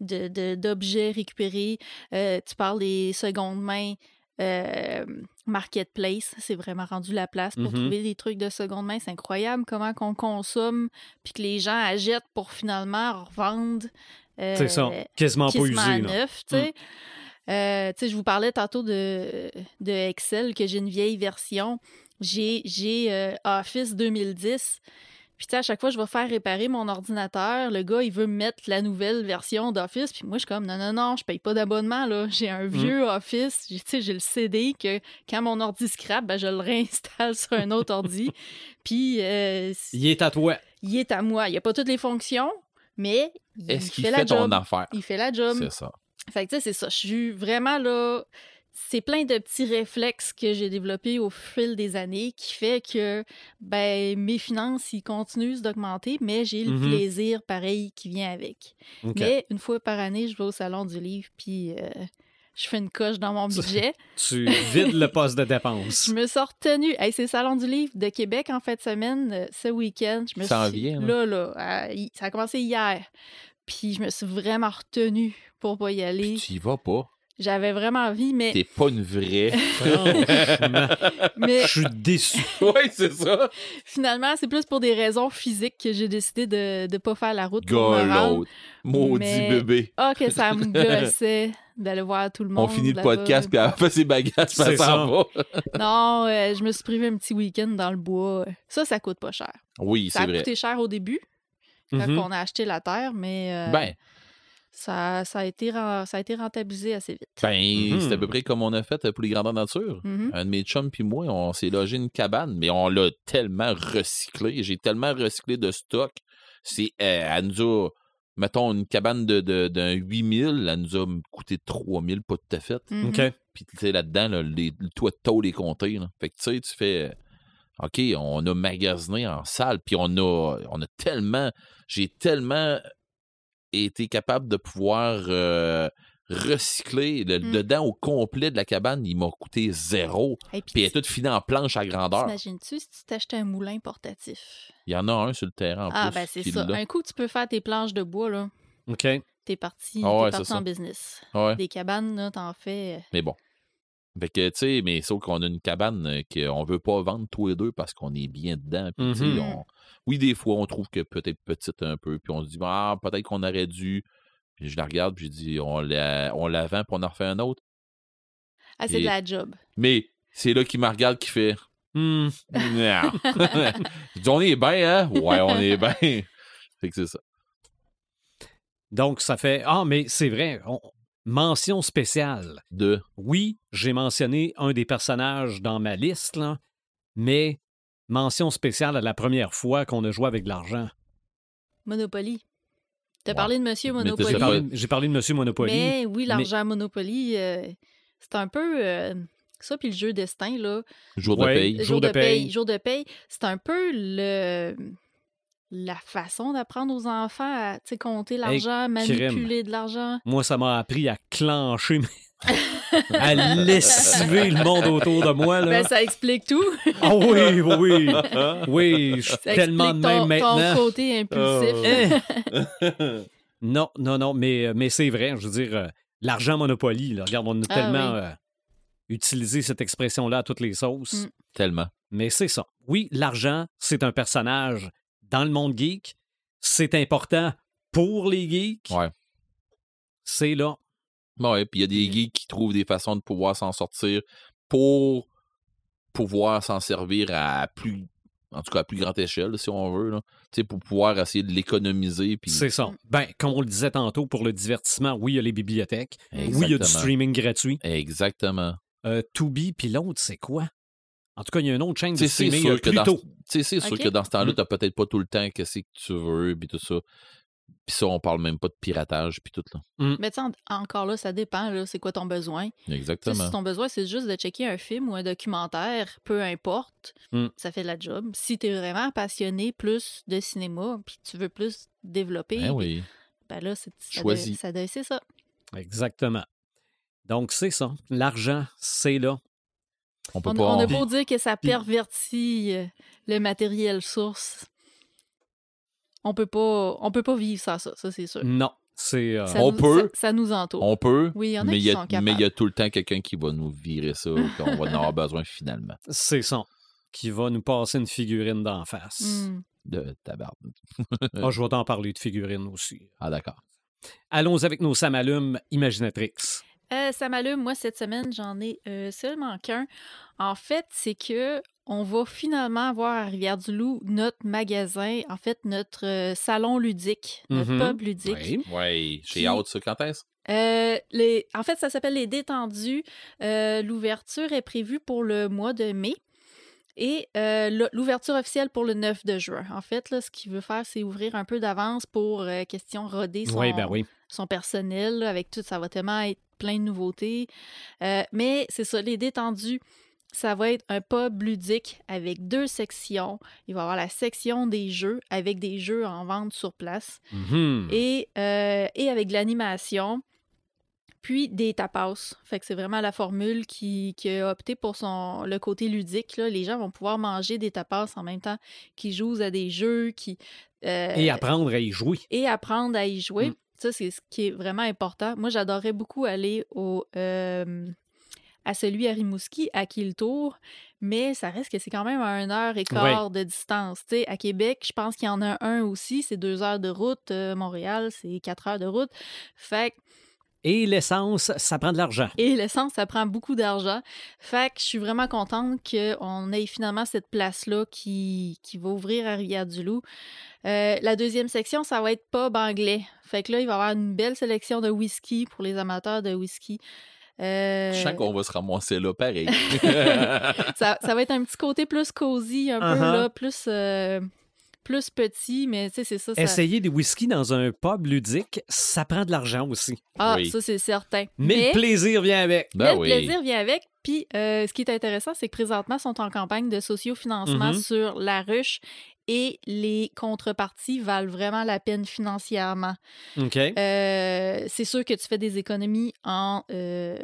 de- de- d'objets récupérés. Euh, tu parles des secondes mains. euh, marketplace, c'est vraiment rendu la place pour Mhm. trouver des trucs de seconde main. C'est incroyable comment qu'on consomme, puis que les gens achètent pour finalement revendre. euh, C'est ça. Quasiment pas usé. là. Mm. neuf, tu sais. Euh, je vous parlais tantôt de, de Excel, que j'ai une vieille version. J'ai, j'ai euh, Office 2010. Puis, tu sais, à chaque fois, je vais faire réparer mon ordinateur. Le gars, il veut me mettre la nouvelle version d'Office. Puis moi, je suis comme, non, non, non, je paye pas d'abonnement, là. (laughs) J'ai un vieux Office. J'ai- Tu sais, j'ai le CD que quand mon ordi scrap, ben, je le réinstalle (laughs) sur un autre ordi. Puis, euh, Il est à toi. il est à moi. Il n'y a pas toutes les fonctions, mais il Est-ce qu'il fait, fait, la ton job. affaire? Il fait la job. C'est ça. Fait que tu sais, c'est ça. Je suis vraiment là. C'est plein de petits réflexes que j'ai développés au fil des années qui fait que ben mes finances ils continuent d'augmenter, mais j'ai le Mhm. plaisir pareil qui vient avec. Mais une fois par année, je vais au salon du livre puis euh, je fais une coche dans mon budget. (laughs) Tu vides le poste de dépense. (laughs) Je me suis retenue. Hey, c'est le salon du livre de Québec en fin de semaine euh, ce week-end. Je me Ça suis vient, là là, ça a commencé hier. Puis je me suis vraiment retenue pour pas y aller. Puis tu y vas pas. J'avais vraiment envie, mais, T'es pas une vraie. Franchement, (laughs) mais je suis déçu. oui, c'est ça. finalement, c'est plus pour des raisons physiques que j'ai décidé de ne pas faire la route l'autre. Maudit Mais- bébé. Ah, que ça me (laughs) gossait d'aller voir tout le monde. On finit le podcast, puis elle fait ses bagages, elle s'en va. (laughs) Non, euh, je me suis privé un petit week-end dans le bois. Ça, ça coûte pas cher. Oui, Ça c'est a vrai. coûté cher au début, quand Mhm. on a acheté la terre, mais euh, Ben, ça, ça, a été, ça a été rentabilisé assez vite. ben c'est à peu près comme on a fait pour les grandeurs nature. Mhm. Un de mes chums puis moi, on s'est logé une cabane, mais on l'a tellement recyclé. J'ai tellement recyclé de stock. C'est, euh, elle nous a mettons, une cabane de, de, d'un 8000, elle nous a coûté 3000, pas tout à fait. Mhm. OK. Puis, tu sais, là-dedans, là, le toit de tôle est compté. Là. Fait que, tu sais, tu fais. euh, OK, on a magasiné en salle, puis on a, on a tellement. J'ai tellement été capable de pouvoir euh, recycler le Mm. dedans au complet de la cabane. Il m'a coûté zéro. Et Puis, elle est toute finie en planche à grandeur. T'imagines-tu si tu t'achetais un moulin portatif? Il y en a un sur le terrain en ah, plus. ben c'est ça. Un coup, tu peux faire tes planches de bois, là. OK. T'es parti, Ah ouais, parti ça. en business. Ouais. Des cabanes, là, t'en fais. euh, Mais bon. Fait que, tu sais, mais sauf qu'on a une cabane euh, qu'on veut pas vendre tous les deux parce qu'on est bien dedans. Puis, Mhm. on- Oui, des fois, on trouve que peut-être petite un peu, puis on se dit, ah, peut-être qu'on aurait dû. Puis je la regarde, puis je dis, on la, on la vend, puis on en refait un autre. Ah, c'est Et- de la job. Mais c'est là qu'il me regarde qui fait, Hmm. non. (laughs) (laughs) je dis, on est bien, hein? Ouais, on est bien. Fait que c'est ça. Donc, ça fait. Ah, mais c'est vrai. on- Mention spéciale. De? Oui, j'ai mentionné un des personnages dans ma liste, là, mais mention spéciale à la première fois qu'on a joué avec de l'argent. Monopoly. T'as Ouais. parlé de Monsieur Monopoly? J'ai parlé, j'ai parlé de Monsieur Monopoly. Mais oui, l'argent Monopoly, euh, c'est un peu euh, ça, puis le jeu destin, là. Jour Ouais. de paye. Jour de paye. Jour de paye, c'est un peu le la façon d'apprendre aux enfants à compter l'argent, manipuler de l'argent. Moi, ça m'a appris à clencher, (laughs) à lessiver le monde autour de moi. Là. Ben, ça explique tout. Ah oui, oui, oui. (laughs) Oui, je suis tellement de même ton, maintenant. ton côté impulsif. Eh. (laughs) Non, non, non, mais, mais c'est vrai. Je veux dire, euh, l'argent Monopoly, là, regarde, on a Ah tellement oui. euh, utilisé cette expression-là à toutes les sauces. Mm. Tellement. Mais c'est ça. Oui, l'argent, c'est un personnage dans le monde geek. C'est important pour les geeks. Ouais. C'est là. Ouais, puis il y a des geeks qui trouvent des façons de pouvoir s'en sortir pour pouvoir s'en servir à plus, en tout cas à plus grande échelle, si on veut, là. Pour pouvoir essayer de l'économiser. C'est ça. Ben, comme on le disait tantôt, pour le divertissement, oui, il y a les bibliothèques. Oui, il y a du streaming gratuit. Exactement. Euh, Tubi, puis l'autre, c'est quoi? En tout cas, il y a une autre chaîne de Tu streaming euh, sûr que plus dans, tôt. tu sais, c'est sûr que dans ce temps-là, Mm. t'as peut-être pas tout le temps qu'est-ce que tu veux, puis tout ça. Puis ça, on parle même pas de piratage, puis tout, là. Mais tu sais, en- encore là, ça dépend. là, C'est quoi ton besoin? Tu Exactement. si ton besoin, c'est juste de checker un film ou un documentaire, peu importe, Mm. ça fait de la job. Si tu es vraiment passionné plus de cinéma, puis tu veux plus développer, Ben oui. ben là, c'est ça Choisis. doit- ça doit- c'est ça. Exactement. Donc, c'est ça. L'argent, c'est là. On peut On, pas. on a on- beau dire que ça pervertit euh, le matériel source. On peut pas, on peut pas vivre sans ça, ça c'est sûr. Non, c'est... euh, Ça On nous, peut. Ça, ça nous entoure. On peut. Oui, il y en a mais qui il y a- sont capables. Mais il y a tout le temps quelqu'un qui va nous virer ça, qu'on va en avoir besoin finalement. C'est ça. Qui va nous passer une figurine d'en face. Hmm. De tabarde. Ah, je vais t'en parler de figurines aussi. Ah, d'accord. Allons avec nos samalumes Imaginatrix. Euh, ça m'allume, moi, cette semaine, j'en ai euh, seulement qu'un. En fait, c'est que on va finalement avoir à Rivière-du-Loup notre magasin, en fait, notre euh, salon ludique, notre Mhm. pub ludique. Oui. Ouais, Qui- j'ai hâte, ça. Quand est-ce? Euh, les... En fait, ça s'appelle les détendus. Euh, L'ouverture est prévue pour le mois de mai. Et euh, l'ouverture officielle pour le 9 de juin. En fait, là, ce qu'il veut faire, c'est ouvrir un peu d'avance pour euh, question roder son, Oui, ben oui. son personnel. là, avec tout, ça va tellement être plein de nouveautés. Euh, mais c'est ça, les détendus, ça va être un pub ludique avec deux sections. Il va y avoir la section des jeux avec des jeux en vente sur place Mhm. et, euh, et avec de l'animation, puis des tapas. Fait que c'est vraiment la formule qui, qui a opté pour son, le côté ludique. Là. Les gens vont pouvoir manger des tapas en même temps qu'ils jouent à des jeux, qui, euh, Et apprendre à y jouer. et apprendre à y jouer. Mm. Ça, c'est ce qui est vraiment important. Moi, j'adorais beaucoup aller au, euh, à celui à Rimouski, à Kiltour, mais ça reste que c'est quand même à une heure et quart de distance. À Québec, je pense qu'il y en a un aussi, c'est deux heures de route. Euh, Montréal, c'est quatre heures de route. Fait que Et l'essence, ça prend de l'argent. et l'essence, ça prend beaucoup d'argent. Fait que je suis vraiment contente qu'on ait finalement cette place-là qui, qui va ouvrir à Rivière-du-Loup. Euh, la deuxième section, ça va être pub anglais. Fait que là, il va y avoir une belle sélection de whisky pour les amateurs de whisky. Euh, Je sens qu'on va se ramasser là, pareil. (laughs) ça, ça va être un petit côté plus cosy, un (laughs) peu, Uh-huh. là, plus, euh, plus petit, mais tu sais, c'est ça. ça- Essayer des whisky dans un pub ludique, ça prend de l'argent aussi. Ah, Oui. ça, c'est certain. Mais, le plaisir vient avec. Ben mais oui. le plaisir vient avec. Puis, euh, ce qui est intéressant, c'est que présentement, ils sont en campagne de sociofinancement Mhm. sur la ruche et les contreparties valent vraiment la peine financièrement. OK. Euh, c'est sûr que tu fais des économies en, euh,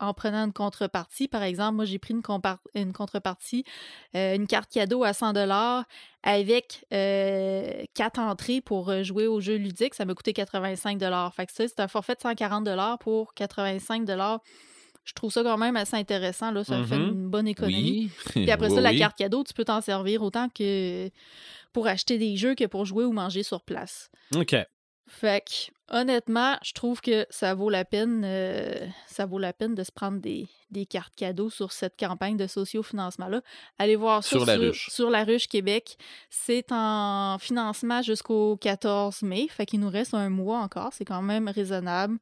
en prenant une contrepartie. Par exemple, moi, j'ai pris une, contrepartie, euh, une carte cadeau à 100 avec euh, quatre entrées pour euh, jouer au jeu ludique. Ça m'a coûté 85 Fait que ça, c'est un forfait de 140 pour 85 Je trouve ça quand même assez intéressant. Là. Ça me fait Mhm. une bonne économie. Oui. Puis après (laughs) Oui, ça, la oui. carte cadeau, tu peux t'en servir autant que pour acheter des jeux que pour jouer ou manger sur place. OK. Fait que, honnêtement, je trouve que ça vaut la peine, euh, ça vaut la peine de se prendre des, des cartes cadeaux sur cette campagne de sociofinancement-là. Allez voir ça Sur la ruche. sur la ruche Québec. C'est en financement jusqu'au 14 mai, fait qu'il nous reste un mois encore. C'est quand même raisonnable.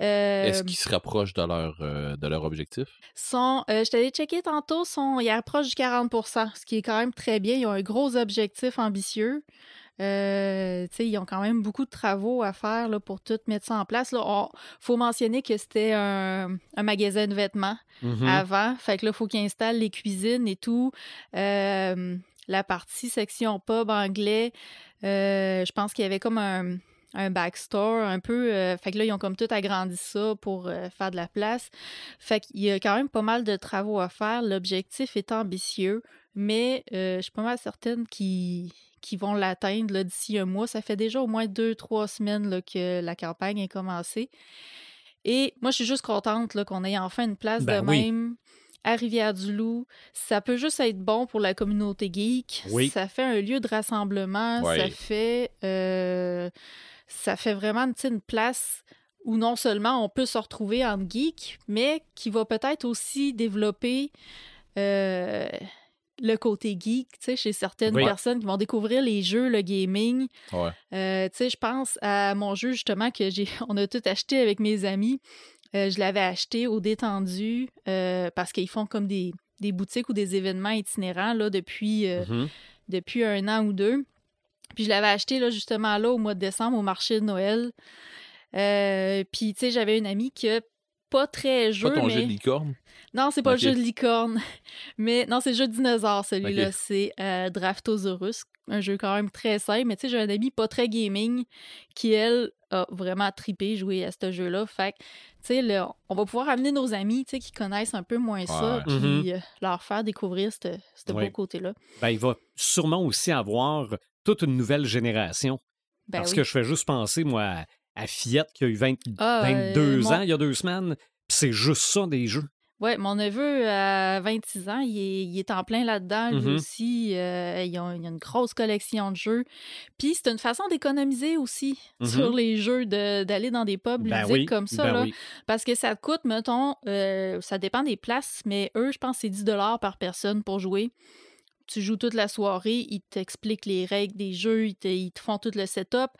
Euh, Est-ce qu'ils se rapprochent de leur, euh, de leur objectif? sont, euh, je t'avais checké tantôt, sont, ils approchent du 40% ce qui est quand même très bien. Ils ont un gros objectif ambitieux. Euh, ils ont quand même beaucoup de travaux à faire là, pour tout mettre ça en place. Il faut mentionner que c'était un, un magasin de vêtements Mhm. avant. Fait que là, il faut qu'ils installent les cuisines et tout. Euh, la partie section pub anglais, euh, je pense qu'il y avait comme un, un backstore un peu. fait que là, ils ont comme tout agrandi ça pour faire de la place. Fait qu'il y a quand même pas mal de travaux à faire. L'objectif est ambitieux, mais euh, je suis pas mal certaine qu'ils vont l'atteindre d'ici un mois. Ça fait déjà au moins deux, trois semaines là, que la campagne est commencée. Et moi, je suis juste contente qu'on ait enfin une place Ben de oui. même à Rivière-du-Loup. Ça peut juste être bon pour la communauté geek. Oui. Ça fait un lieu de rassemblement. Ça fait euh, ça fait vraiment une place où non seulement on peut se retrouver en geek, mais qui va peut-être aussi développer euh, le côté geek, tu sais, chez certaines Oui. personnes qui vont découvrir les jeux, le gaming. Ouais. Euh, tu sais, je pense à mon jeu justement que j'ai, (laughs) on a tout acheté avec mes amis. Euh, je l'avais acheté au détendu euh, parce qu'ils font comme des, des boutiques ou des événements itinérants là, depuis, Mhm. depuis un an ou deux. Puis je l'avais acheté là, justement là au mois de décembre au marché de Noël. Euh, puis tu sais, j'avais une amie qui a pas très jeu, Pas ton mais... jeu de licorne? Non, c'est pas le jeu de licorne. (laughs) Mais non, c'est le jeu de dinosaure, celui-là. C'est euh, Draftosaurus. Un jeu quand même très simple. Mais tu sais, j'ai un ami pas très gaming qui, elle, a vraiment tripé jouer à ce jeu-là. Fait que, tu sais, le- on va pouvoir amener nos amis, tu sais, qui connaissent un peu moins ça, puis Mhm. euh, leur faire découvrir ce beau côté-là. Ben, il va sûrement aussi avoir toute une nouvelle génération. Ben Parce oui. que je fais juste penser, moi, à, Fillette qui a eu 20 Ah, 22 euh, mon- ans il y a deux semaines. C'est juste ça des jeux. Ouais, mon neveu, à 26 ans, il est, il est en plein là-dedans, lui Mhm. aussi. Euh, il, a, il a une grosse collection de jeux. Puis c'est une façon d'économiser aussi sur les jeux, de- d'aller dans des pubs Ben ludiques oui, comme ça. ben là. oui. Parce que ça te coûte, mettons, euh, ça dépend des places, mais eux, je pense que c'est 10 par personne pour jouer. Tu joues toute la soirée, ils t'expliquent les règles des jeux, ils te, ils te font tout le setup.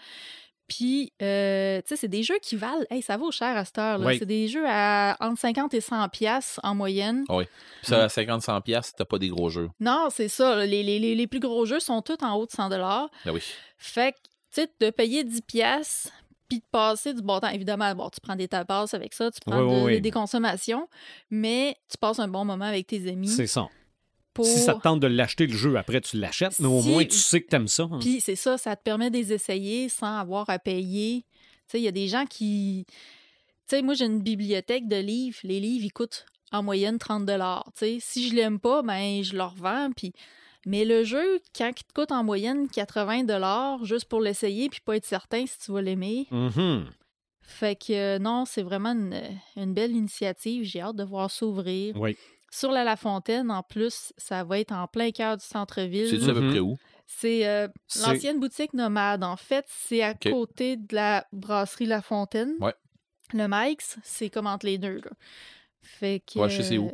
Puis, euh, tu sais, c'est des jeux qui valent, hey, ça vaut cher à cette heure. là. Oui. C'est des jeux à entre 50 et 100 pièces en moyenne. Puis ça, à 50-100$, piastres, t'as pas des gros jeux. Non, c'est ça. Les, les- les- les plus gros jeux sont tous en haut de 100 Ah oui. Fait que, tu sais, de payer 10 pièces puis de passer du bon temps. Évidemment, bon, tu prends des tapas avec ça, tu prends Oui, oui, de- oui. des consommations, mais tu passes un bon moment avec tes amis. C'est ça. Pour... Si ça te tente de l'acheter, le jeu, après, tu l'achètes, mais au Si- moins, tu sais que t'aimes ça. hein. Puis c'est ça, ça te permet de les essayer sans avoir à payer. Tu sais, il y a des gens qui... Tu sais, moi, j'ai une bibliothèque de livres. Les livres, ils coûtent en moyenne 30 Tu sais, si je l'aime pas, ben je le revends. Puis... Mais le jeu, quand il te coûte en moyenne 80 juste pour l'essayer puis pas être certain si tu vas l'aimer, Mhm. Fait que euh, non, c'est vraiment une, une belle initiative. J'ai hâte de voir s'ouvrir. Oui. Sur la La Fontaine, en plus, ça va être en plein cœur du centre-ville. C'est-tu à peu Mhm. près où? C'est euh, C'est- l'ancienne boutique nomade. En fait, c'est à côté de la brasserie La Fontaine. Ouais. Le Mike's, c'est comme entre les deux. Là. Fait que. Ouais, je sais c'est où.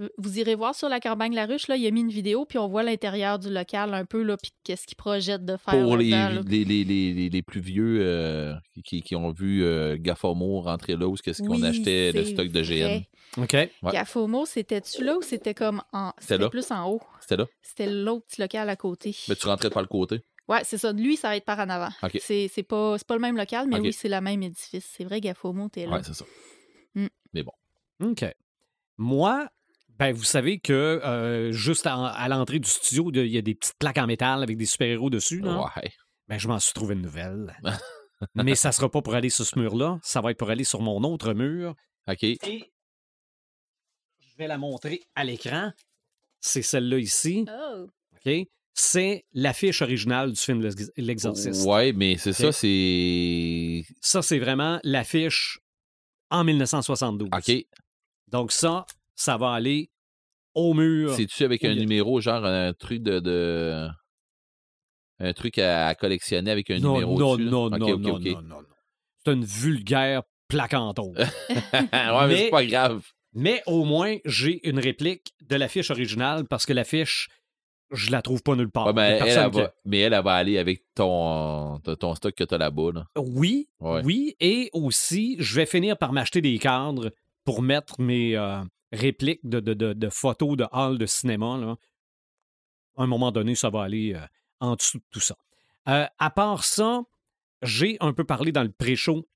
Euh, vous irez voir sur la campagne La Ruche, là, il a mis une vidéo, puis on voit l'intérieur du local un peu, là, puis qu'est-ce qu'il projette de faire. Pour les, les, les, les, les- les plus vieux euh, qui, qui ont vu euh, Gafomo rentrer là, où est-ce qu'on Oui, achetait le stock de GN. vrai. OK. Ouais. Gafomo, c'était-tu là ou c'était comme en. C'était là. plus en haut? C'était là. C'était l'autre petit local à côté. Mais tu rentrais par le côté? Ouais, c'est ça. Lui, ça va être par en avant. OK. C'est c'est pas, c'est pas le même local, mais OK. oui, c'est le même édifice. C'est vrai, Gafomo, t'es là. Ouais, c'est ça. OK. Moi, ben, vous savez que euh, juste à, à l'entrée du studio, il y a des petites plaques en métal avec des super-héros dessus. Ouais. Ben, je m'en suis trouvé une nouvelle. (laughs) Mais ça sera pas pour aller sur ce mur-là. Ça va être pour aller sur mon autre mur. OK. Et je vais la montrer à l'écran. C'est celle-là ici. Oh! OK? C'est l'affiche originale du film L'Ex- L'Exorciste. Ouais, mais c'est ça, c'est. Ça, c'est vraiment l'affiche en 1972. OK. Donc ça, ça va aller au mur. C'est-tu avec un a- numéro, genre un truc de. de- Un truc à, à collectionner avec un non, numéro non, dessus? non, OK, non, OK, non, non, non, non. C'est une vulgaire plaque en tôle. ouais, mais, Mais- c'est pas grave. Mais au moins, j'ai une réplique de l'affiche originale parce que l'affiche, je la trouve pas nulle part. Ouais, mais, elle, elle qui- va, mais elle, elle va aller avec ton, ton stock que tu as là-bas. Là. Oui, Ouais. oui, et aussi, je vais finir par m'acheter des cadres pour mettre mes euh, répliques de, de- de- photos de halls de cinéma. À un moment donné, ça va aller euh, en dessous de tout ça. Euh, à part ça, j'ai un peu parlé dans le pré-show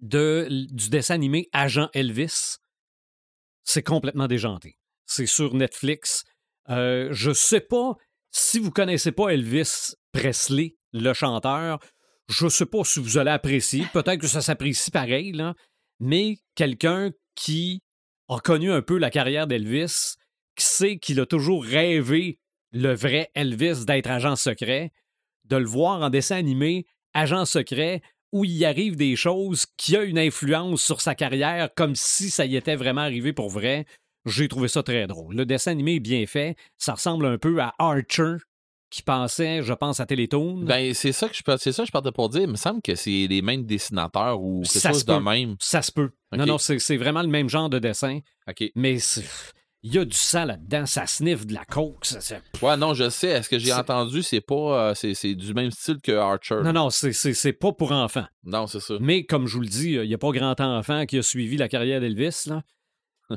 du dessin animé Agent Elvis. C'est complètement déjanté. C'est sur Netflix. Euh, je sais pas si vous connaissez pas Elvis Presley, le chanteur. Je sais pas si vous allez apprécier. Peut-être que ça s'apprécie pareil. Mais quelqu'un qui a connu un peu la carrière d'Elvis, qui sait qu'il a toujours rêvé le vrai Elvis d'être agent secret, de le voir en dessin animé, agent secret, où il arrive des choses qui a une influence sur sa carrière comme si ça y était vraiment arrivé pour vrai. J'ai trouvé ça très drôle. Le dessin animé est bien fait. Ça ressemble un peu à Archer, qui pensait, je pense, à Télétoon. Ben, c'est ça que je c'est ça que je partais pour dire. Il me semble que c'est les mêmes dessinateurs ou quelque Ça chose se de même. ça se peut. Non, non, c'est vraiment le même genre de dessin, OK. mais il y a du sang là-dedans, ça sniffe de la coke. ça- ça- Ouais, non, je sais. Est-ce que j'ai entendu, c'est pas. euh, c'est, du même style que Archer? Non, non, c'est- pas pour enfants. Non, c'est ça. Mais comme je vous le dis, il n'y a pas grand enfant qui a suivi la carrière d'Elvis. là.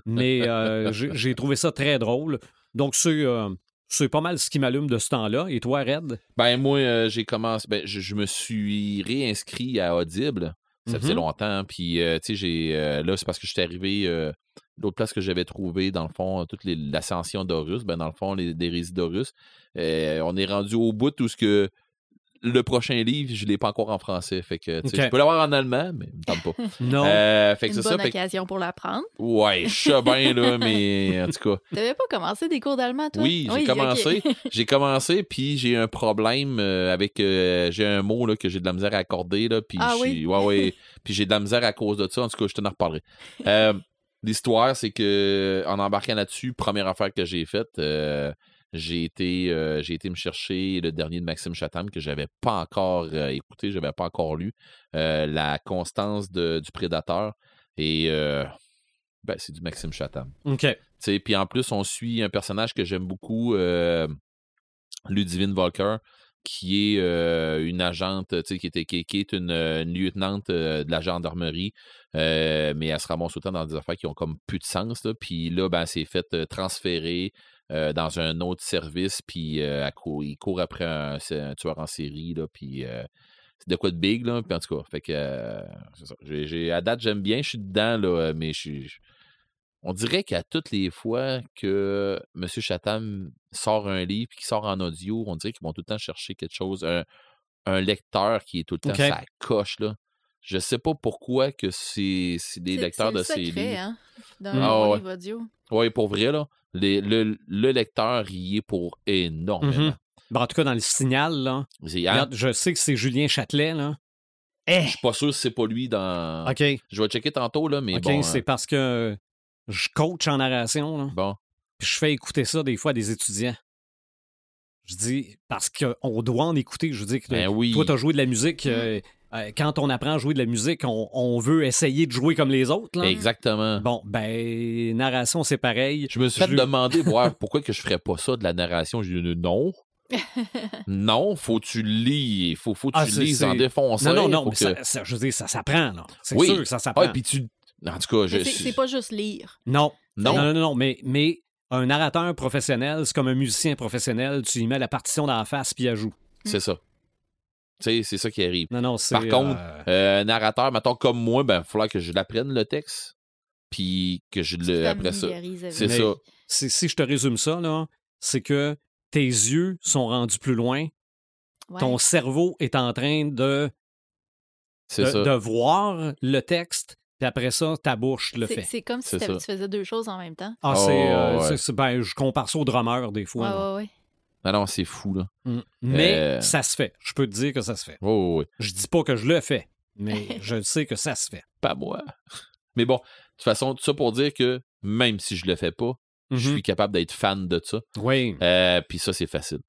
Mais euh, j'ai j'ai trouvé ça très drôle. Donc, c'est euh, c'est pas mal ce qui m'allume de ce temps-là. Et toi, Red? Ben, moi, euh, j'ai commencé. Ben, je, je me suis réinscrit à Audible. Ça faisait Mhm. longtemps. Puis, euh, tu sais, j'ai. euh, là, c'est parce que j'étais arrivé. euh, L'autre place que j'avais trouvé, dans le fond, toute l'ascension d'Horus, ben, dans le fond, les, des récits d'Horus. On est rendu au bout où ce que. Le prochain livre, je ne l'ai pas encore en français. Fait que, tu je peux l'avoir en allemand, mais il me tente pas. (laughs) Non. Euh, fait que Une bonne ça. Fait que- occasion pour l'apprendre. ouais, je sais bien, là, (laughs) mais en tout cas. T'avais pas commencé des cours d'allemand, toi? Oui, j'ai commencé. (laughs) J'ai commencé, puis j'ai un problème euh, avec. euh, j'ai un mot là, que j'ai de la misère à accorder, là, puis Ah je oui? suis- ouais, ouais, puis j'ai de la misère à cause de ça. En tout cas, je t'en reparlerai. Euh, L'histoire, c'est que en embarquant là-dessus, première affaire que j'ai faite, euh, j'ai été, euh, j'ai été me chercher le dernier de Maxime Chatham que j'avais pas encore euh, écouté, j'avais pas encore lu, euh, La constance de- du prédateur. Et ben, c'est du Maxime Chatham. OK. Puis en plus, on suit un personnage que j'aime beaucoup, Ludivine Volker, qui est une agente, qui, était, qui, qui est une, une lieutenante de la gendarmerie, mais elle se ramasse autant dans des affaires qui ont comme plus de sens. Puis là, ben, elle s'est faite transférer euh, dans un autre service, puis euh, il court après un, tueur en série, là, puis euh, c'est de quoi de big, là, puis en tout cas, fait que, à date, j'aime bien, je suis dedans, là, mais je suis... On dirait qu'à toutes les fois que M. Chatham sort un livre, puis qu'il sort en audio, on dirait qu'ils vont tout le temps chercher quelque chose, un, un lecteur qui est tout le temps Ok. ça coche, là. Je sais pas pourquoi que c'est c'est des lecteurs de secret, livres. hein, Mm. Ah ouais. livre audio. Oui, pour vrai, là. les- le, le lecteur y est pour énormément. Mhm. Bon, en tout cas, dans le signal, là, hein, regarde, je sais que c'est Julien Châtelet, là. Eh! Je suis pas sûr si c'est pas lui dans. OK. Je vais checker tantôt, là, mais OK, bon. c'est hein, parce que je coach en narration, là. bon. Puis je fais écouter ça des fois à des étudiants. Je dis, parce qu'on doit en écouter. Je veux dire que Ben oui. toi, tu as joué de la musique. euh, euh, quand on apprend à jouer de la musique, on, on veut essayer de jouer comme les autres. Là. Exactement. Bon, ben, narration, c'est pareil. Je me suis fait demander (laughs) voir pourquoi que je ferais pas ça de la narration. J'ai dit non. (laughs) non, faut que tu lis. Faut, faut que Ah, tu c'est- lises en défonçant. Non, non, non, mais que- ça, ça- je veux dire, ça s'apprend, là. C'est Oui. sûr que ça s'apprend. Ah, puis tu. En tout cas, je. C'est pas juste lire. Non. Non. Non, non, non, mais, mais un narrateur professionnel, c'est comme un musicien professionnel, tu lui mets la partition dans la face puis il joue. C'est ça. Tu sais, c'est ça qui arrive. Non, non, c'est. Par contre, euh, Euh, narrateur, mettons comme moi, ben, il faudra que je l'apprenne le texte. Puis que je le. Après ça. C'est ça. si, si je te résume ça, là, c'est que tes yeux sont rendus plus loin, Ouais. ton cerveau est en train de, C'est de, ça. de voir le texte, puis après ça, ta bouche le C'est- fait. C'est comme si tu faisais deux choses en même temps. Ah, Oh, c'est, euh, ouais. c'est- c'est- ben, je compare ça au drummer des fois. Ouais, là. ouais, ouais. Non, non, c'est fou, là. Mm. Mais Euh. ça se fait. Je peux te dire que ça se fait. Oui, oui. Je dis pas que je le fais, mais (laughs) je sais que ça se fait. Pas moi. (laughs) Mais bon, de toute façon, tout ça pour dire que même si je le fais pas, je Mhm. suis capable d'être fan de ça. Oui. Euh, Puis ça, c'est facile.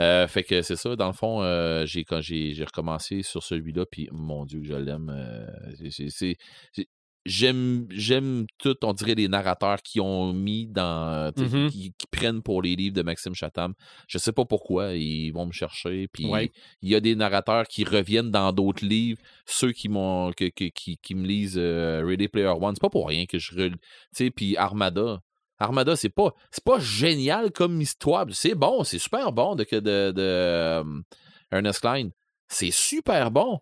Euh, fait que c'est ça, dans le fond, euh, j'ai quand j'ai recommencé sur celui-là, puis mon Dieu que je l'aime. euh, J'aime j'aime tout, on dirait, les narrateurs qui ont mis dans. sais, Mhm. qui, qui prennent pour les livres de Maxime Chatham. Je sais pas pourquoi, ils vont me chercher. Puis Ouais. il y a des narrateurs qui reviennent dans d'autres livres. Ceux qui m'ont que- que- qui, qui me lisent euh, Ready Player One, c'est pas pour rien que je. Tu sais, puis Armada. Armada, c'est pas, c'est pas génial comme histoire. C'est bon, c'est super bon de, que de, de euh, Ernest Klein. C'est super bon.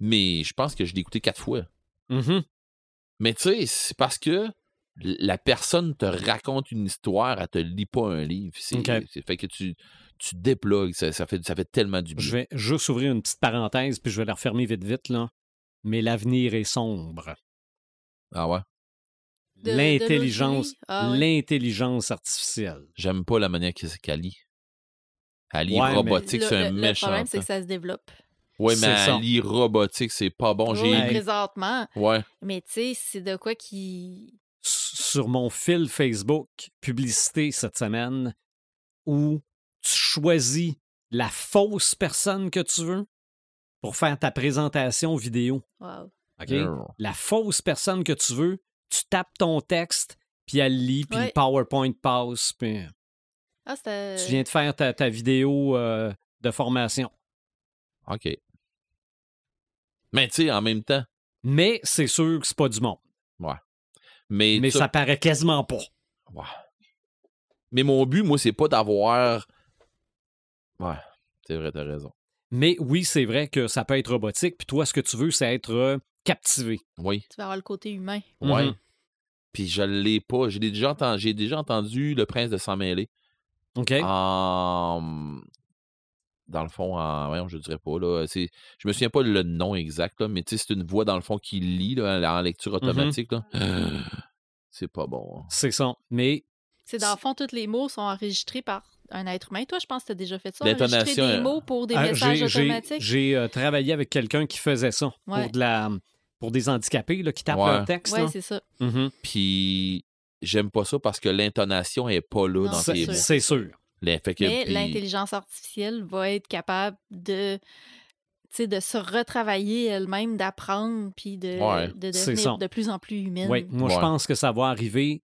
Mais je pense que je l'ai écouté quatre fois. Mhm. Mais tu sais, c'est parce que la personne te raconte une histoire, elle te lit pas un livre. C'est fait que tu, tu déplugues. Ça, ça fait, ça fait tellement du bien. Je vais juste ouvrir une petite parenthèse, puis je vais la refermer vite, vite, là. Mais l'avenir est sombre. Ah ouais? L'intelligence? Ah ouais. l'intelligence artificielle. J'aime pas la manière qu'elle lit. Elle lit Ouais, robotique, c'est un le- méchant. Le problème, c'est que ça se développe. Ouais, mais lit robotique, c'est pas bon. J'ai Oui, présentement. Ouais. Mais tu sais, c'est de quoi qui. Sur mon fil Facebook, publicité cette semaine, où tu choisis la fausse personne que tu veux pour faire ta présentation vidéo. Wow. La fausse personne que tu veux, tu tapes ton texte, puis elle lit, puis Ouais. le PowerPoint passe, puis Ah, c'était. tu viens de faire ta, ta vidéo euh, de formation. OK. Mais tu sais, en même temps, Mais c'est sûr que c'est pas du monde. mais, Mais ça- paraît quasiment pas. Ouais. Mais mon but, moi, c'est pas d'avoir. Ouais, c'est vrai, t'as raison. Mais oui, c'est vrai que ça peut être robotique, puis toi, ce que tu veux, c'est être euh, captivé. Oui, Tu vas avoir le côté humain. ouais. Mhm. Puis je l'ai pas. J'ai déjà, entendu, j'ai déjà entendu Le Prince de Sang Mêlé. OK? En. Dans le fond, en. voyons, je dirais pas, là. C'est, je me souviens pas le nom exact, là, mais tu sais, c'est une voix, dans le fond, qui lit, là, en lecture Mhm. automatique, là. (gasps) C'est pas bon. hein. C'est ça. Mais C'est dans le fond, tous les mots sont enregistrés par un être humain. Toi, je pense que tu as déjà fait ça. enregistrer L'intonation, des euh, mots pour des ah, messages automatiques. j'ai euh, travaillé avec quelqu'un qui faisait ça Ouais. pour, de la, pour des handicapés là, qui tapent Ouais. leur texte. Oui, c'est ça. Mhm. Puis j'aime pas ça parce que l'intonation est pas là Non, dans tes mots. c'est sûr. Les- fait que- Mais puis- l'intelligence artificielle va être capable de, tu sais, de se retravailler elle-même, d'apprendre, puis de, Ouais, de devenir de plus en plus humaine. Oui, moi, je Ouais. pense que ça va arriver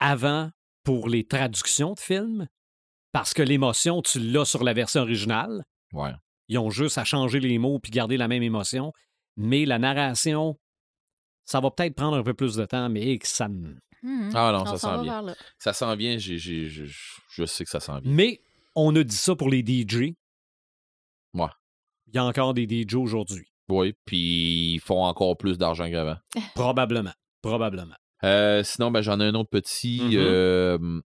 avant pour les traductions de films, parce que l'émotion, tu l'as sur la version originale. Ouais. Ils ont juste à changer les mots puis garder la même émotion. Mais la narration, ça va peut-être prendre un peu plus de temps, mais que ça me- Mhm. Ah non, On ça s'en là. Ça sent bien, j'ai, j'ai- je, sais que ça sent bien. Mais on a dit ça pour les DJ. Ouais. Il y a encore des DJ aujourd'hui. Oui, puis ils font encore plus d'argent qu'avant. (laughs) Probablement. Probablement. Euh, sinon, ben, j'en ai un autre petit. Mhm. euh,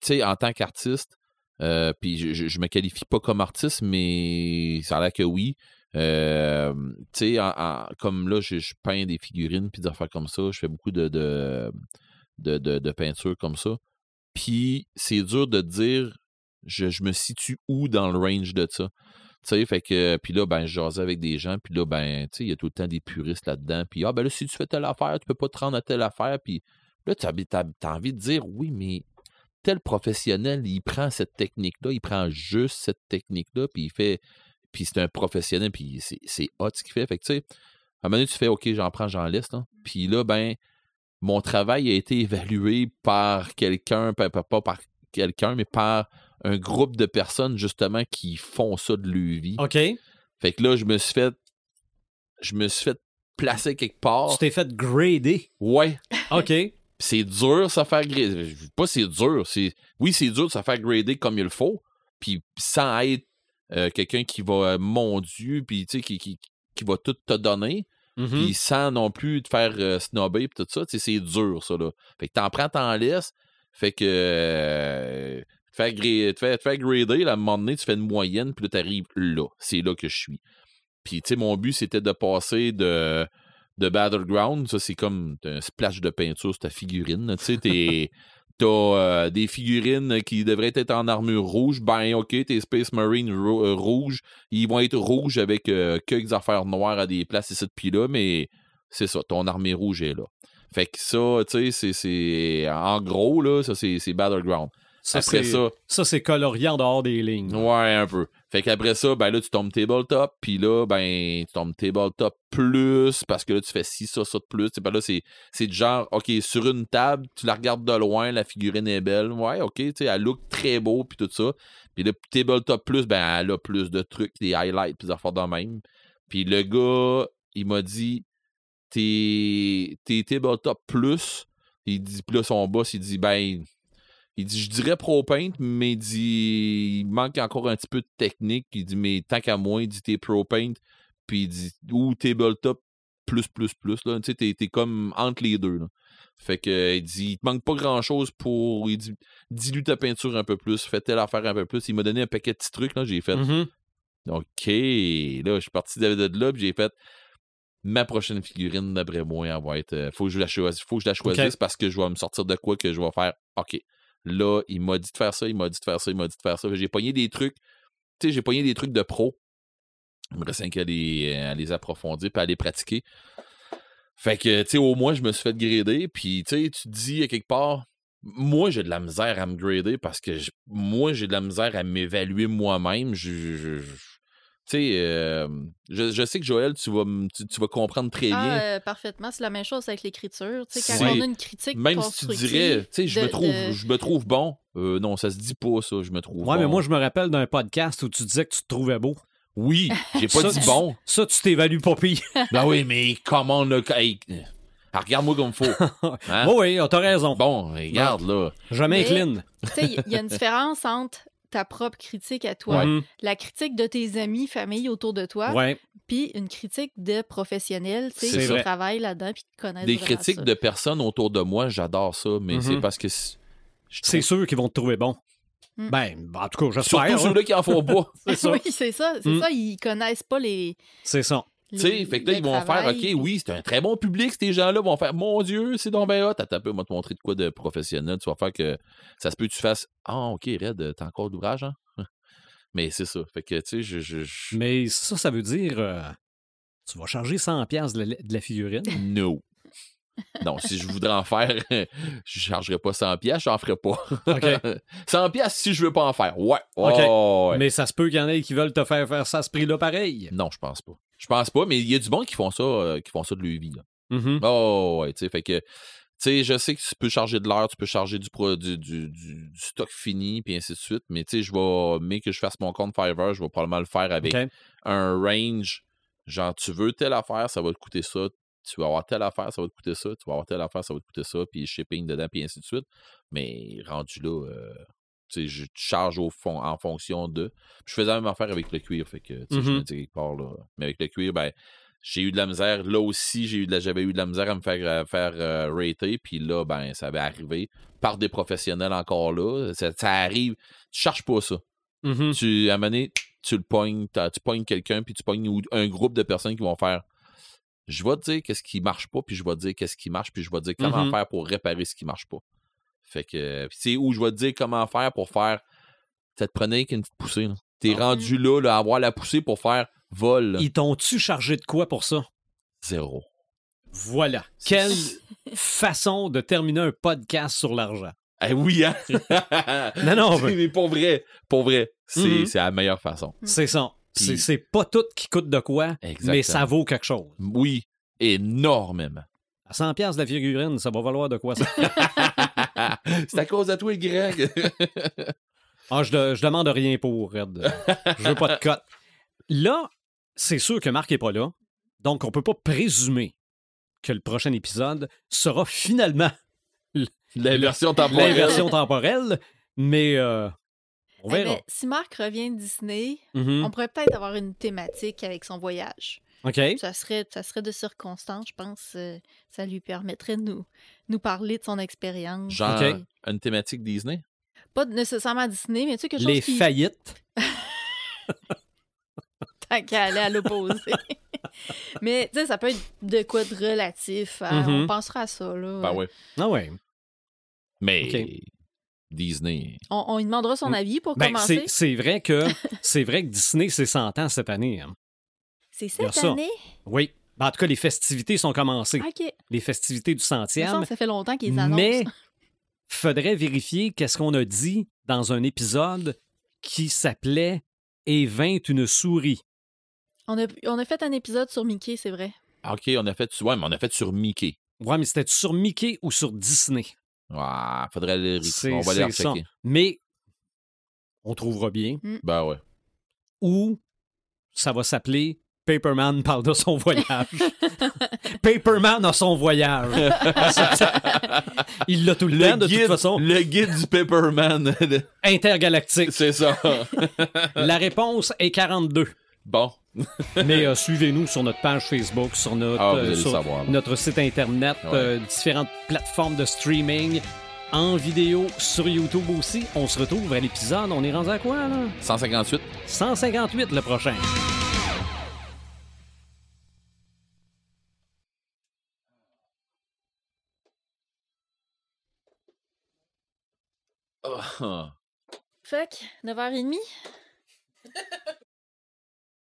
tu sais, en tant qu'artiste, euh, puis je, je, je me qualifie pas comme artiste, mais ça a l'air que oui. Euh, tu sais, comme là, je, je peins des figurines puis des affaires comme ça. Je fais beaucoup de, de, de, de, de peinture comme ça. Puis c'est dur de dire je, me situe où dans le range de ça? Tu sais, fait que, puis là, ben, je avec des gens, puis là, ben, tu sais, il y a tout le temps des puristes là-dedans, puis ah, ben là, si tu fais telle affaire, tu peux pas te rendre à telle affaire, puis là, tu as, envie de dire, oui, mais tel professionnel, il prend cette technique-là, il prend juste cette technique-là, puis il fait, puis c'est un professionnel, puis c'est hot ce qu'il fait, fait que, tu sais, à un moment donné, tu fais, OK, j'en prends, j'en laisse, là. puis là, ben, mon travail a été évalué par quelqu'un, pas, par quelqu'un, mais par un groupe de personnes, justement, qui font ça de leur vie. OK. Fait que là, je me suis fait. Je me suis fait placer quelque part. Tu t'es fait grader. Ouais. OK. C'est dur, ça faire grader. Pas c'est dur. c'est Oui, c'est dur de se faire grader comme il le faut. Puis sans être euh, quelqu'un qui va, euh, mon Dieu, puis tu sais, qui, qui, qui va tout te donner, Mhm. puis sans non plus te faire euh, snobber, puis tout ça, tu sais, c'est dur, ça, là. Fait que t'en prends, t'en laisses, fait que. euh, te faire, te faire, te faire grader, là, à un moment donné, tu fais une moyenne, puis là, t'arrives là. C'est là que je suis. Puis, tu sais, mon but, c'était de passer de, de Battleground. Ça, c'est comme un splash de peinture sur ta figurine. Tu sais, t'es- t'as euh, des figurines qui devraient être en armure rouge. Ben, OK, tes Space Marines euh, rouges, ils vont être rouges avec euh, quelques affaires noires à des places ici puis là, mais c'est ça, ton armée rouge est là. Fait que ça, tu sais, c'est-. En gros, là, ça, c'est Battleground. Ça, Après ça, ça, c'est colorié en dehors des lignes. Ouais, un peu. Fait qu'après ça, ben là, tu tombes tabletop, puis là, ben, tu tombes tabletop plus, parce que là, tu fais ci, ça, ça de plus. Ben là, c'est, c'est genre, OK, sur une table, tu la regardes de loin, la figurine est belle. Ouais, OK, tu sais, elle look très beau, puis tout ça. Puis le tabletop plus, ben, elle a plus de trucs, des highlights, puis des affaires de même. Puis le gars, il m'a dit, t'es, t'es tabletop plus. Il dit, puis là, son boss, il dit, ben, il dit, je dirais pro paint, mais il dit, il manque encore un petit peu de technique. Il dit, mais tant qu'à moi, il dit, t'es pro paint, puis il dit, ou tabletop plus, plus, plus, là. Tu sais, t'es, t'es comme entre les deux, là. Fait que, il dit, il te manque pas grand chose pour, il dit, dilue ta peinture un peu plus, fais telle affaire un peu plus. Il m'a donné un paquet de petits trucs, là, j'ai fait, Mhm. OK, là, je suis parti de, de là, puis j'ai fait ma prochaine figurine, d'après moi, elle va être. euh, faut que je la choisisse, faut que je la choisisse parce que je vais me sortir de quoi que je vais faire. OK. Là, il m'a dit de faire ça, il m'a dit de faire ça, il m'a dit de faire ça. J'ai pogné des trucs. Tu sais, j'ai pogné des trucs de pro. Il me reste qu'à les, à les approfondir puis à les pratiquer. Fait que, tu sais, au moins, je me suis fait grader. Puis, tu sais, tu te dis à quelque part, moi, j'ai de la misère à me grader parce que moi, j'ai de la misère à m'évaluer moi-même. Je- tu sais, euh, je, je sais que Joël, tu vas, tu, tu vas comprendre très bien. Ah, euh, parfaitement. C'est la même chose avec l'écriture. Tu sais, quand on a une critique Même si tu dirais, tu sais, je me de- trouve, de- je me trouve bon. Euh, non, ça se dit pas, ça, je me trouve Ouais, bon. mais moi, je me rappelle d'un podcast où tu disais que tu te trouvais beau. Oui, j'ai pas Ça, dit bon. Ça, tu t'évalues pas pire. (laughs) ben oui, mais comment on a. hey, ah, regarde-moi comme faut. (laughs) Hein? Oui, oui, t'as raison. Bon, regarde, là. Je m'incline. Tu sais, il y a une différence entre ta propre critique à toi, Mhm. la critique de tes amis, famille autour de toi, Ouais. puis une critique de professionnels, tu sais, qui travaillent là-dedans puis qui connaissent Des critiques ça. de personnes autour de moi, j'adore ça, mais Mhm. c'est parce que. c'est- sûr qu'ils vont te trouver bon. Mm. Ben, en tout cas, j'espère. Surtout hein. ceux-là qui en font pas. (laughs) C'est ça. oui, c'est ça, c'est Mm. ça, ils connaissent pas les. C'est ça. Tu sais, fait que là, ils vont faire. OK, oui, c'est un très bon public, ces gens-là vont faire, mon Dieu, c'est donc bien hot. Attends un peu, on va te montrer de quoi de professionnel. Tu vas faire que ça se peut que tu fasses, ah, OK, Red, t'as encore d'ouvrage, hein? (laughs) Mais c'est ça. Fait que, tu sais, je. je, je- Mais ça, ça veut dire. euh, tu vas charger 100$ piastres de la, de la figurine? No. Non, si je voudrais en faire, (laughs) je chargerais pas 100 pièces, j'en ferais pas. OK. (laughs) 100 pièces si je veux pas en faire. Ouais. OK. Oh, ouais. Mais ça se peut qu'il y en ait qui veulent te faire faire ça à ce prix-là pareil. Non, je pense pas. Je pense pas, mais il y a du bon qui font ça, euh, qui font ça de là. Mhm. Oh, ouais, tu sais, fait que, tu sais, je sais que tu peux charger de l'heure, tu peux charger du, pro- du, du, stock fini, puis ainsi de suite, mais tu sais, je vais, mais que je fasse mon compte Fiverr, je vais probablement le faire avec un range, genre, tu veux telle affaire, ça va te coûter ça, tu vas avoir telle affaire, ça va te coûter ça, tu vas avoir telle affaire, ça va te coûter ça, puis shipping dedans, puis ainsi de suite, mais rendu là, euh, je charge au fond, en fonction de. Je faisais la même affaire avec le cuir, fait que, tu sais, je me dis part, là, mais avec le cuir, ben, j'ai eu de la misère. Là aussi, j'ai eu de la- j'avais eu de la misère à me faire, euh, faire euh, rater. Puis là, ben, ça avait arrivé par des professionnels encore là. Ça, ça arrive. Tu cherches pas ça. Mhm. Tu, à un moment donné, tu le pognes, tu pognes quelqu'un, puis tu pognes un groupe de personnes qui vont faire je vais te dire qu'est-ce qui marche pas, puis je vais te dire qu'est-ce qui marche, puis je vais te dire comment Mhm. faire pour réparer ce qui marche pas. Fait que, puis c'est où je vais te dire comment faire pour faire. Ça te prenait avec une petite poussée. là. T'es Ah. rendu là, là, à avoir la poussée pour faire vol. là. Ils t'ont-tu chargé de quoi pour ça? Zéro. Voilà. Quelle façon de terminer un podcast sur l'argent? Eh oui, hein? (laughs) Non, non, (laughs) mais mais pour vrai, pour vrai, c'est Mhm. c'est la meilleure façon. c'est ça. Puis- C'est c'est pas tout qui coûte de quoi, Exactement. mais ça vaut quelque chose. Oui, énormément. À 100$ piastres de la figurine, ça va valoir de quoi ça? (laughs) c'est à cause de toi, Greg. (laughs) Ah, je, de- je demande rien pour, Red. Je veux pas de cote. Là, c'est sûr que Marc est pas là, donc on peut pas présumer que le prochain épisode sera finalement la version l'inversion temporelle, mais euh, On Eh verra. ben, si Marc revient de Disney, Mhm. on pourrait peut-être avoir une thématique avec son voyage. OK. Ça serait, ça serait de circonstance, je pense. euh, ça lui permettrait de nous, nous parler de son expérience. Genre Ok. une thématique Disney? Pas nécessairement Disney, mais tu sais, quelque chose Les qui... faillites. (laughs) Tant qu'à aller à l'opposé. (laughs) mais tu sais, ça peut être de quoi de relatif. à- Mhm. On pensera à ça, là. Ben ouais. Ah ouais. Mais. Disney. On, on lui demandera son avis pour Ben, commencer. c'est c'est vrai que (laughs) c'est vrai que Disney, c'est 100 ans cette année. hein. C'est cette ça. année? Oui. Ben, en tout cas, les festivités sont commencées. OK. Les festivités du centième. que ça fait longtemps qu'ils annoncent. Mais faudrait vérifier qu'est-ce qu'on a dit dans un épisode qui s'appelait Et vint une souris. On a, on a fait un épisode sur Mickey, c'est vrai. Ah, OK, on a fait. Ouais, mais on a fait sur Mickey. Ouais, mais c'était sur Mickey ou sur Disney? Ah, faudrait le. C'est On va aller ça. Mais on trouvera bien. Ben ouais. Ou ça va s'appeler Paperman parle de son voyage. Paperman a son voyage. Il l'a tout le, temps, de guide, toute façon. Le guide du Pepperman. Intergalactique. C'est ça. La réponse est 42. bon. Mais euh, suivez-nous sur notre page Facebook, sur notre, Ah, euh, sur savoir, notre site internet, Ouais. euh, différentes plateformes de streaming, en vidéo sur YouTube aussi. On se retrouve à l'épisode. On est rendu à quoi, là? 158. 158 le prochain. Fait que, 9h30.